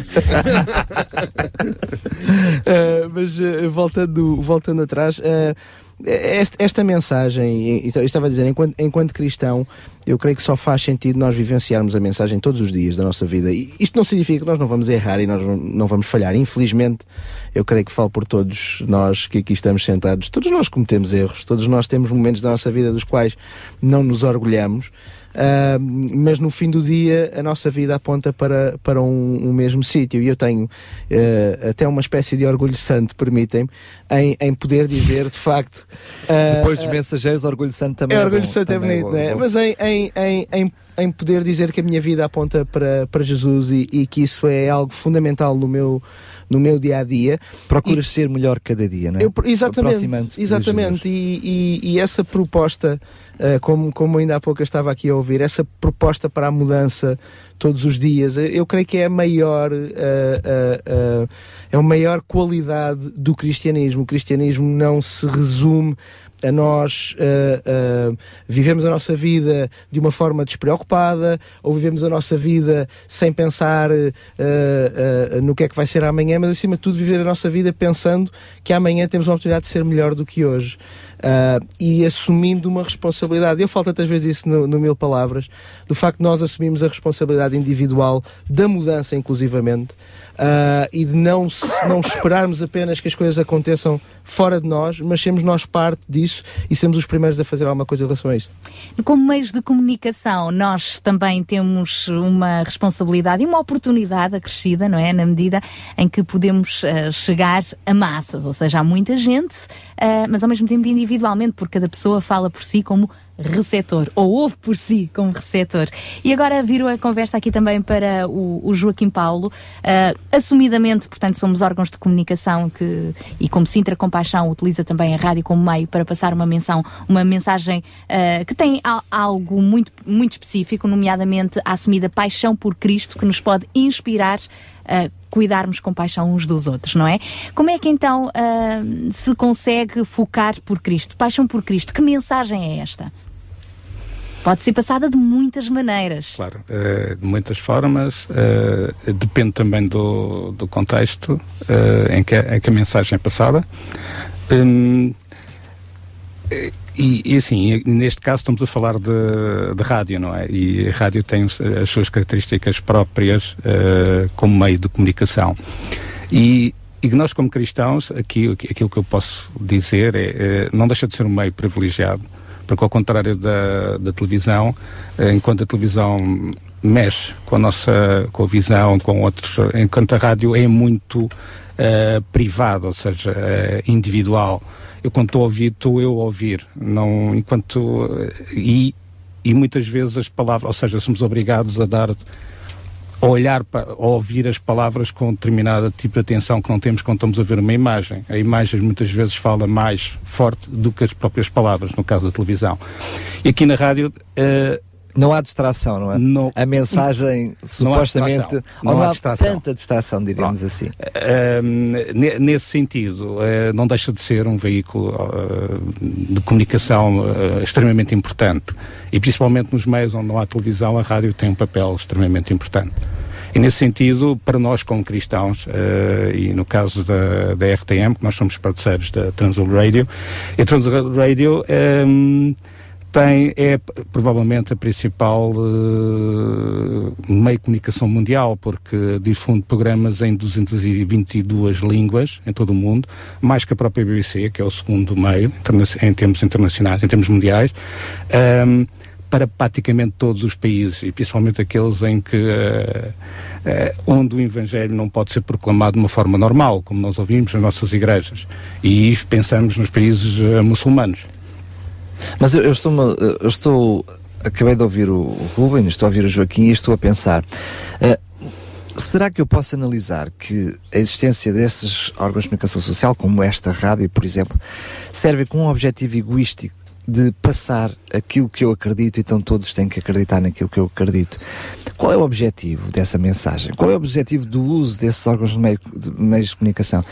Uh, mas uh, voltando, voltando atrás, uh, esta, esta mensagem, eu estava a dizer, enquanto, enquanto cristão, eu creio que só faz sentido nós vivenciarmos a mensagem todos os dias da nossa vida. E isto não significa que nós não vamos errar e nós não vamos falhar. Infelizmente, eu creio que falo por todos nós que aqui estamos sentados. Todos nós cometemos erros, todos nós temos momentos da nossa vida dos quais não nos orgulhamos. Ah, mas no fim do dia a nossa vida aponta para, para um, um mesmo sítio e eu tenho eh, até uma espécie de orgulho santo, permitem-me, em, em poder dizer de facto. ah, Depois dos mensageiros, Orgulho Santo também é é orgulho bom, santo é também bonito, bom, não é? bom. Mas em, em, em, em, em poder dizer que a minha vida aponta para, para Jesus e, e que isso é algo fundamental no meu, no meu dia a dia. Procuras ser melhor cada dia, não é? Eu, exatamente, exatamente. E, e, e essa proposta, eh, como, como ainda há pouco eu estava aqui a ouvir, essa proposta para a mudança todos os dias, eh, eu creio que é a maior, eh, eh, é a maior qualidade do cristianismo. O cristianismo não se resume a nós eh, eh, vivemos a nossa vida de uma forma despreocupada ou vivemos a nossa vida sem pensar eh, no que é que vai ser amanhã, mas acima de tudo viver a nossa vida pensando que amanhã temos uma oportunidade de ser melhor do que hoje. Ah, e assumindo uma responsabilidade. Eu falo tantas vezes isso no, no Mil Palavras, do facto de nós assumimos a responsabilidade individual da mudança, inclusivamente, ah, e de não, se- não esperarmos apenas que as coisas aconteçam fora de nós, mas sermos nós parte disso e sermos os primeiros a fazer alguma coisa em relação a isso. Como meios de comunicação, nós também temos uma responsabilidade e uma oportunidade acrescida, não é? Na medida em que podemos eh, chegar a massas, ou seja, há muita gente, eh, mas ao mesmo tempo individualmente, porque cada pessoa fala por si como receptor, ou ouve por si como receptor. E agora viro a conversa aqui também para o, o Joaquim Paulo. Eh, assumidamente, portanto, somos órgãos de comunicação que, e como Sintra Compaixão utiliza também a rádio como meio para passar uma menção, uma mensagem eh, que tem al- algo muito, muito específico, nomeadamente a assumida paixão por Cristo, que nos pode inspirar a cuidarmos com paixão uns dos outros, não é? Como é que então ah, se consegue focar por Cristo? Paixão por Cristo, que mensagem é esta? Pode ser passada de muitas maneiras. Claro, eh, de muitas formas, eh, depende também do, do contexto eh, em, que, a- em que a mensagem é passada. Hum, e, e assim, neste caso estamos a falar de, de rádio, não é? E a rádio tem as suas características próprias eh, como meio de comunicação. E, e nós, como cristãos, aqui, aquilo que eu posso dizer é, eh, não deixa de ser um meio privilegiado, porque ao contrário da, da televisão, eh, enquanto a televisão mexe com a nossa com a visão, com outros, enquanto a rádio é muito eh, privada, ou seja, eh, individual. Eu quando estou a ouvir, estou eu a ouvir, não enquanto e, e muitas vezes as palavras, ou seja, somos obrigados a dar olhar para, a ouvir as palavras com determinado tipo de atenção que não temos quando estamos a ver uma imagem. A imagem muitas vezes fala mais forte do que as próprias palavras, no caso da televisão. E aqui na rádio. eh, não há distração, não é? a mensagem, Não há supostamente. distração. ou Não não há há distração. tanta distração, diríamos assim. Ne- nesse sentido, eh, não deixa de ser um veículo ah, de comunicação ah, extremamente importante. E principalmente nos meios onde não há televisão, a rádio tem um papel extremamente importante. E nesse sentido, para nós como cristãos, eh, e no caso da, da RTM, que nós somos parceiros da Transul Radio, e a Transul Radio ehm, tem, é provavelmente a principal eh, meio de comunicação mundial, porque difunde programas em 222 línguas em todo o mundo, mais que a própria BBC, que é o segundo meio em termos internacionais, em termos mundiais, ehm, para praticamente todos os países, e principalmente aqueles em que eh, eh, onde o Evangelho não pode ser proclamado de uma forma normal, como nós ouvimos nas nossas igrejas. E pensamos nos países eh, muçulmanos. Mas eu, eu estou, eu estou. Acabei de ouvir o, Ruben, estou a ouvir o Joaquim e estou a pensar. eh, será que eu posso analisar que a existência desses órgãos de comunicação social, como esta rádio, por exemplo, serve com um objetivo egoístico de passar aquilo que eu acredito, então todos têm que acreditar naquilo que eu acredito. Qual é o objetivo dessa mensagem? Qual é o objetivo do uso desses órgãos de, meio, de meios de comunicação?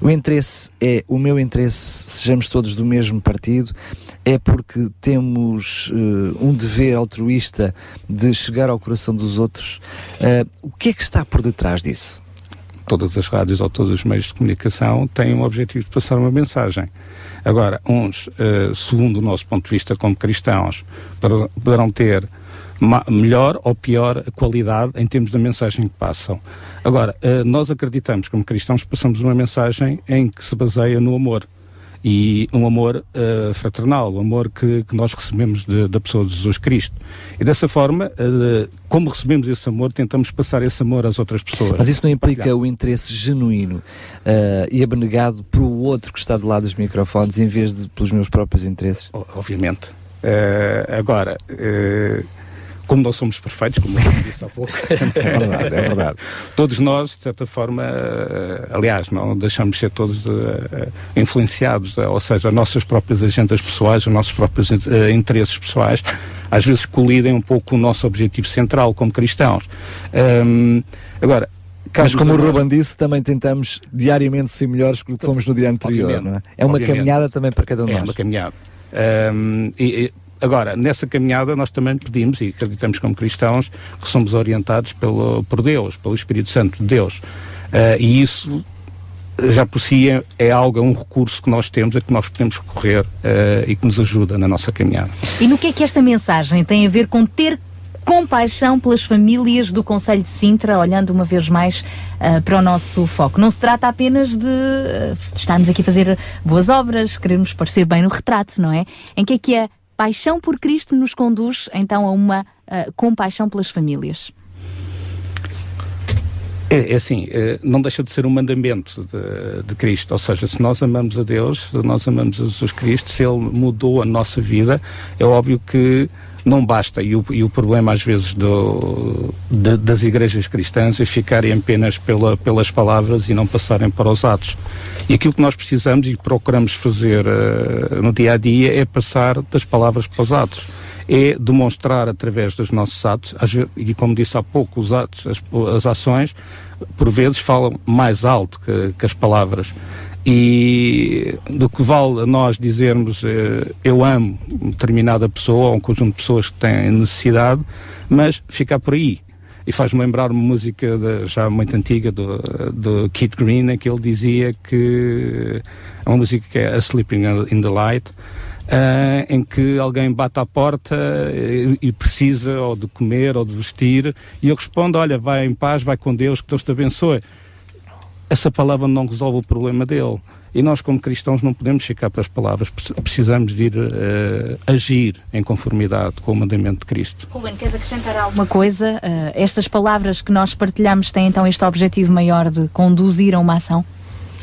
O interesse é o meu interesse, sejamos todos do mesmo partido, é porque temos eh, um dever altruísta de chegar ao coração dos outros. Eh, o que é que está por detrás disso? todas as rádios ou todos os meios de comunicação têm o objetivo de passar uma mensagem. Agora, uns, eh, segundo o nosso ponto de vista como cristãos, poderão ter melhor ou pior qualidade em termos da mensagem que passam. Agora, nós acreditamos como cristãos que passamos uma mensagem em que se baseia no amor. E um amor eh, fraternal, o amor que, que nós recebemos de- da pessoa de Jesus Cristo. E dessa forma, eh, como recebemos esse amor, tentamos passar esse amor às outras pessoas. Mas isso não implica Partilhar. o interesse genuíno eh, e abnegado para o outro que está do lado dos microfones em vez de pelos meus próprios interesses? Obviamente. Agora, como nós somos perfeitos, como eu disse há pouco, É verdade, é verdade. Todos nós, de certa forma, eh, aliás, não deixamos de ser todos eh, influenciados, eh, ou seja, as nossas próprias agendas pessoais, os nossos próprios interesses pessoais, às vezes colidem um pouco com o nosso objetivo central como cristãos. Ahm, agora, Mas como o Ruben disse, também tentamos diariamente ser melhores do que fomos no dia anterior. Obviamente. Não é? é uma Obviamente. caminhada também para cada um de É nós. uma caminhada. Ahm, e- e, agora, nessa caminhada nós também pedimos e acreditamos como cristãos que somos orientados pelo, por Deus, pelo Espírito Santo de Deus. Ah, e isso já por si é, é algo, é um recurso que nós temos, a que nós podemos recorrer ah, e que nos ajuda na nossa caminhada. E no que é que esta mensagem tem a ver com ter compaixão pelas famílias do Conselho de Sintra, olhando uma vez mais ah, para o nosso foco? Não se trata apenas de estarmos aqui a fazer boas obras, queremos parecer bem no retrato, não é? Em que é que a paixão por Cristo nos conduz então a uma ah, compaixão pelas famílias? É, é assim, eh, não deixa de ser um mandamento de, de Cristo. Ou seja, se nós amamos a Deus, se nós amamos Jesus Cristo, se Ele mudou a nossa vida, é óbvio que não basta. E o, e o problema, às vezes, do, de- das igrejas cristãs é ficarem apenas pela, pelas palavras e não passarem para os atos. E aquilo que nós precisamos e procuramos fazer eh, no dia a dia é passar das palavras para os atos é demonstrar através dos nossos atos, às e como disse há pouco, os atos, as, as ações, por vezes falam mais alto que, que as palavras. E do que vale nós dizermos eh, eu amo determinada pessoa ou um conjunto de pessoas que têm necessidade, mas ficar por aí. E faz-me lembrar uma música de- já muito antiga do, do Kid Green, que ele dizia que é uma música que é A Sleeping in the Light, ah, em que alguém bate à porta eh, e, precisa ou de comer ou de vestir, e eu respondo: Olha, vai em paz, vai com Deus, que Deus te abençoe. Essa palavra não resolve o problema dele. E nós, como cristãos, não podemos ficar para as palavras, Pre- precisamos de ir eh, agir em conformidade com o mandamento de Cristo. Ruben, queres acrescentar alguma coisa? Ah, estas palavras que nós partilhamos têm então este objetivo maior de conduzir a uma ação?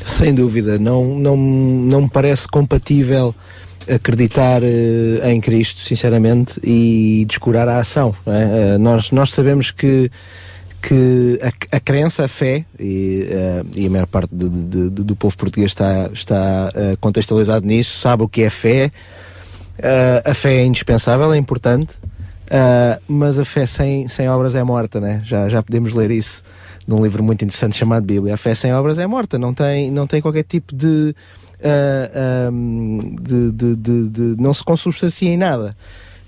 Sem dúvida, não, não, não me parece compatível acreditar eh, em Cristo, sinceramente, e descurar a ação. não é? Nós, nós sabemos que, que a, a crença, a fé, e, eh, e a maior parte de- de- de- do povo português está, está eh, contextualizado nisso, sabe o que é fé. Eh, a fé é indispensável, é importante, mas a fé sem, sem obras é morta, né? já, já podemos ler isso num livro muito interessante chamado Bíblia. A fé sem obras é morta, não tem, não tem qualquer tipo de, ah, ahm, de, de, de- de- não se consubstancia em nada.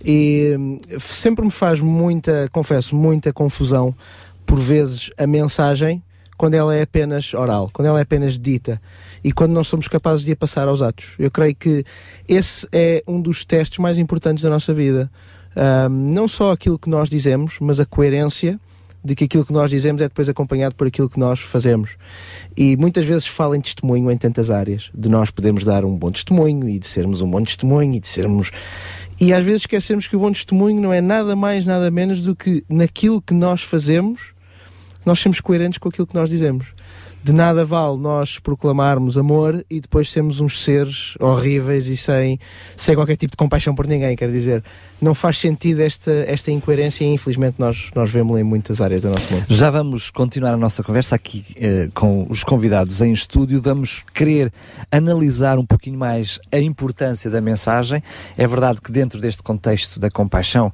E hum, sempre me faz muita, confesso, muita confusão por vezes a mensagem quando ela é apenas oral, quando ela é apenas dita e quando não somos capazes de a passar aos atos. Eu creio que esse é um dos testes mais importantes da nossa vida. Ahm, não só aquilo que nós dizemos, mas a coerência de que aquilo que nós dizemos é depois acompanhado por aquilo que nós fazemos. E muitas vezes fala em testemunho em tantas áreas, de nós podermos dar um bom testemunho e de sermos um bom testemunho e de sermos. E às vezes esquecemos que o bom testemunho não é nada mais, nada menos do que naquilo que nós fazemos, nós sermos coerentes com aquilo que nós dizemos. De nada vale nós proclamarmos amor e depois sermos uns seres horríveis e sem, sem qualquer tipo de compaixão por ninguém. Quer dizer, não faz sentido esta, esta incoerência e infelizmente nós, nós vemos em muitas áreas do nosso mundo. Já vamos continuar a nossa conversa aqui eh, com os convidados em estúdio. Vamos querer analisar um pouquinho mais a importância da mensagem. É verdade que dentro deste contexto da compaixão,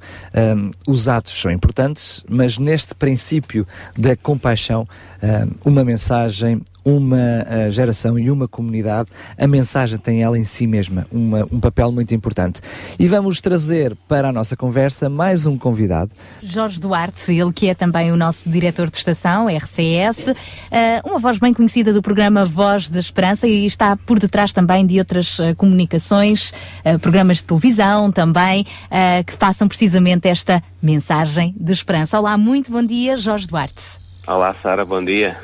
hum, os atos são importantes, mas neste princípio da compaixão, hum, uma mensagem mensagem, uma uh, geração e uma comunidade, a mensagem tem ela em si mesma uma, um papel muito importante. E vamos trazer para a nossa conversa mais um convidado. Jorge Duarte, ele que é também o nosso diretor de estação, RCS, uh, uma voz bem conhecida do programa Voz da Esperança e está por detrás também de outras uh, comunicações, programas de televisão também, que passam precisamente esta mensagem de esperança. Olá, muito bom dia, Jorge Duarte. Olá, Sara, bom dia.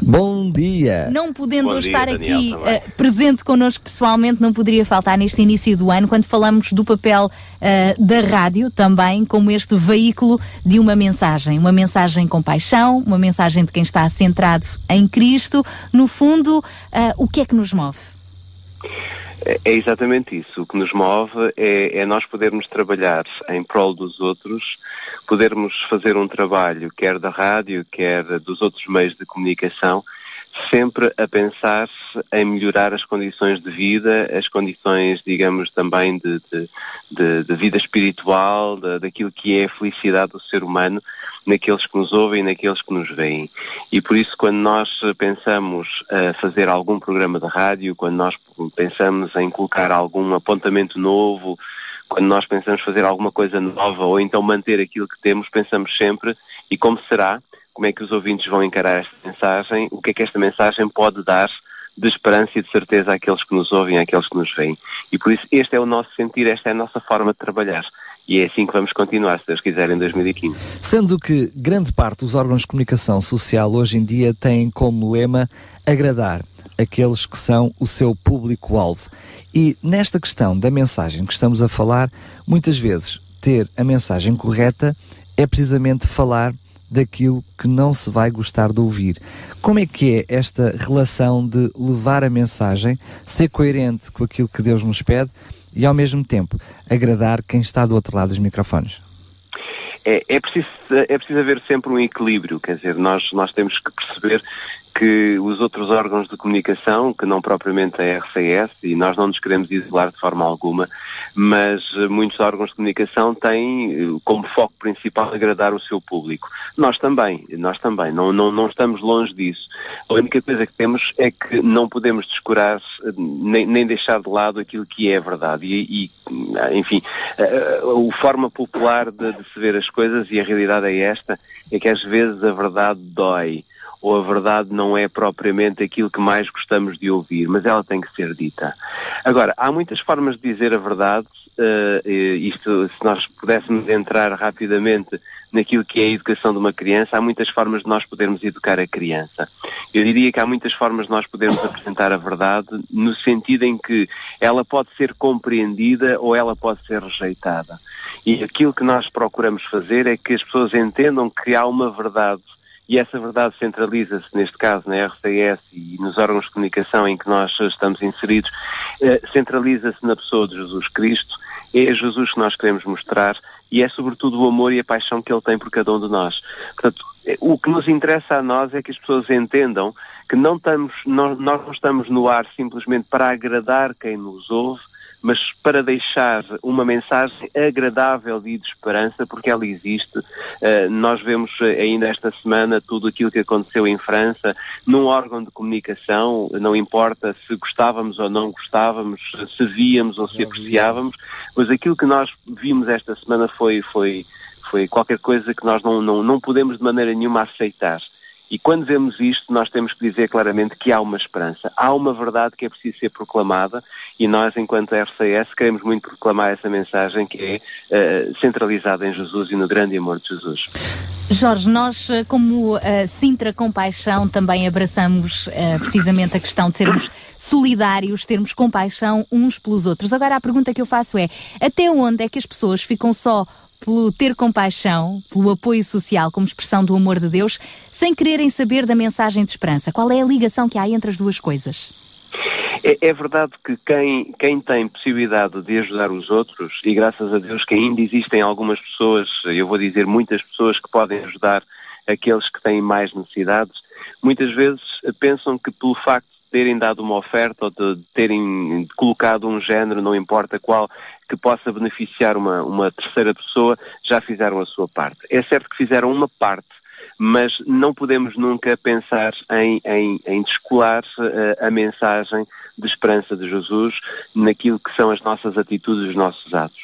Bom dia. Não podendo dia, estar Daniel, aqui também. eh, presente connosco pessoalmente, não poderia faltar neste início do ano, quando falamos do papel eh, da rádio também como este veículo de uma mensagem. Uma mensagem com paixão, uma mensagem de quem está centrado em Cristo. No fundo, eh, o que é que nos move? É é exatamente isso. O que nos move é, é nós podermos trabalhar em prol dos outros, podermos fazer um trabalho, quer da rádio, quer dos outros meios de comunicação, sempre a pensar em melhorar as condições de vida, as condições, digamos, também de, de, de- de vida espiritual, da- daquilo que é a felicidade do ser humano, naqueles que nos ouvem e naqueles que nos veem. E por isso, quando nós pensamos a fazer algum programa de rádio, quando nós pensamos em colocar algum apontamento novo, quando nós pensamos fazer alguma coisa nova ou então manter aquilo que temos, pensamos sempre e como será, como é que os ouvintes vão encarar esta mensagem, o que é que esta mensagem pode dar de esperança e de certeza àqueles que nos ouvem, àqueles que nos veem. E por isso este é o nosso sentir, esta é a nossa forma de trabalhar. E é assim que vamos continuar, se Deus quiser, em 2015. Sendo que grande parte dos órgãos de comunicação social hoje em dia têm como lema agradar aqueles que são o seu público-alvo. E nesta questão da mensagem que estamos a falar, muitas vezes ter a mensagem correta é precisamente falar daquilo que não se vai gostar de ouvir. Como é que é esta relação de levar a mensagem, ser coerente com aquilo que Deus nos pede e ao mesmo tempo agradar quem está do outro lado dos microfones? é, é, preciso, é preciso haver sempre um equilíbrio, quer dizer, nós, nós temos que perceber que os outros órgãos de comunicação, que não propriamente a RCS, e nós não nos queremos isolar de forma alguma, mas eh, muitos órgãos de comunicação têm eh, como foco principal agradar o seu público. Nós também, nós também, não, não, não estamos longe disso. A única coisa que temos é que não podemos descurar eh, nem, nem deixar de lado aquilo que é verdade. E, e, enfim, a, a forma popular de, de se ver as coisas, e a realidade é esta, é que às vezes a verdade dói ou a verdade não é propriamente aquilo que mais gostamos de ouvir, mas ela tem que ser dita. Agora, há muitas formas de dizer a verdade, eh, isto, se nós pudéssemos entrar rapidamente naquilo que é a educação de uma criança, há muitas formas de nós podermos educar a criança. Eu diria que há muitas formas de nós podermos apresentar a verdade, no sentido em que ela pode ser compreendida ou ela pode ser rejeitada. E aquilo que nós procuramos fazer é que as pessoas entendam que há uma verdade e essa verdade centraliza-se, neste caso, na RCS e nos órgãos de comunicação em que nós estamos inseridos, eh, centraliza-se na pessoa de Jesus Cristo, é Jesus que nós queremos mostrar e é sobretudo o amor e a paixão que Ele tem por cada um de nós. Portanto, eh, o que nos interessa a nós é que as pessoas entendam que não estamos, nós, nós não estamos no ar simplesmente para agradar quem nos ouve, mas para deixar uma mensagem agradável e de esperança, porque ela existe. Uh, nós vemos uh, ainda esta semana tudo aquilo que aconteceu em França, num órgão de comunicação, não importa se gostávamos ou não gostávamos, se víamos ou se apreciávamos, mas aquilo que nós vimos esta semana foi, foi, foi qualquer coisa que nós não, não, não podemos de maneira nenhuma aceitar. E quando vemos isto, nós temos que dizer claramente que há uma esperança. Há uma verdade que é preciso ser proclamada e nós, enquanto RCS, queremos muito proclamar essa mensagem que é uh, centralizada em Jesus e no grande amor de Jesus. Jorge, nós, eh, como uh, Sintra Compaixão, também abraçamos uh, precisamente a questão de sermos solidários, termos compaixão uns pelos outros. Agora, a pergunta que eu faço é: até onde é que as pessoas ficam só pelo ter compaixão, pelo apoio social como expressão do amor de Deus, sem quererem saber da mensagem de esperança? Qual é a ligação que há entre as duas coisas? É, é, verdade que quem, quem tem possibilidade de ajudar os outros, e graças a Deus que ainda existem algumas pessoas, eu vou dizer muitas pessoas que podem ajudar aqueles que têm mais necessidades, muitas vezes pensam que pelo facto terem dado uma oferta ou de terem colocado um género, não importa qual, que possa beneficiar uma, uma terceira pessoa, já fizeram a sua parte. É certo que fizeram uma parte, mas não podemos nunca pensar em, em, em descolar eh, a mensagem de esperança de Jesus naquilo que são as nossas atitudes, os nossos atos.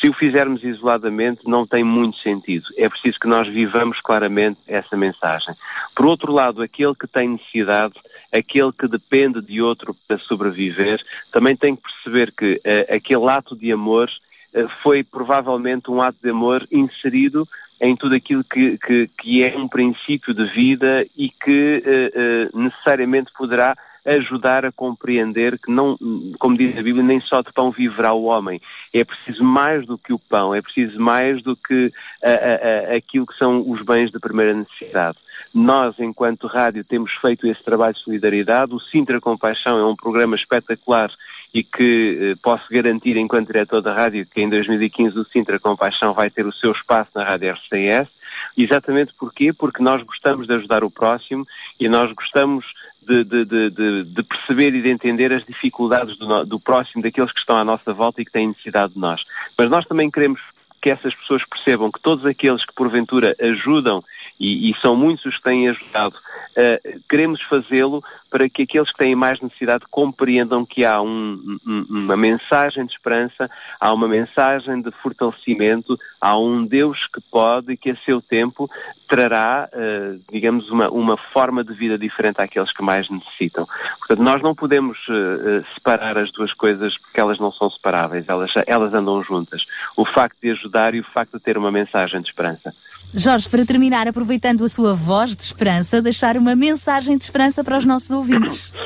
Se o fizermos isoladamente, não tem muito sentido. É preciso que nós vivamos claramente essa mensagem. Por outro lado, aquele que tem necessidade, aquele que depende de outro para sobreviver, também tem que perceber que eh, aquele ato de amor eh, foi provavelmente um ato de amor inserido em tudo aquilo que, que, que é um princípio de vida e que eh, necessariamente poderá ajudar a compreender que não, como diz a Bíblia, nem só de pão viverá o homem. É preciso mais do que o pão, é preciso mais do que a- a- a- aquilo que são os bens de primeira necessidade. Nós, enquanto rádio, temos feito esse trabalho de solidariedade. O Sintra Compaixão é um programa espetacular e que eh, posso garantir, enquanto diretor da rádio, que em 2015 o Sintra Compaixão vai ter o seu espaço na rádio RCS. Exatamente porquê? Porque nós gostamos de ajudar o próximo e nós gostamos de, de- de- de- perceber e de entender as dificuldades do, do próximo, daqueles que estão à nossa volta e que têm necessidade de nós. Mas nós também queremos que essas pessoas percebam que todos aqueles que porventura ajudam, e, e são muitos os que têm ajudado, eh, queremos fazê-lo para que aqueles que têm mais necessidade compreendam que há um- um- uma mensagem de esperança, há uma mensagem de fortalecimento, há um Deus que pode e que a seu tempo trará, eh, digamos, uma, uma forma de vida diferente àqueles que mais necessitam. Portanto, nós não podemos eh, separar as duas coisas porque elas não são separáveis, elas, elas andam juntas. O facto de ajudar e o facto de ter uma mensagem de esperança. Jorge, para terminar, aproveitando a sua voz de esperança, deixar uma mensagem de esperança para os nossos ouvintes.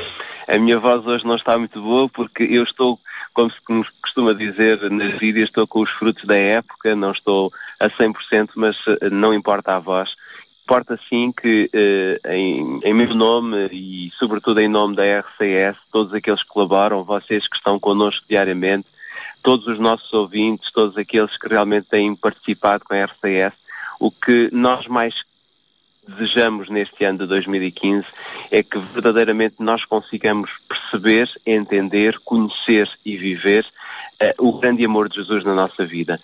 A minha voz hoje não está muito boa porque eu estou, como se costuma dizer nas gírias, estou com os frutos da época, não estou a 100%, mas eh, não importa a voz. Importa sim que eh, em, em meu nome e sobretudo em nome da RCS, todos aqueles que colaboram, vocês que estão connosco diariamente, todos os nossos ouvintes, todos aqueles que realmente têm participado com a RCS, o que nós mais desejamos neste ano de 2015 é que verdadeiramente nós consigamos perceber, entender, conhecer e viver eh, o grande amor de Jesus na nossa vida.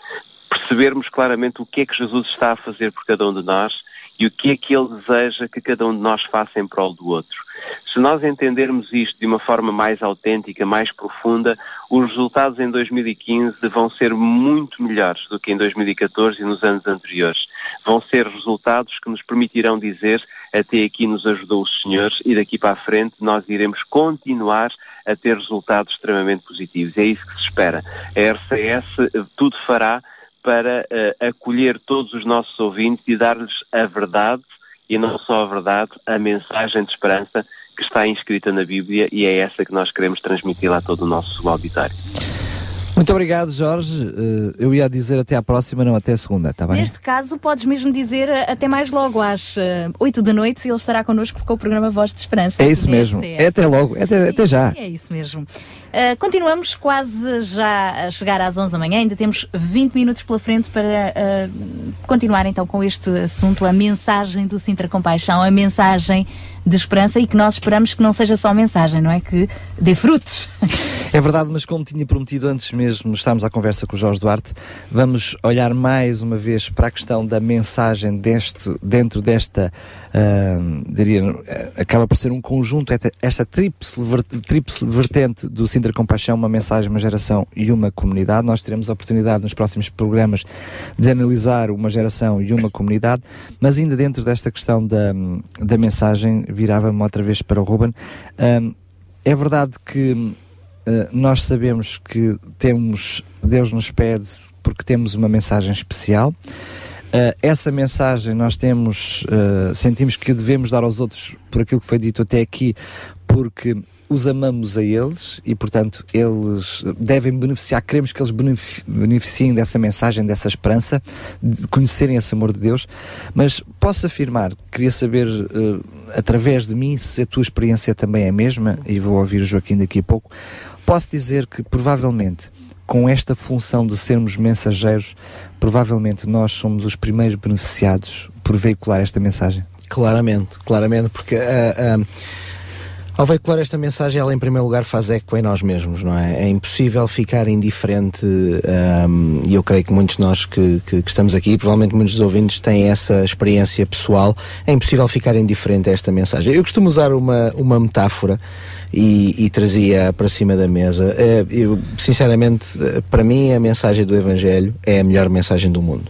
Percebermos claramente o que é que Jesus está a fazer por cada um de nós e o que é que Ele deseja que cada um de nós faça em prol do outro. Se nós entendermos isto de uma forma mais autêntica, mais profunda, os resultados em 2015 vão ser muito melhores do que em 2014 e nos anos anteriores. Vão ser resultados que nos permitirão dizer até aqui nos ajudou o Senhor e daqui para a frente nós iremos continuar a ter resultados extremamente positivos. É isso que se espera. A RCS eh, tudo fará para eh, acolher todos os nossos ouvintes e dar-lhes a verdade e não só a verdade, a mensagem de esperança que está inscrita na Bíblia e é essa que nós queremos transmitir a todo o nosso auditório. Muito obrigado, Jorge. Eh, eu ia dizer até à próxima, não até segunda, está bem? Neste caso, podes mesmo dizer eh, até mais logo às eh, 8 da noite e ele estará connosco com o programa Voz de Esperança. É isso mesmo. É até logo, é até, até já. É isso mesmo. Uh, continuamos quase já a chegar às 11 da manhã, ainda temos 20 minutos pela frente para uh, continuar então com este assunto, a mensagem do Sintra Compaixão, a mensagem de esperança e que nós esperamos que não seja só mensagem, não é? Que dê frutos. É verdade, mas como tinha prometido antes mesmo, estamos à conversa com o Jorge Duarte, vamos olhar mais uma vez para a questão da mensagem deste, dentro desta, uh, diria, uh, acaba por ser um conjunto, esta, tríplice, ver- tríplice vertente do Sintra Compaixão, uma mensagem, uma geração e uma comunidade. Nós teremos a oportunidade nos próximos programas de analisar uma geração e uma comunidade, mas ainda dentro desta questão da, da mensagem, virava-me outra vez para o Ruben. Um, é verdade que uh, nós sabemos que temos, Deus nos pede porque temos uma mensagem especial. Uh, essa mensagem nós temos, uh, sentimos que devemos dar aos outros por aquilo que foi dito até aqui, porque os amamos a eles e, portanto, eles devem beneficiar, queremos que eles benefi- beneficiem dessa mensagem, dessa esperança, de conhecerem esse amor de Deus. Mas posso afirmar, queria saber, eh, através de mim, se a tua experiência também é a mesma, e vou ouvir o Joaquim daqui a pouco. Posso dizer que, provavelmente, com esta função de sermos mensageiros, provavelmente nós somos os primeiros beneficiados por veicular esta mensagem. Claramente, claramente, porque ah, ah, Ao veicular esta mensagem, ela em primeiro lugar faz eco em nós mesmos, não é? É impossível ficar indiferente hum, e eu creio que muitos de nós que, que- que estamos aqui, provavelmente muitos dos ouvintes têm essa experiência pessoal, é impossível ficar indiferente a esta mensagem. Eu costumo usar uma, uma metáfora e, e trazia para cima da mesa. Eh, eu, sinceramente, eh, para mim a mensagem do Evangelho é a melhor mensagem do mundo.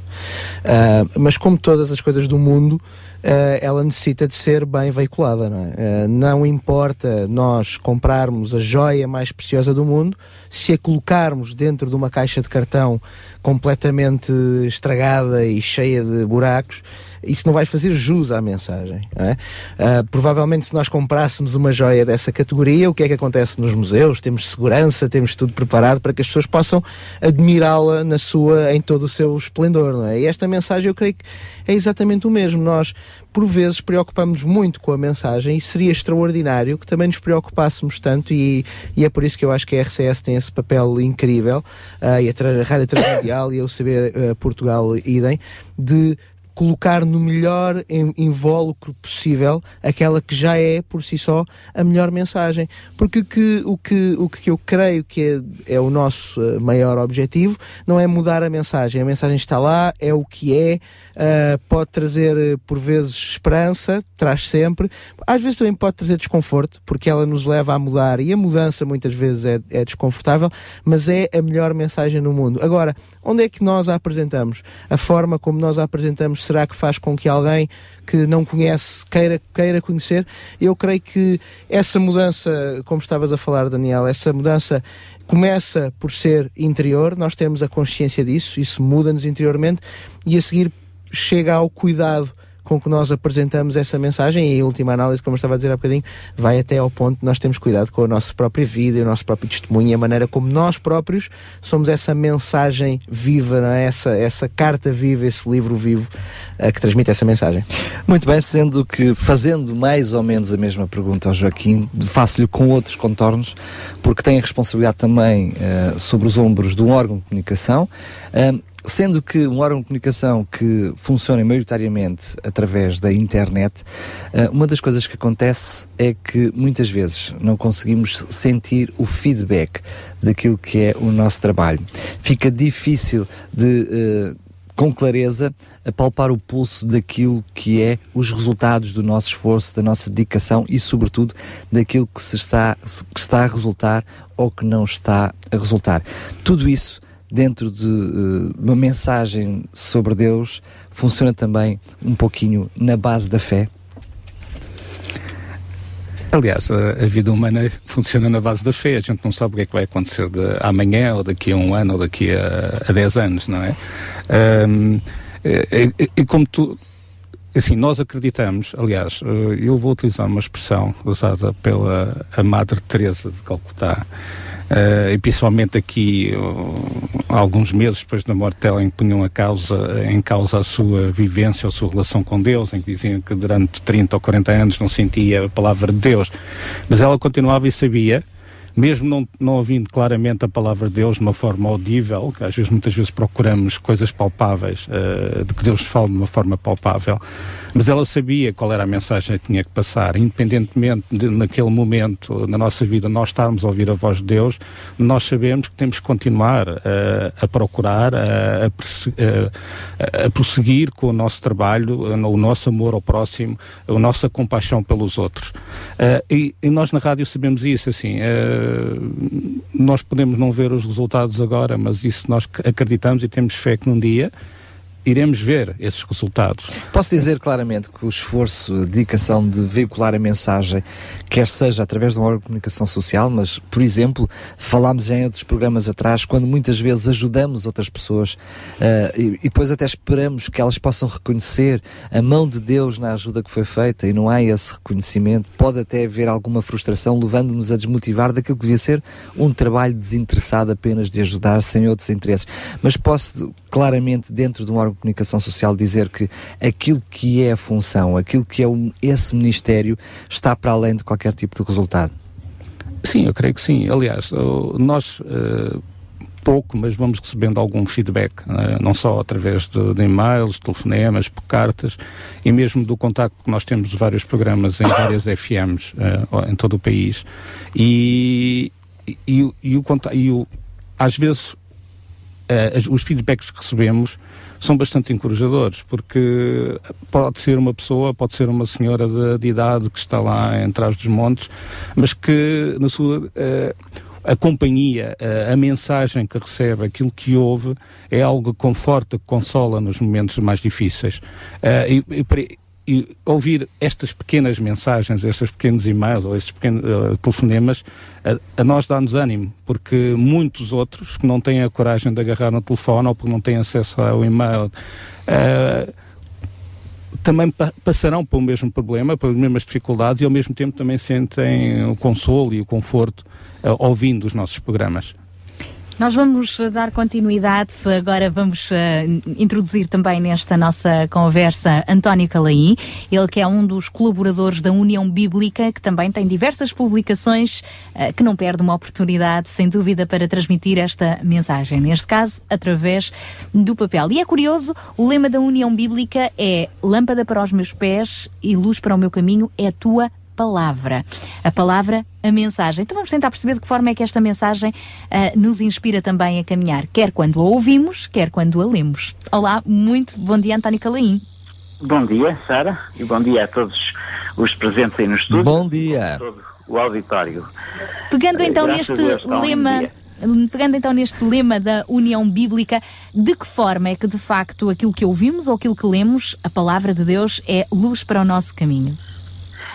Ah, mas como todas as coisas do mundo, eh, ela necessita de ser bem veiculada. Não, é? Eh, não importa nós comprarmos a joia mais preciosa do mundo, se a colocarmos dentro de uma caixa de cartão completamente estragada e cheia de buracos, isso não vai fazer jus à mensagem. é? Ah, provavelmente, se nós comprássemos uma joia dessa categoria, o que é que acontece nos museus? Temos segurança, temos tudo preparado para que as pessoas possam admirá-la na sua, em todo o seu esplendor. Não é? E esta mensagem, eu creio que é exatamente o mesmo. Nós, por vezes, preocupamos muito com a mensagem e seria extraordinário que também nos preocupássemos tanto, e, e é por isso que eu acho que a RCS tem esse papel incrível, ah, e a, a Rádio Transmundial e o Saber ah, Portugal idem, de colocar no melhor invólucro possível aquela que já é por si só a melhor mensagem. Porque que- o, que, o que eu creio que é, é o nosso eh, maior objetivo não é mudar a mensagem. A mensagem está lá, é o que é ah, pode trazer eh, por vezes esperança, traz sempre. Às vezes também pode trazer desconforto porque ela nos leva a mudar e a mudança muitas vezes é, é desconfortável mas é a melhor mensagem no mundo. Agora, onde é que nós a apresentamos? a forma como nós a apresentamos será que faz com que alguém que não conhece queira, queira conhecer? Eu creio que essa mudança, como estavas a falar, Daniel, essa mudança começa por ser interior, nós temos a consciência disso, isso muda-nos interiormente e a seguir chega ao cuidado com que nós apresentamos essa mensagem e em última análise, como eu estava a dizer há bocadinho, vai até ao ponto de nós termos cuidado com a nossa própria vida o nosso próprio testemunho e a maneira como nós próprios somos essa mensagem viva, é? essa, essa carta viva, esse livro vivo eh, que transmite essa mensagem. Muito bem, sendo que fazendo mais ou menos a mesma pergunta ao Joaquim, faço-lhe com outros contornos, porque tem a responsabilidade também eh, sobre os ombros de um órgão de comunicação, eh, sendo que um órgão de comunicação que funciona maioritariamente através da internet, eh, uma das coisas que acontece é que muitas vezes não conseguimos sentir o feedback daquilo que é o nosso trabalho. Fica difícil de eh, com clareza a palpar o pulso daquilo que é os resultados do nosso esforço, da nossa dedicação e, sobretudo, daquilo que se está, que está a resultar ou que não está a resultar. Tudo isso dentro de eh, uma mensagem sobre Deus funciona também um pouquinho na base da fé. Aliás, a, a vida humana funciona na base da fé. A gente não sabe o que é que vai acontecer de amanhã, ou daqui a um ano, ou daqui a, a 10 anos, não é? Ahm, e, e- e como tu. Assim, nós acreditamos, aliás, eh, eu vou utilizar uma expressão usada pela a Madre Teresa de Calcutá, eh, e principalmente aqui, há alguns meses depois da morte dela, em que punham a causa, em causa a sua vivência, a sua relação com Deus, em que diziam que durante 30 ou 40 anos não sentia a palavra de Deus, mas ela continuava e sabia, mesmo não, não ouvindo claramente a palavra de Deus de uma forma audível, que às vezes, muitas vezes procuramos coisas palpáveis, eh, de que Deus fala de uma forma palpável, mas ela sabia qual era a mensagem que tinha que passar, independentemente de, naquele momento, na nossa vida, nós estarmos a ouvir a voz de Deus, nós sabemos que temos que continuar eh, a procurar, a, a eh, a- prosseguir com o nosso trabalho, o nosso amor ao próximo, a nossa compaixão pelos outros. E, e nós na rádio sabemos isso, assim, nós podemos não ver os resultados agora, mas isso nós acreditamos e temos fé que num dia iremos ver esses resultados. Posso dizer claramente que o esforço, a dedicação de veicular a mensagem, quer seja através de um de comunicação social, mas, por exemplo, falámos já em outros programas atrás, quando muitas vezes ajudamos outras pessoas eh, e, e depois até esperamos que elas possam reconhecer a mão de Deus na ajuda que foi feita e não há esse reconhecimento, pode até haver alguma frustração, levando-nos a desmotivar daquilo que devia ser um trabalho desinteressado apenas de ajudar sem outros interesses. Mas posso claramente, dentro de um órgão de comunicação social, dizer que aquilo que é a função, aquilo que é um- esse ministério, está para além de qualquer tipo de resultado. Sim, eu creio que sim. Aliás, nós, eh, pouco, mas vamos recebendo algum feedback, eh, não só através de, de e-mails, telefonemas, por cartas e mesmo do contacto que nós temos vários programas em várias FMs eh, em todo o país. E, e, e o- e o, e o, às vezes as- os feedbacks que recebemos são bastante encorajadores, porque pode ser uma pessoa, pode ser uma senhora de, de idade que está lá em trás dos montes, mas que na sua eh, a companhia, eh, a mensagem que recebe, aquilo que ouve, é algo que conforta, que consola nos momentos mais difíceis. Eh, e- e ouvir estas pequenas mensagens, estes pequenos e-mails ou estes pequenos eh, telefonemas, a, a nós dá-nos ânimo, porque muitos outros que não têm a coragem de agarrar no telefone ou porque não têm acesso ao e-mail, eh, também pa- passarão pelo mesmo problema, pelas mesmas dificuldades e ao mesmo tempo também sentem o consolo e o conforto eh, ouvindo os nossos programas. Nós vamos eh, dar continuidade, agora vamos eh, introduzir também nesta nossa conversa António Calaim, ele que é um dos colaboradores da União Bíblica, que também tem diversas publicações, eh, que não perde uma oportunidade, sem dúvida, para transmitir esta mensagem, neste caso, através do papel. E é curioso, o lema da União Bíblica é Lâmpada para os meus pés e luz para o meu caminho é a tua palavra. A palavra, a mensagem. Então vamos tentar perceber de que forma é que esta mensagem ah, nos inspira também a caminhar, quer quando a ouvimos, quer quando a lemos. Olá, muito bom dia, António Calaim. Bom dia, Sara, e bom dia a todos os presentes aí no estúdio. Bom dia. Todo o auditório. Pegando Eh, então graças neste lema. Pegando então neste lema da União Bíblica, de que forma é que de facto aquilo que ouvimos ou aquilo que lemos, a palavra de Deus, é luz para o nosso caminho?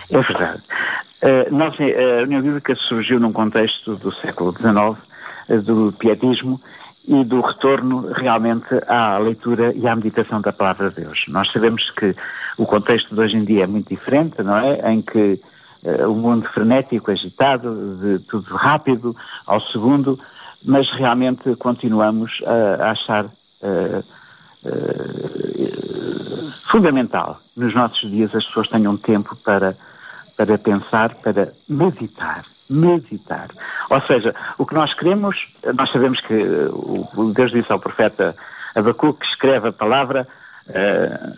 É verdade. Eh, nós, eh, a União Bíblica surgiu num contexto do século XIX, eh, do pietismo e do retorno realmente à leitura e à meditação da palavra de Deus. Nós sabemos que o contexto de hoje em dia é muito diferente, não é? Em que eh, o mundo frenético, agitado, de tudo rápido, ao segundo, mas realmente continuamos a, achar fundamental nos nossos dias as pessoas tenham tempo para, para pensar, para meditar. Meditar. Ou seja, o que nós queremos, nós sabemos que eh, Deus disse ao profeta Abacuque que escreve a palavra eh,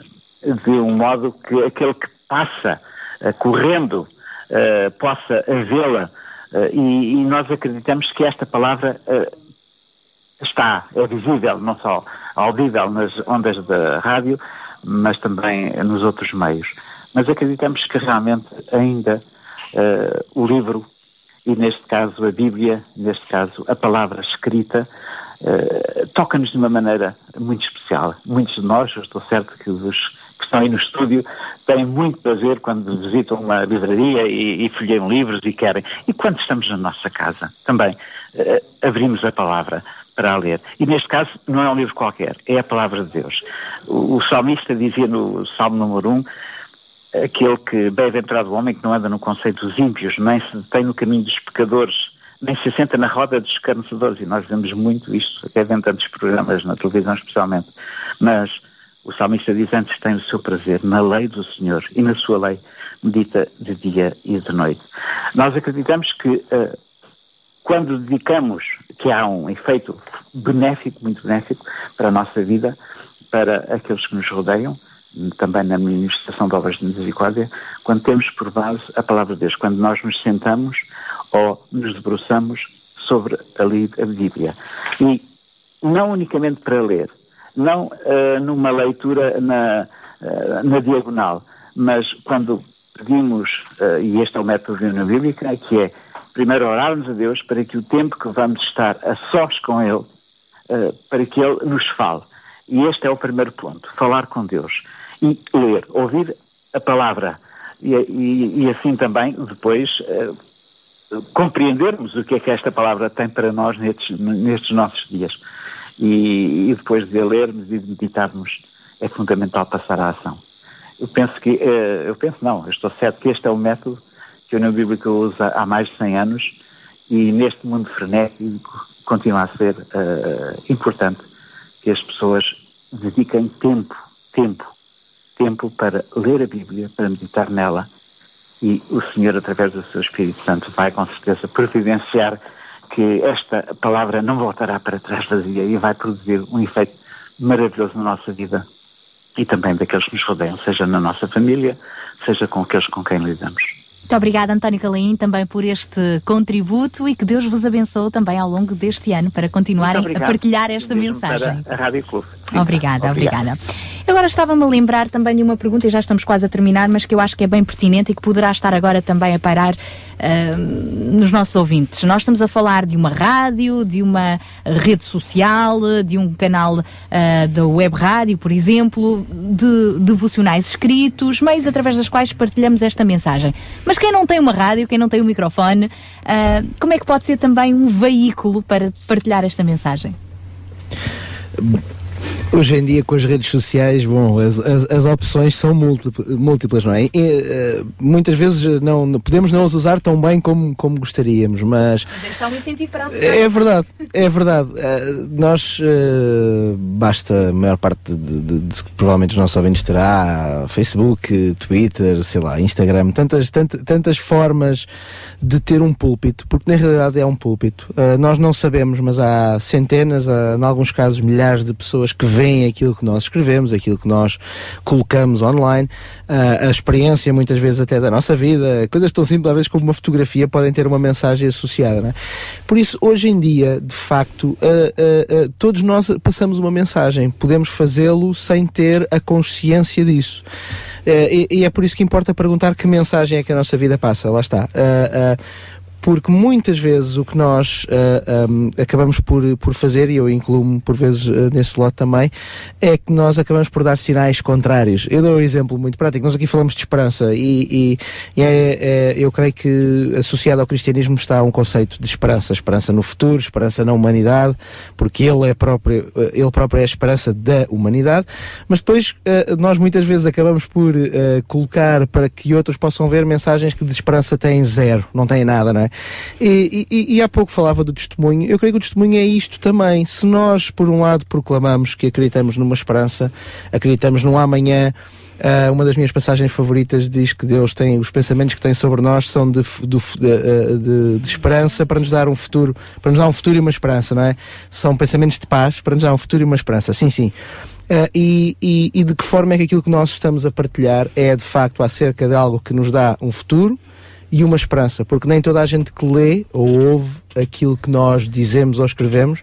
de um modo que aquele que passa eh, correndo eh, possa vê-la. E, e nós acreditamos que esta palavra está, é visível, não só audível nas ondas da rádio, mas também nos outros meios. Mas acreditamos que realmente ainda eh, o livro, e neste caso a Bíblia, neste caso a palavra escrita, eh, toca-nos de uma maneira muito especial. Muitos de nós, eu estou certo que os que estão aí no estúdio têm muito prazer quando visitam uma livraria e, e folheiam livros e querem. E quando estamos na nossa casa, também eh, abrimos a palavra para a ler. E neste caso não é um livro qualquer, é a palavra de Deus. O, o salmista dizia no Salmo número 1, aquele que bem-aventurado o homem que não anda no conceito dos ímpios, nem se detém no caminho dos pecadores, nem se assenta na roda dos escarnecedores. E nós vemos muito isto, até vendo tantos programas na televisão especialmente. Mas o salmista diz antes tem o seu prazer na lei do Senhor e na sua lei medita de dia e de noite. Nós acreditamos que eh, quando dedicamos, que há um efeito benéfico, muito benéfico para a nossa vida, para aqueles que nos rodeiam, também na administração de obras de misericórdia, quando temos por base a palavra de Deus, quando nós nos sentamos ou nos debruçamos sobre a, li- a Bíblia. E não unicamente para ler, não eh, numa leitura na, eh, na diagonal, mas quando pedimos, eh, e este é o método da União Bíblica, que é primeiro orarmos a Deus para que o tempo que vamos estar a sós com Ele, para que Ele nos fale. E este é o primeiro ponto, falar com Deus. E ler, ouvir a palavra. E, e- e assim também, depois, eh, compreendermos o que é que esta palavra tem para nós nestes, nestes nossos dias. E, e depois de lermos e de meditarmos, é fundamental passar à ação. Eu penso que, eh, eu penso não, eu estou certo que este é o método que a União Bíblica usa há mais de 100 anos e neste mundo frenético continua a ser eh, importante que as pessoas dediquem tempo, tempo, tempo para ler a Bíblia, para meditar nela e o Senhor, através do seu Espírito Santo, vai com certeza providenciar que esta palavra não voltará para trás vazia e vai produzir um efeito maravilhoso na nossa vida e também daqueles que nos rodeiam, seja na nossa família, seja com aqueles com quem lidamos. Muito obrigada, António Calaim, também por este contributo e que Deus vos abençoe também ao longo deste ano para continuarem a partilhar esta Mesmo mensagem. A Rádio Clube. Obrigada, Obrigado. obrigada. Agora estava-me a lembrar também de uma pergunta, e já estamos quase a terminar, mas que eu acho que é bem pertinente e que poderá estar agora também a pairar ah, nos nossos ouvintes. Nós estamos a falar de uma rádio, de uma rede social, de um canal ah, da web rádio, por exemplo, de devocionais escritos, meios através das quais partilhamos esta mensagem. Mas quem não tem uma rádio, quem não tem um microfone, ah, como é que pode ser também um veículo para partilhar esta mensagem? Hoje em dia, com as redes sociais, bom, as, as, as opções são múltipl- múltiplas, não é? E, eh, muitas vezes não, podemos não as usar tão bem como, como gostaríamos, mas Mas este é um incentivo para a sociedade. é verdade, é verdade. Eh, nós, eh, basta, a maior parte de, de- de- provavelmente dos nossos ouvintes terá Facebook, Twitter, sei lá, Instagram, tantas, tant- tantas formas de ter um púlpito, porque na realidade é um púlpito. Nós não sabemos, mas há centenas, há, em alguns casos milhares de pessoas que veem aquilo que nós escrevemos, aquilo que nós colocamos online, Ah, a experiência muitas vezes até da nossa vida, coisas tão simples às vezes como uma fotografia podem ter uma mensagem associada. É? Por isso, hoje em dia, de facto, ah, ah, todos nós passamos uma mensagem, podemos fazê-lo sem ter a consciência disso. E, e é por isso que importa perguntar que mensagem é que a nossa vida passa. Lá está. Porque muitas vezes o que nós ah, ahm, acabamos por, por fazer, e eu incluo-me por vezes ah, nesse lote também, é que nós acabamos por dar sinais contrários. Eu dou um exemplo muito prático. Nós aqui falamos de esperança e, e- e é- é- eu creio que associado ao cristianismo está um conceito de esperança. Esperança no futuro, esperança na humanidade, porque ele, é próprio, eh, ele próprio é a esperança da humanidade. Mas depois eh, nós muitas vezes acabamos por eh, colocar para que outros possam ver mensagens que de esperança têm zero, não têm nada, não é? E, e- e há pouco falava do testemunho. Eu creio que o testemunho é isto também. Se nós, por um lado, proclamamos que acreditamos numa esperança, acreditamos num amanhã, ah, uma das minhas passagens favoritas diz que Deus tem os pensamentos que tem sobre nós são de, de, ah, de- de esperança para nos dar um futuro, para nos dar um futuro e uma esperança, não é? São pensamentos de paz para nos dar um futuro e uma esperança. Sim, sim. Ah, e, e- e de que forma é que aquilo que nós estamos a partilhar é de facto acerca de algo que nos dá um futuro e uma esperança, porque nem toda a gente que lê ou ouve aquilo que nós dizemos ou escrevemos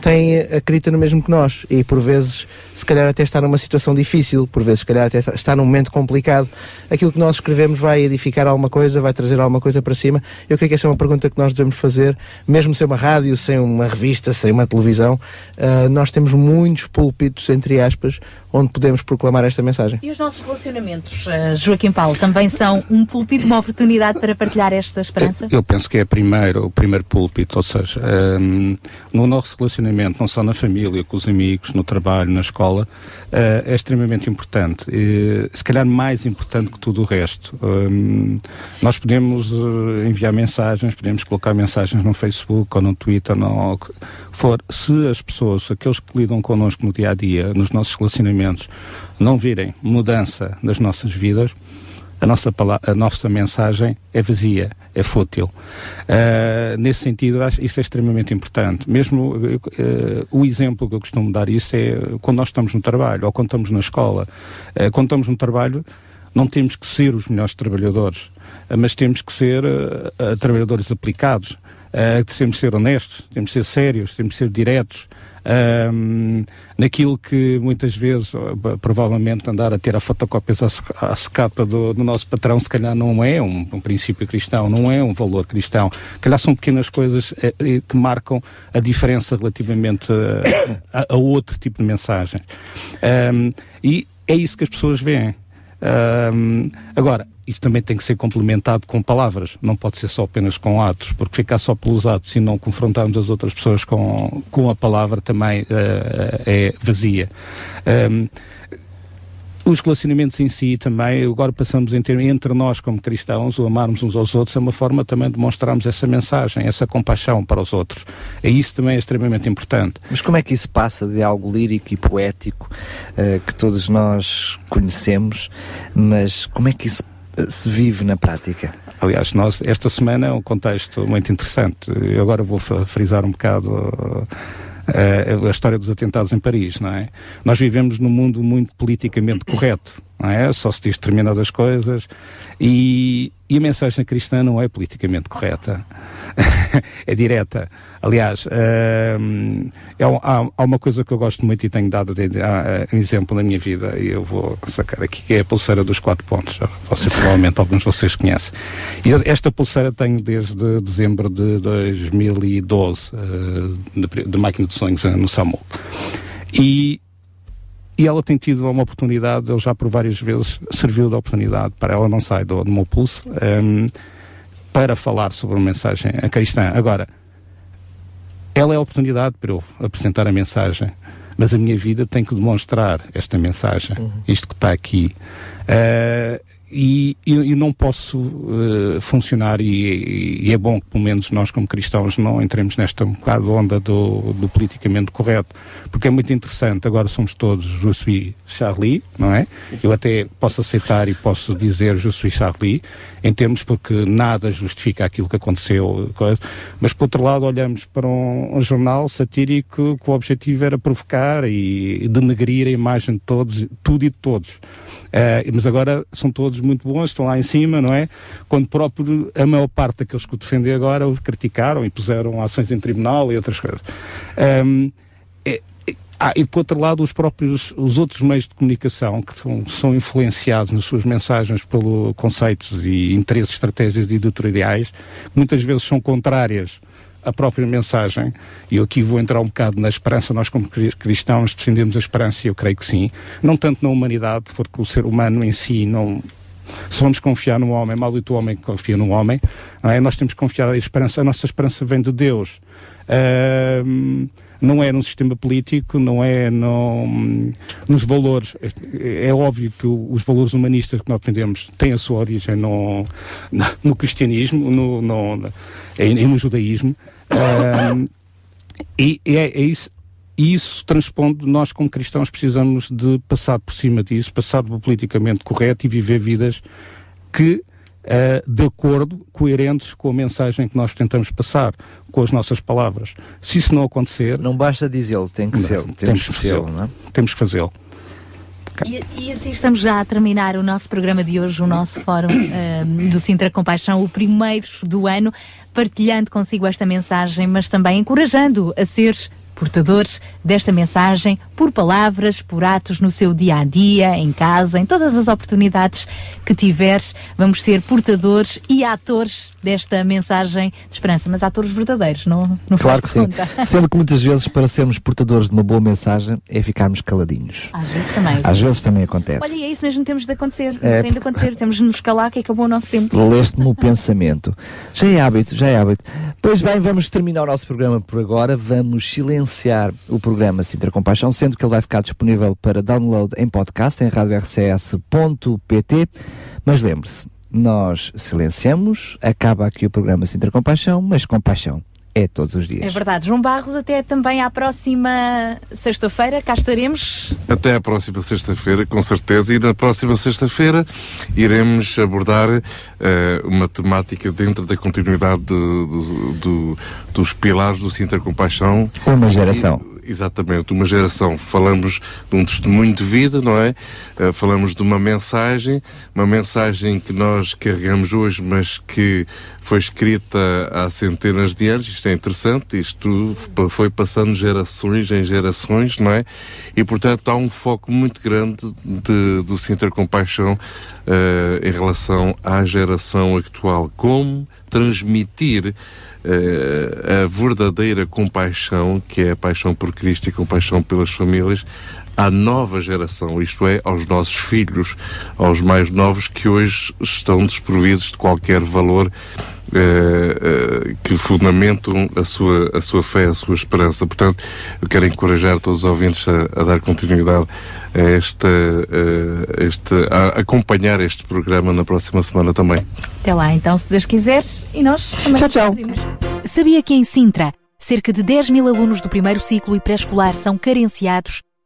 tem acredita no mesmo que nós e por vezes se calhar até está numa situação difícil, por vezes se calhar até está- num momento complicado. Aquilo que nós escrevemos vai edificar alguma coisa, vai trazer alguma coisa para cima. Eu creio que essa é uma pergunta que nós devemos fazer, mesmo sem uma rádio, sem uma revista, sem uma televisão. ah, nós temos muitos púlpitos, entre aspas, onde podemos proclamar esta mensagem. E os nossos relacionamentos, eh, Joaquim Paulo, também são um púlpito, uma oportunidade para partilhar esta esperança? Eu penso que é primeiro, o primeiro púlpito, ou seja, hum, no nosso relacionamento, não só na família, com os amigos, no trabalho, na escola, eh, é extremamente importante. E, se calhar mais importante que tudo o resto. Hum, nós podemos eh, enviar mensagens, podemos colocar mensagens no Facebook ou no Twitter, no que for. Se as pessoas, aqueles que lidam connosco no dia a dia, nos nossos relacionamentos, não virem mudança nas nossas vidas, a nossa, a nossa mensagem é vazia, é fútil. Ah, nesse sentido, acho isso é extremamente importante. Mesmo eh, o exemplo que eu costumo dar isso é quando nós estamos no trabalho ou quando estamos na escola. Eh, quando estamos no trabalho, não temos que ser os melhores trabalhadores, mas temos que ser trabalhadores aplicados. Temos que ser honestos, temos que ser sérios, temos que ser diretos. Ahm, naquilo que muitas vezes, provavelmente, andar a ter a fotocópias à, sec- à secapa do, do nosso patrão, se calhar não é um, um princípio cristão, não é um valor cristão. Calhar são pequenas coisas eh, que marcam a diferença relativamente eh, a, a outro tipo de mensagens. Ahm, e é isso que as pessoas veem. Agora, isso também tem que ser complementado com palavras, não pode ser só apenas com atos, porque ficar só pelos atos e não confrontarmos as outras pessoas com, com a palavra também eh, é vazia. Ahm, os relacionamentos em si também, agora passamos em ter, entre nós como cristãos, o amarmos uns aos outros é uma forma também de mostrarmos essa mensagem, essa compaixão para os outros. E isso também é extremamente importante. Mas como é que isso passa de algo lírico e poético eh, que todos nós conhecemos, mas como é que isso se vive na prática? Aliás, nós, esta semana é um contexto muito interessante. Eu agora vou frisar um bocado uh, a história dos atentados em Paris, não é? Nós vivemos num mundo muito politicamente correto, não é? Só se diz determinadas coisas e, e a mensagem cristã não é politicamente correta. é direta. Aliás, hum, é há, há uma coisa que eu gosto muito e tenho dado de, há, um exemplo na minha vida e eu vou sacar aqui, que é a pulseira dos quatro pontos. Vocês provavelmente, alguns de vocês conhecem. E esta pulseira tenho desde dezembro de 2012, eh, de, de Máquina de Sonhos eh, no SAMU. E, e ela tem tido uma oportunidade, ele já por várias vezes serviu de oportunidade para ela não sai do, do meu pulso, hum, para falar sobre uma mensagem a cristã. Agora, ela é a oportunidade para eu apresentar a mensagem, mas a minha vida tem que demonstrar esta mensagem, isto que está aqui. Eh, e eu, não posso eh, funcionar, e, e é bom que pelo menos nós, como cristãos, não entremos nesta um bocado onda do, do politicamente correto, porque é muito interessante. Agora somos todos Je Charlie, não é? Eu até posso aceitar e posso dizer Je Charlie, em termos porque nada justifica aquilo que aconteceu, coisa. mas por outro lado olhamos para um, um jornal satírico que o objetivo era provocar e, denegrir a imagem de todos, tudo e de todos. Eh, mas agora são todos muito bons, estão lá em cima, não é? Quando próprio a maior parte daqueles que o defendem agora os criticaram e puseram ações em tribunal e outras coisas. Ahm, é- é- ah, e por outro lado, os próprios, os outros meios de comunicação que são, são influenciados nas suas mensagens pelos conceitos e interesses, estratégias editoriais, muitas vezes são contrárias à própria mensagem, e eu aqui vou entrar um bocado na esperança, nós como cri- cristãos defendemos a esperança e eu creio que sim, não tanto na humanidade, porque o ser humano em si não, se vamos confiar no homem, maldito o homem que confia no homem, é? nós temos que confiar na esperança, a nossa esperança vem de Deus. Ahm, não é num sistema político, não é no, nos valores. É, é óbvio que os valores humanistas que nós defendemos têm a sua origem no, na- no cristianismo no, no, no, e no judaísmo. Ahm, e e é, é isso. E isso transponde, nós como cristãos precisamos de passar por cima disso, passar do politicamente correto e viver vidas que, eh, de acordo, coerentes com a mensagem que nós tentamos passar, com as nossas palavras. Se isso não acontecer... Não basta dizê-lo, tem que ser, temos que fazê-lo, não é? Temos que fazê-lo. E, e assim estamos já a terminar o nosso programa de hoje, o nosso fórum ehm, do Sintra Compaixão, o primeiro do ano, partilhando consigo esta mensagem, mas também encorajando a ser portadores desta mensagem por palavras, por atos no seu dia a dia, em casa, em todas as oportunidades que tiveres. Vamos ser portadores e atores desta mensagem de esperança, mas atores verdadeiros, não, não Claro que sim. Sendo que muitas vezes, para sermos portadores de uma boa mensagem, é ficarmos caladinhos. Às vezes também. Às vezes também acontece. Olha, e é isso mesmo que temos de acontecer. É, Tem de acontecer. Temos de nos calar que acabou o nosso tempo. Leste-me o pensamento. Já é hábito, já é hábito. Pois bem, vamos terminar o nosso programa por agora. Vamos silenciar o programa Sintra Compaixão, sendo que ele vai ficar disponível para download em podcast em radiorcs.pt. Mas lembre-se, nós silenciamos, acaba aqui o programa Sintra Compaixão, mas compaixão é todos os dias. É verdade. João Barros, até também à próxima sexta-feira. Cá estaremos. Até à próxima sexta-feira, com certeza. E na próxima sexta-feira iremos abordar eh, uma temática dentro da continuidade do- do- do- dos pilares do Sintra Compaixão. Uma geração. Exatamente, uma geração. Falamos de um testemunho de vida, não é? Eh, falamos de uma mensagem, uma mensagem que nós carregamos hoje, mas que foi escrita há centenas de anos. Isto é interessante, isto foi passando gerações em gerações, não é? E, portanto, há um foco muito grande de, do Sintra Compaixão eh, em relação à geração atual. Como transmitir a verdadeira compaixão, que é a paixão por Cristo e compaixão pelas famílias, à nova geração, isto é, aos nossos filhos, aos mais novos que hoje estão desprovidos de qualquer valor eh, eh, que fundamentam a sua, a sua fé, a sua esperança. Portanto, eu quero encorajar todos os ouvintes a, a dar continuidade a esta, eh, este, a acompanhar este programa na próxima semana também. Até lá, então, se Deus quiser. E nós também. Tchau, tchau. Sabia que em Sintra, cerca de 10 mil alunos do primeiro ciclo e pré-escolar são carenciados